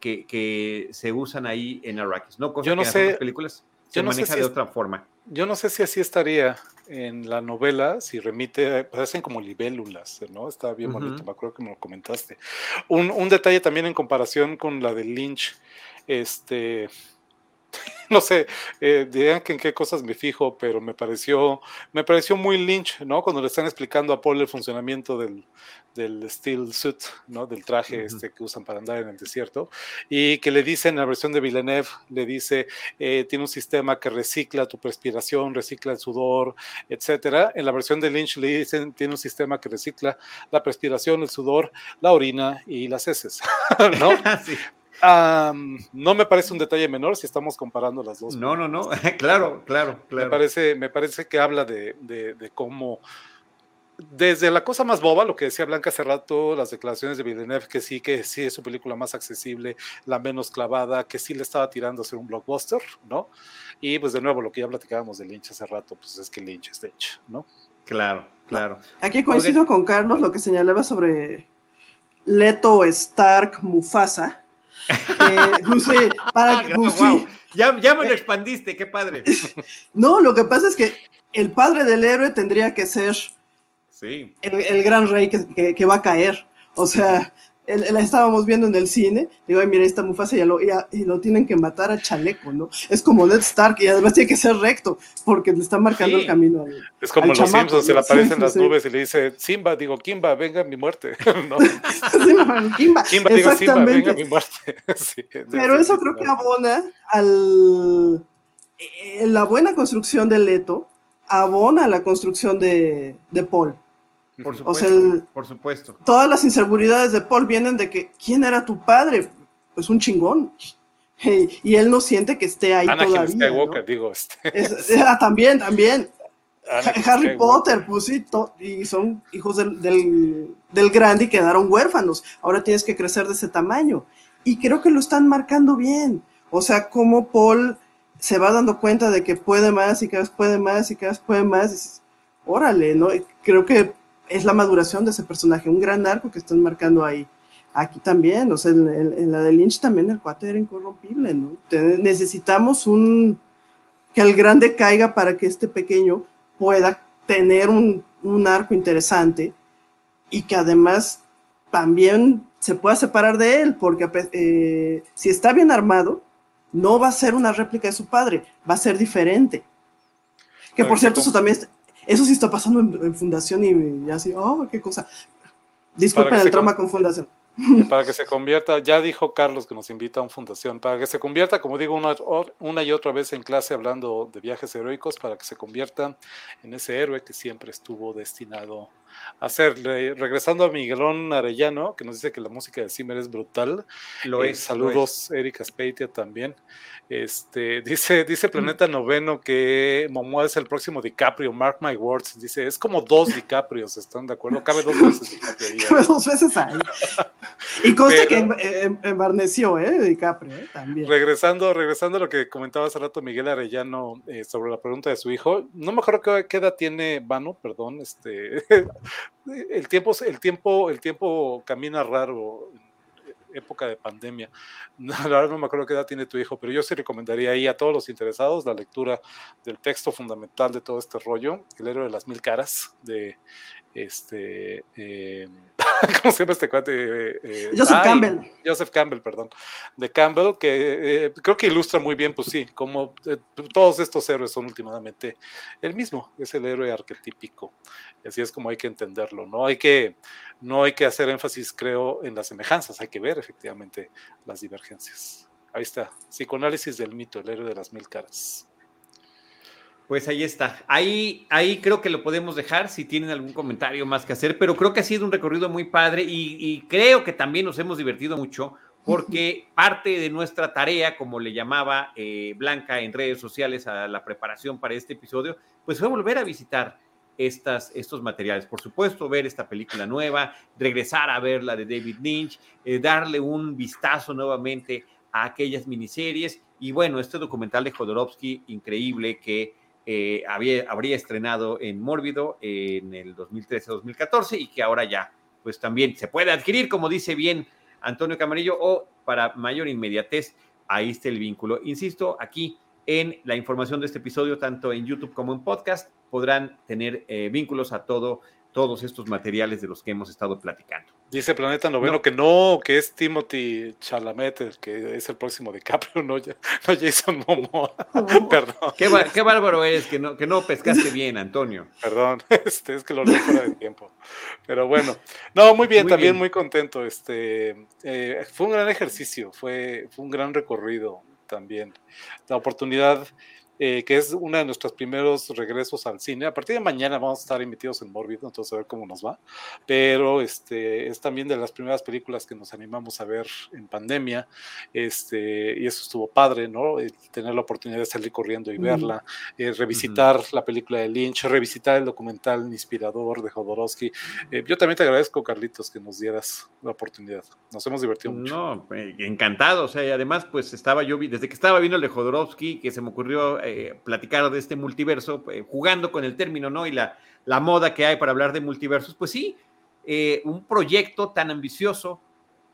que, se usan ahí en Arrakis, ¿no? yo no sé, películas se yo maneja de otra forma. Yo no sé si así estaría en la novela, si remite, pues hacen como libélulas, ¿no? Está bien bonito, me acuerdo que me lo comentaste. Un, un, detalle también en comparación con la de Lynch, este, no sé, eh, que en qué cosas me fijo, pero me pareció, me pareció muy Lynch, ¿no? Cuando le están explicando a Paul el funcionamiento del, del steel suit, ¿no? Del traje este que usan para andar en el desierto, y que le dicen en la versión de Villeneuve, le dice, eh, tiene un sistema que recicla tu respiración, recicla el sudor, etcétera. En la versión de Lynch le dicen, tiene un sistema que recicla la respiración, el sudor, la orina y las heces, ¿no? sí no me parece un detalle menor si estamos comparando las dos. No, no, no, claro, claro, claro. Me parece, me parece que habla de, de, cómo, desde la cosa más boba, lo que decía Blanca hace rato, las declaraciones de Villeneuve, que sí, que sí es su película más accesible, la menos clavada, que sí le estaba tirando a ser un blockbuster, ¿no? Y pues de nuevo, lo que ya platicábamos de Lynch hace rato, pues es que Lynch es Lynch, ¿no? Claro, claro. Aquí coincido con Carlos lo que señalaba sobre Leto, Stark, Mufasa eh, para, ah, pues ya, ya, me lo expandiste, qué padre. No, lo que pasa es que el padre del héroe tendría que ser sí. el, gran rey que, que, va a caer. O sea, la estábamos viendo en el cine, digo, ay, mira, esta Mufasa ya lo, y lo tienen que matar a Chaleco, ¿no? Es como Ned Stark y además tiene que ser recto, porque le está marcando el camino. es como los Simpsons, se le aparecen las nubes y le dice, Simba, digo, Kimba, venga mi muerte. no. Kimba, Kimba digo, Simba, venga mi muerte. Pero eso creo que abona al... Eh, la buena construcción de Leto abona la construcción de, de Paul. Por supuesto, por supuesto. Todas las inseguridades de Paul vienen de que, ¿quién era tu padre? Pues un chingón. y él no siente que esté ahí todavía. Skywalker, digo. Este. Ah, también, también. Harry Potter, pues sí, y son hijos del, del, del grande y quedaron huérfanos. Ahora tienes que crecer de ese tamaño. Y creo que lo están marcando bien. O sea, como Paul se va dando cuenta de que puede más y cada vez puede más y cada vez puede más. órale, ¿no? Creo que es la maduración de ese personaje, un gran arco que están marcando ahí. Aquí también, o sea, en, la de Lynch también el cuate era incorrompible, ¿no? necesitamos un que el grande caiga para que este pequeño pueda tener un, arco interesante y que además también se pueda separar de él, porque eh, si está bien armado, no va a ser una réplica de su padre, va a ser diferente. Que por cierto, eso también eso sí está pasando en, Fundación y ya así, oh, qué cosa. Disculpen el trauma con Fundación. Para que se convierta, ya dijo Carlos que nos invita a un fundación, para que se convierta, como digo una, una, y otra vez en clase hablando de viajes heroicos, para que se convierta en ese héroe que siempre estuvo destinado a ser. regresando a Miguelón Arellano, que nos dice que la música de Zimmer es brutal. Lo eh, es. Saludos, Erika Speitia también. Este, dice, dice Planeta Noveno que Momoa es el próximo DiCaprio, mark my words. Dice, es como dos DiCaprios, ¿están de acuerdo? Cabe dos veces Cabe dos veces ahí. Y conste que embarneció, ¿eh? DiCaprio, ¿eh? También. Regresando, regresando a lo que comentaba hace rato Miguel Arellano eh, sobre la pregunta de su hijo, no me acuerdo qué, edad tiene Vano, perdón, este, el tiempo, el tiempo, el tiempo camina raro época de pandemia. Verdad no me acuerdo qué edad tiene tu hijo, pero yo sí recomendaría ahí a todos los interesados la lectura del texto fundamental de todo este rollo, El héroe de las mil caras, de este, eh, ¿cómo se llama este cuate? Eh, Joseph Campbell. Joseph Campbell, perdón, de Campbell, que eh, creo que ilustra muy bien, pues sí, como todos estos héroes son últimamente el mismo, es el héroe arquetípico, así es como hay que entenderlo, ¿no? Hay que, no hay que hacer énfasis, creo, en las semejanzas, hay que ver efectivamente las divergencias. Ahí está, psicoanálisis del mito, el héroe de las mil caras. Pues ahí está. Ahí, ahí creo que lo podemos dejar si tienen algún comentario más que hacer, pero creo que ha sido un recorrido muy padre y, creo que también nos hemos divertido mucho porque parte de nuestra tarea, como le llamaba eh, Blanca en redes sociales a la preparación para este episodio, pues fue volver a visitar estas, estos materiales. Por supuesto, ver esta película nueva, regresar a ver la de David Lynch, eh, darle un vistazo nuevamente a aquellas miniseries. Y bueno, este documental de Jodorowsky, increíble, que eh, había, habría estrenado en Mórbido en el 2013-2014 y que ahora ya, pues también se puede adquirir, como dice bien Antonio Camarillo, o para mayor inmediatez, ahí está el vínculo. Insisto, aquí en la información de este episodio, tanto en YouTube como en podcast, podrán tener eh, vínculos a todo todos estos materiales de los que hemos estado platicando. Dice Planeta Noveno que no, que es Timothy Chalamet, el que es el próximo de Caprio, no, Jason Momoa. Perdón. Qué, bárbaro es que no, que no pescaste bien, Antonio. Perdón, este, es que lo leo fuera de tiempo. Pero bueno, no, muy bien, también muy contento. Este, eh, fue un gran ejercicio, fue, fue un gran recorrido también. La oportunidad eh, que es uno de nuestros primeros regresos al cine. A partir de mañana vamos a estar emitidos en Morbido, entonces a ver cómo nos va. Pero este, es también de las primeras películas que nos animamos a ver en pandemia. Este, y eso estuvo padre, ¿no? tener la oportunidad de salir corriendo y verla, eh, revisitar la película de Lynch, revisitar el documental inspirador de Jodorowsky. Eh, yo también te agradezco, Carlitos, que nos dieras la oportunidad. Nos hemos divertido mucho. No, encantado. O sea, y además, pues estaba yo, desde que estaba viendo el de Jodorowsky, que se me ocurrió eh, platicar de este multiverso, eh, jugando con el término, ¿no? Y la, la, moda que hay para hablar de multiversos, pues sí, eh, un proyecto tan ambicioso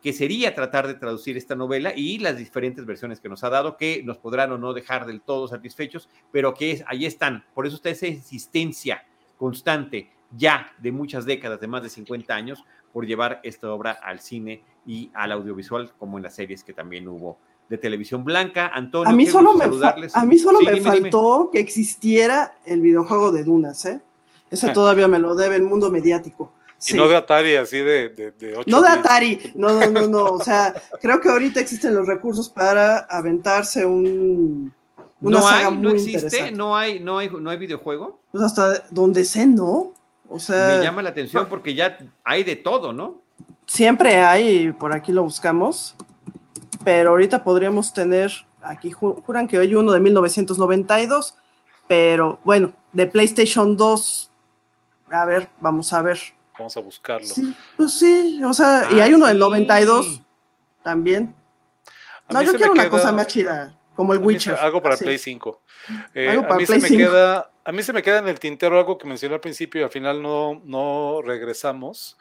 que sería tratar de traducir esta novela y las diferentes versiones que nos ha dado, que nos podrán o no dejar del todo satisfechos, pero que ahí están. Por eso está esa insistencia constante ya de muchas décadas, de más de 50 años, por llevar esta obra al cine y al audiovisual, como en las series que también hubo de televisión blanca. Antonio, a mí solo me, a mí solo me faltó que existiera el videojuego de Dunas, ¿eh? Ese ah. todavía me lo debe el mundo mediático. Y no de Atari, así de, de, No de Atari, no, no, no, no. O sea, creo que ahorita existen los recursos para aventarse un. Una no hay, no existe, no hay, no hay, no hay videojuego. Pues hasta donde sé, no. O sea. Me llama la atención porque ya hay de todo, ¿no? Siempre hay, por aquí lo buscamos pero ahorita podríamos tener, aquí juran que hay uno de 1992, pero bueno, de PlayStation 2, a ver, vamos a ver. Vamos a buscarlo. pues sí, o sea, y hay uno del 92 también. no, yo quiero una cosa más chida, como el Witcher. algo para Play 5. Eh, a, mí se me Queda, a mí se me queda en el tintero algo que mencioné al principio y al final no, no regresamos.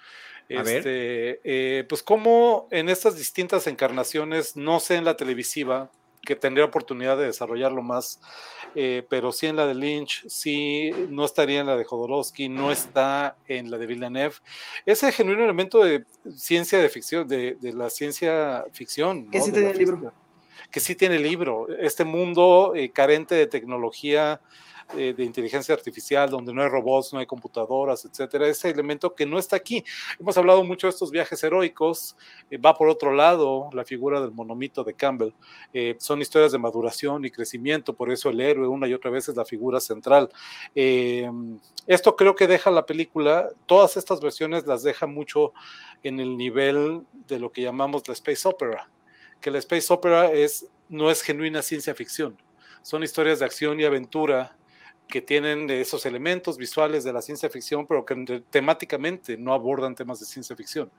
Este, eh, pues como en estas distintas encarnaciones, no sé en la televisiva, que tendría oportunidad de desarrollarlo más, eh, pero sí en la de Lynch, sí no estaría en la de Jodorowsky, no está en la de Villeneuve. Ese genuino elemento de ciencia de ficción, de, la ciencia ficción. Que sí tiene el libro. Que sí tiene el libro. Este mundo eh, carente de tecnología eh, de inteligencia artificial, donde no hay robots, no hay computadoras, etcétera, ese elemento que no está aquí. Hemos hablado mucho de estos viajes heroicos, eh, va por otro lado la figura del monomito de Campbell. Eh, son historias de maduración y crecimiento, por eso el héroe una y otra vez es la figura central. esto creo que deja la película, todas estas versiones las deja mucho en el nivel de lo que llamamos la space opera, que la space opera es, no es genuina ciencia ficción, son historias de acción y aventura que tienen esos elementos visuales de la ciencia ficción, pero que temáticamente no abordan temas de ciencia ficción.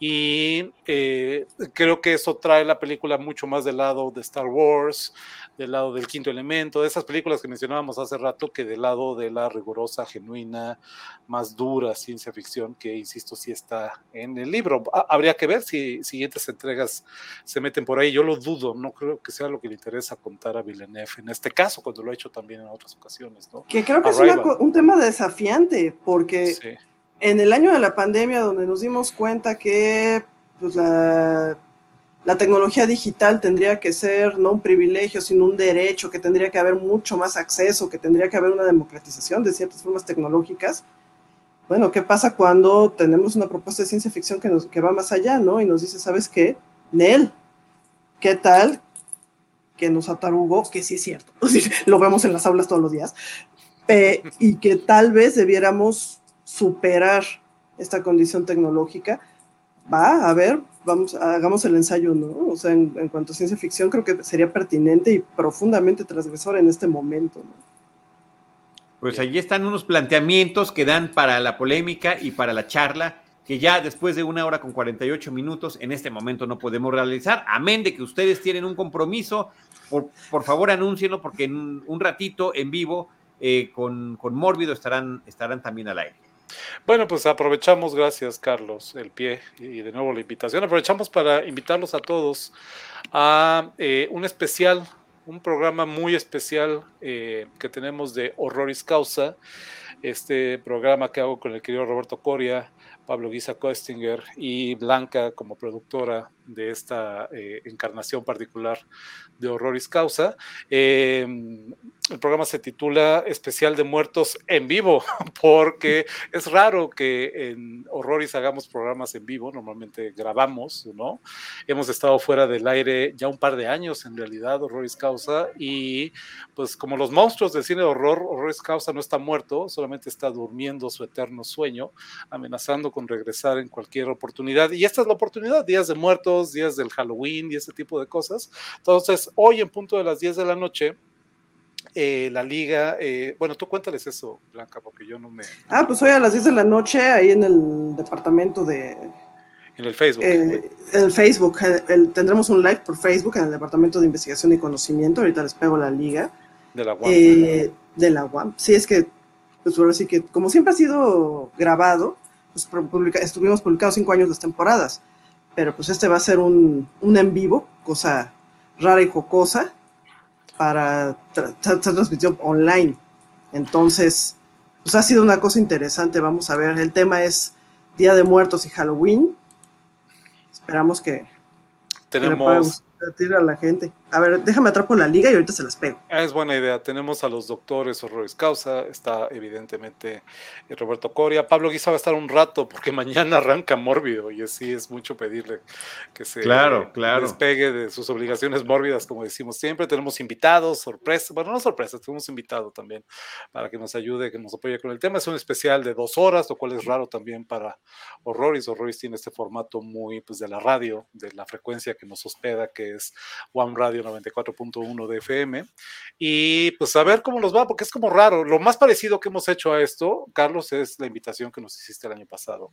Y eh, creo que eso trae la película mucho más del lado de Star Wars, del lado del quinto elemento, de esas películas que mencionábamos hace rato, que del lado de la rigurosa, genuina, más dura ciencia ficción, que insisto, sí está en el libro. Habría que ver si siguientes entregas se meten por ahí. Yo lo dudo, no creo que sea lo que le interesa contar a Villeneuve en este caso, cuando lo ha hecho también en otras ocasiones. Que creo que es un tema desafiante, porque en el año de la pandemia, donde nos dimos cuenta que pues, la, tecnología digital tendría que ser no un privilegio, sino un derecho, que tendría que haber mucho más acceso, que tendría que haber una democratización de ciertas formas tecnológicas. Bueno, ¿qué pasa cuando tenemos una propuesta de ciencia ficción que, nos, que va más allá, ¿no? Y nos dice, ¿sabes qué? Nel, ¿qué tal que nos atarugó, que sí es cierto, lo vemos en las aulas todos los días, y que tal vez debiéramos superar esta condición tecnológica. Va, a ver, vamos, hagamos el ensayo, ¿no? O sea, en, cuanto a ciencia ficción, creo que sería pertinente y profundamente transgresor en este momento, ¿no? Pues allí están unos planteamientos que dan para la polémica y para la charla que ya después de una hora con 48 minutos en este momento no podemos realizar, amén de que ustedes tienen un compromiso, por, por favor anúncienlo porque en un ratito en vivo eh, con, con Mórbido estarán, estarán también al aire. Bueno, pues aprovechamos, gracias Carlos, el pie y de nuevo la invitación. Aprovechamos para invitarlos a todos a eh, un especial, un programa muy especial eh, que tenemos de Horroris Causa. Este programa que hago con el querido Roberto Coria, Pablo Guisa Koestinger y Blanca como productora de esta eh, encarnación particular de Horroris Causa. Eh, el programa se titula Especial de Muertos en Vivo, porque es raro que en Horroris hagamos programas en vivo, normalmente grabamos, ¿no? Hemos estado fuera del aire ya un par de años, en realidad, Horroris Causa, y pues como los monstruos del cine de horror, Horroris Causa no está muerto, solamente está durmiendo su eterno sueño, amenazando con regresar en cualquier oportunidad. Y esta es la oportunidad, días de muertos, días del Halloween y ese tipo de cosas. Entonces, hoy en punto de las 10 de la noche, eh, la liga, eh, bueno, tú cuéntales eso, Blanca, porque yo no me... Ah, pues hoy a las 10 de la noche, ahí en el departamento de... En el Facebook. Eh, el Facebook, tendremos un live por Facebook en el departamento de investigación y conocimiento, ahorita les pego la liga. De la UAM. de la UAM, sí, es que, pues ahora sí que, como siempre ha sido grabado, pues estuvimos publicados cinco años las temporadas, pero pues este va a ser un, un en vivo, cosa rara y jocosa, para esta transmisión online. Entonces, pues ha sido una cosa interesante. Vamos a ver, el tema es Día de Muertos y Halloween. Esperamos que, tenemos a la gente. A ver, déjame atrapo la liga y ahorita se las pego. Ah, es buena idea. Tenemos a los doctores Horrores Causa, está evidentemente eh, Roberto Coria. Pablo Guisa va a estar un rato porque mañana arranca Mórbido y así es mucho pedirle que se claro, claro. despegue de sus obligaciones mórbidas, como decimos siempre. Tenemos invitados, sorpresas, bueno, no sorpresas, tenemos invitado también para que nos ayude, que nos apoye con el tema. Es un especial de dos horas, lo cual es raro también para Horroris. Horroris tiene este formato muy pues de la radio, de la frecuencia que nos hospeda, que es One Radio 94.1 de FM. Y pues a ver cómo nos va, porque es como raro. Lo más parecido que hemos hecho a esto, Carlos, es la invitación que nos hiciste el año pasado.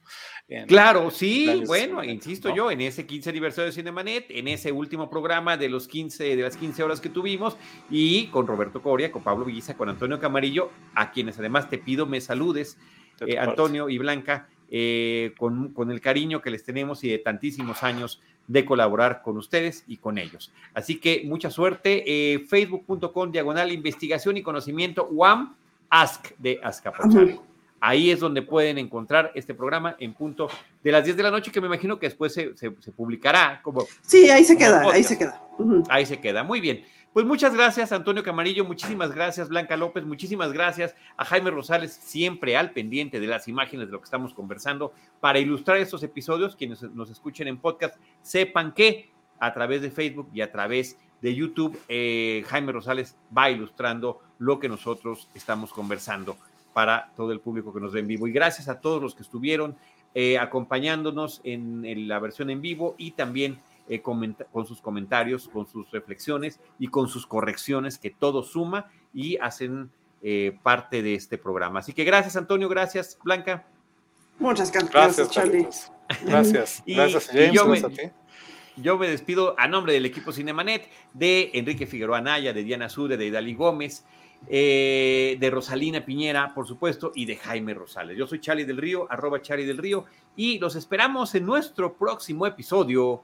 claro, sí, bueno, insisto yo, en ese 15 aniversario de Cinemanet, en ese último programa de los 15, de las 15 horas que tuvimos, y con Roberto Coria, con Pablo Villisa, con Antonio Camarillo, a quienes además te pido me saludes, eh, Antonio y Blanca, eh, con, con, el cariño que les tenemos y de tantísimos años de colaborar con ustedes y con ellos. Así que mucha suerte. Eh, Facebook.com, diagonal investigación y conocimiento, UAM, Ask de Azcapotzalco. Ahí es donde pueden encontrar este programa en punto de las 10 de la noche, que me imagino que después se, publicará como. Sí, ahí se queda, ahí se queda. Ahí se queda. Muy bien. Pues muchas gracias, Antonio Camarillo, muchísimas gracias, Blanca López, muchísimas gracias a Jaime Rosales, siempre al pendiente de las imágenes de lo que estamos conversando, para ilustrar estos episodios. Quienes nos escuchen en podcast, sepan que a través de Facebook y a través de YouTube, eh, Jaime Rosales va ilustrando lo que nosotros estamos conversando para todo el público que nos ve en vivo. Y gracias a todos los que estuvieron eh, acompañándonos en la versión en vivo y también eh, con sus comentarios, con sus reflexiones y con sus correcciones, que todo suma y hacen eh, parte de este programa. Así que gracias, Antonio, gracias, Blanca. Muchas gracias, Charlie. Gracias, gracias, James, yo, me, yo me despido a nombre del equipo Cinemanet, de Enrique Figueroa Anaya, de Diana Sude, de Dali Gómez, eh, de Rosalina Piñera, por supuesto, y de Jaime Rosales. Yo soy Charlie del Río, arroba Charlie del Río, y los esperamos en nuestro próximo episodio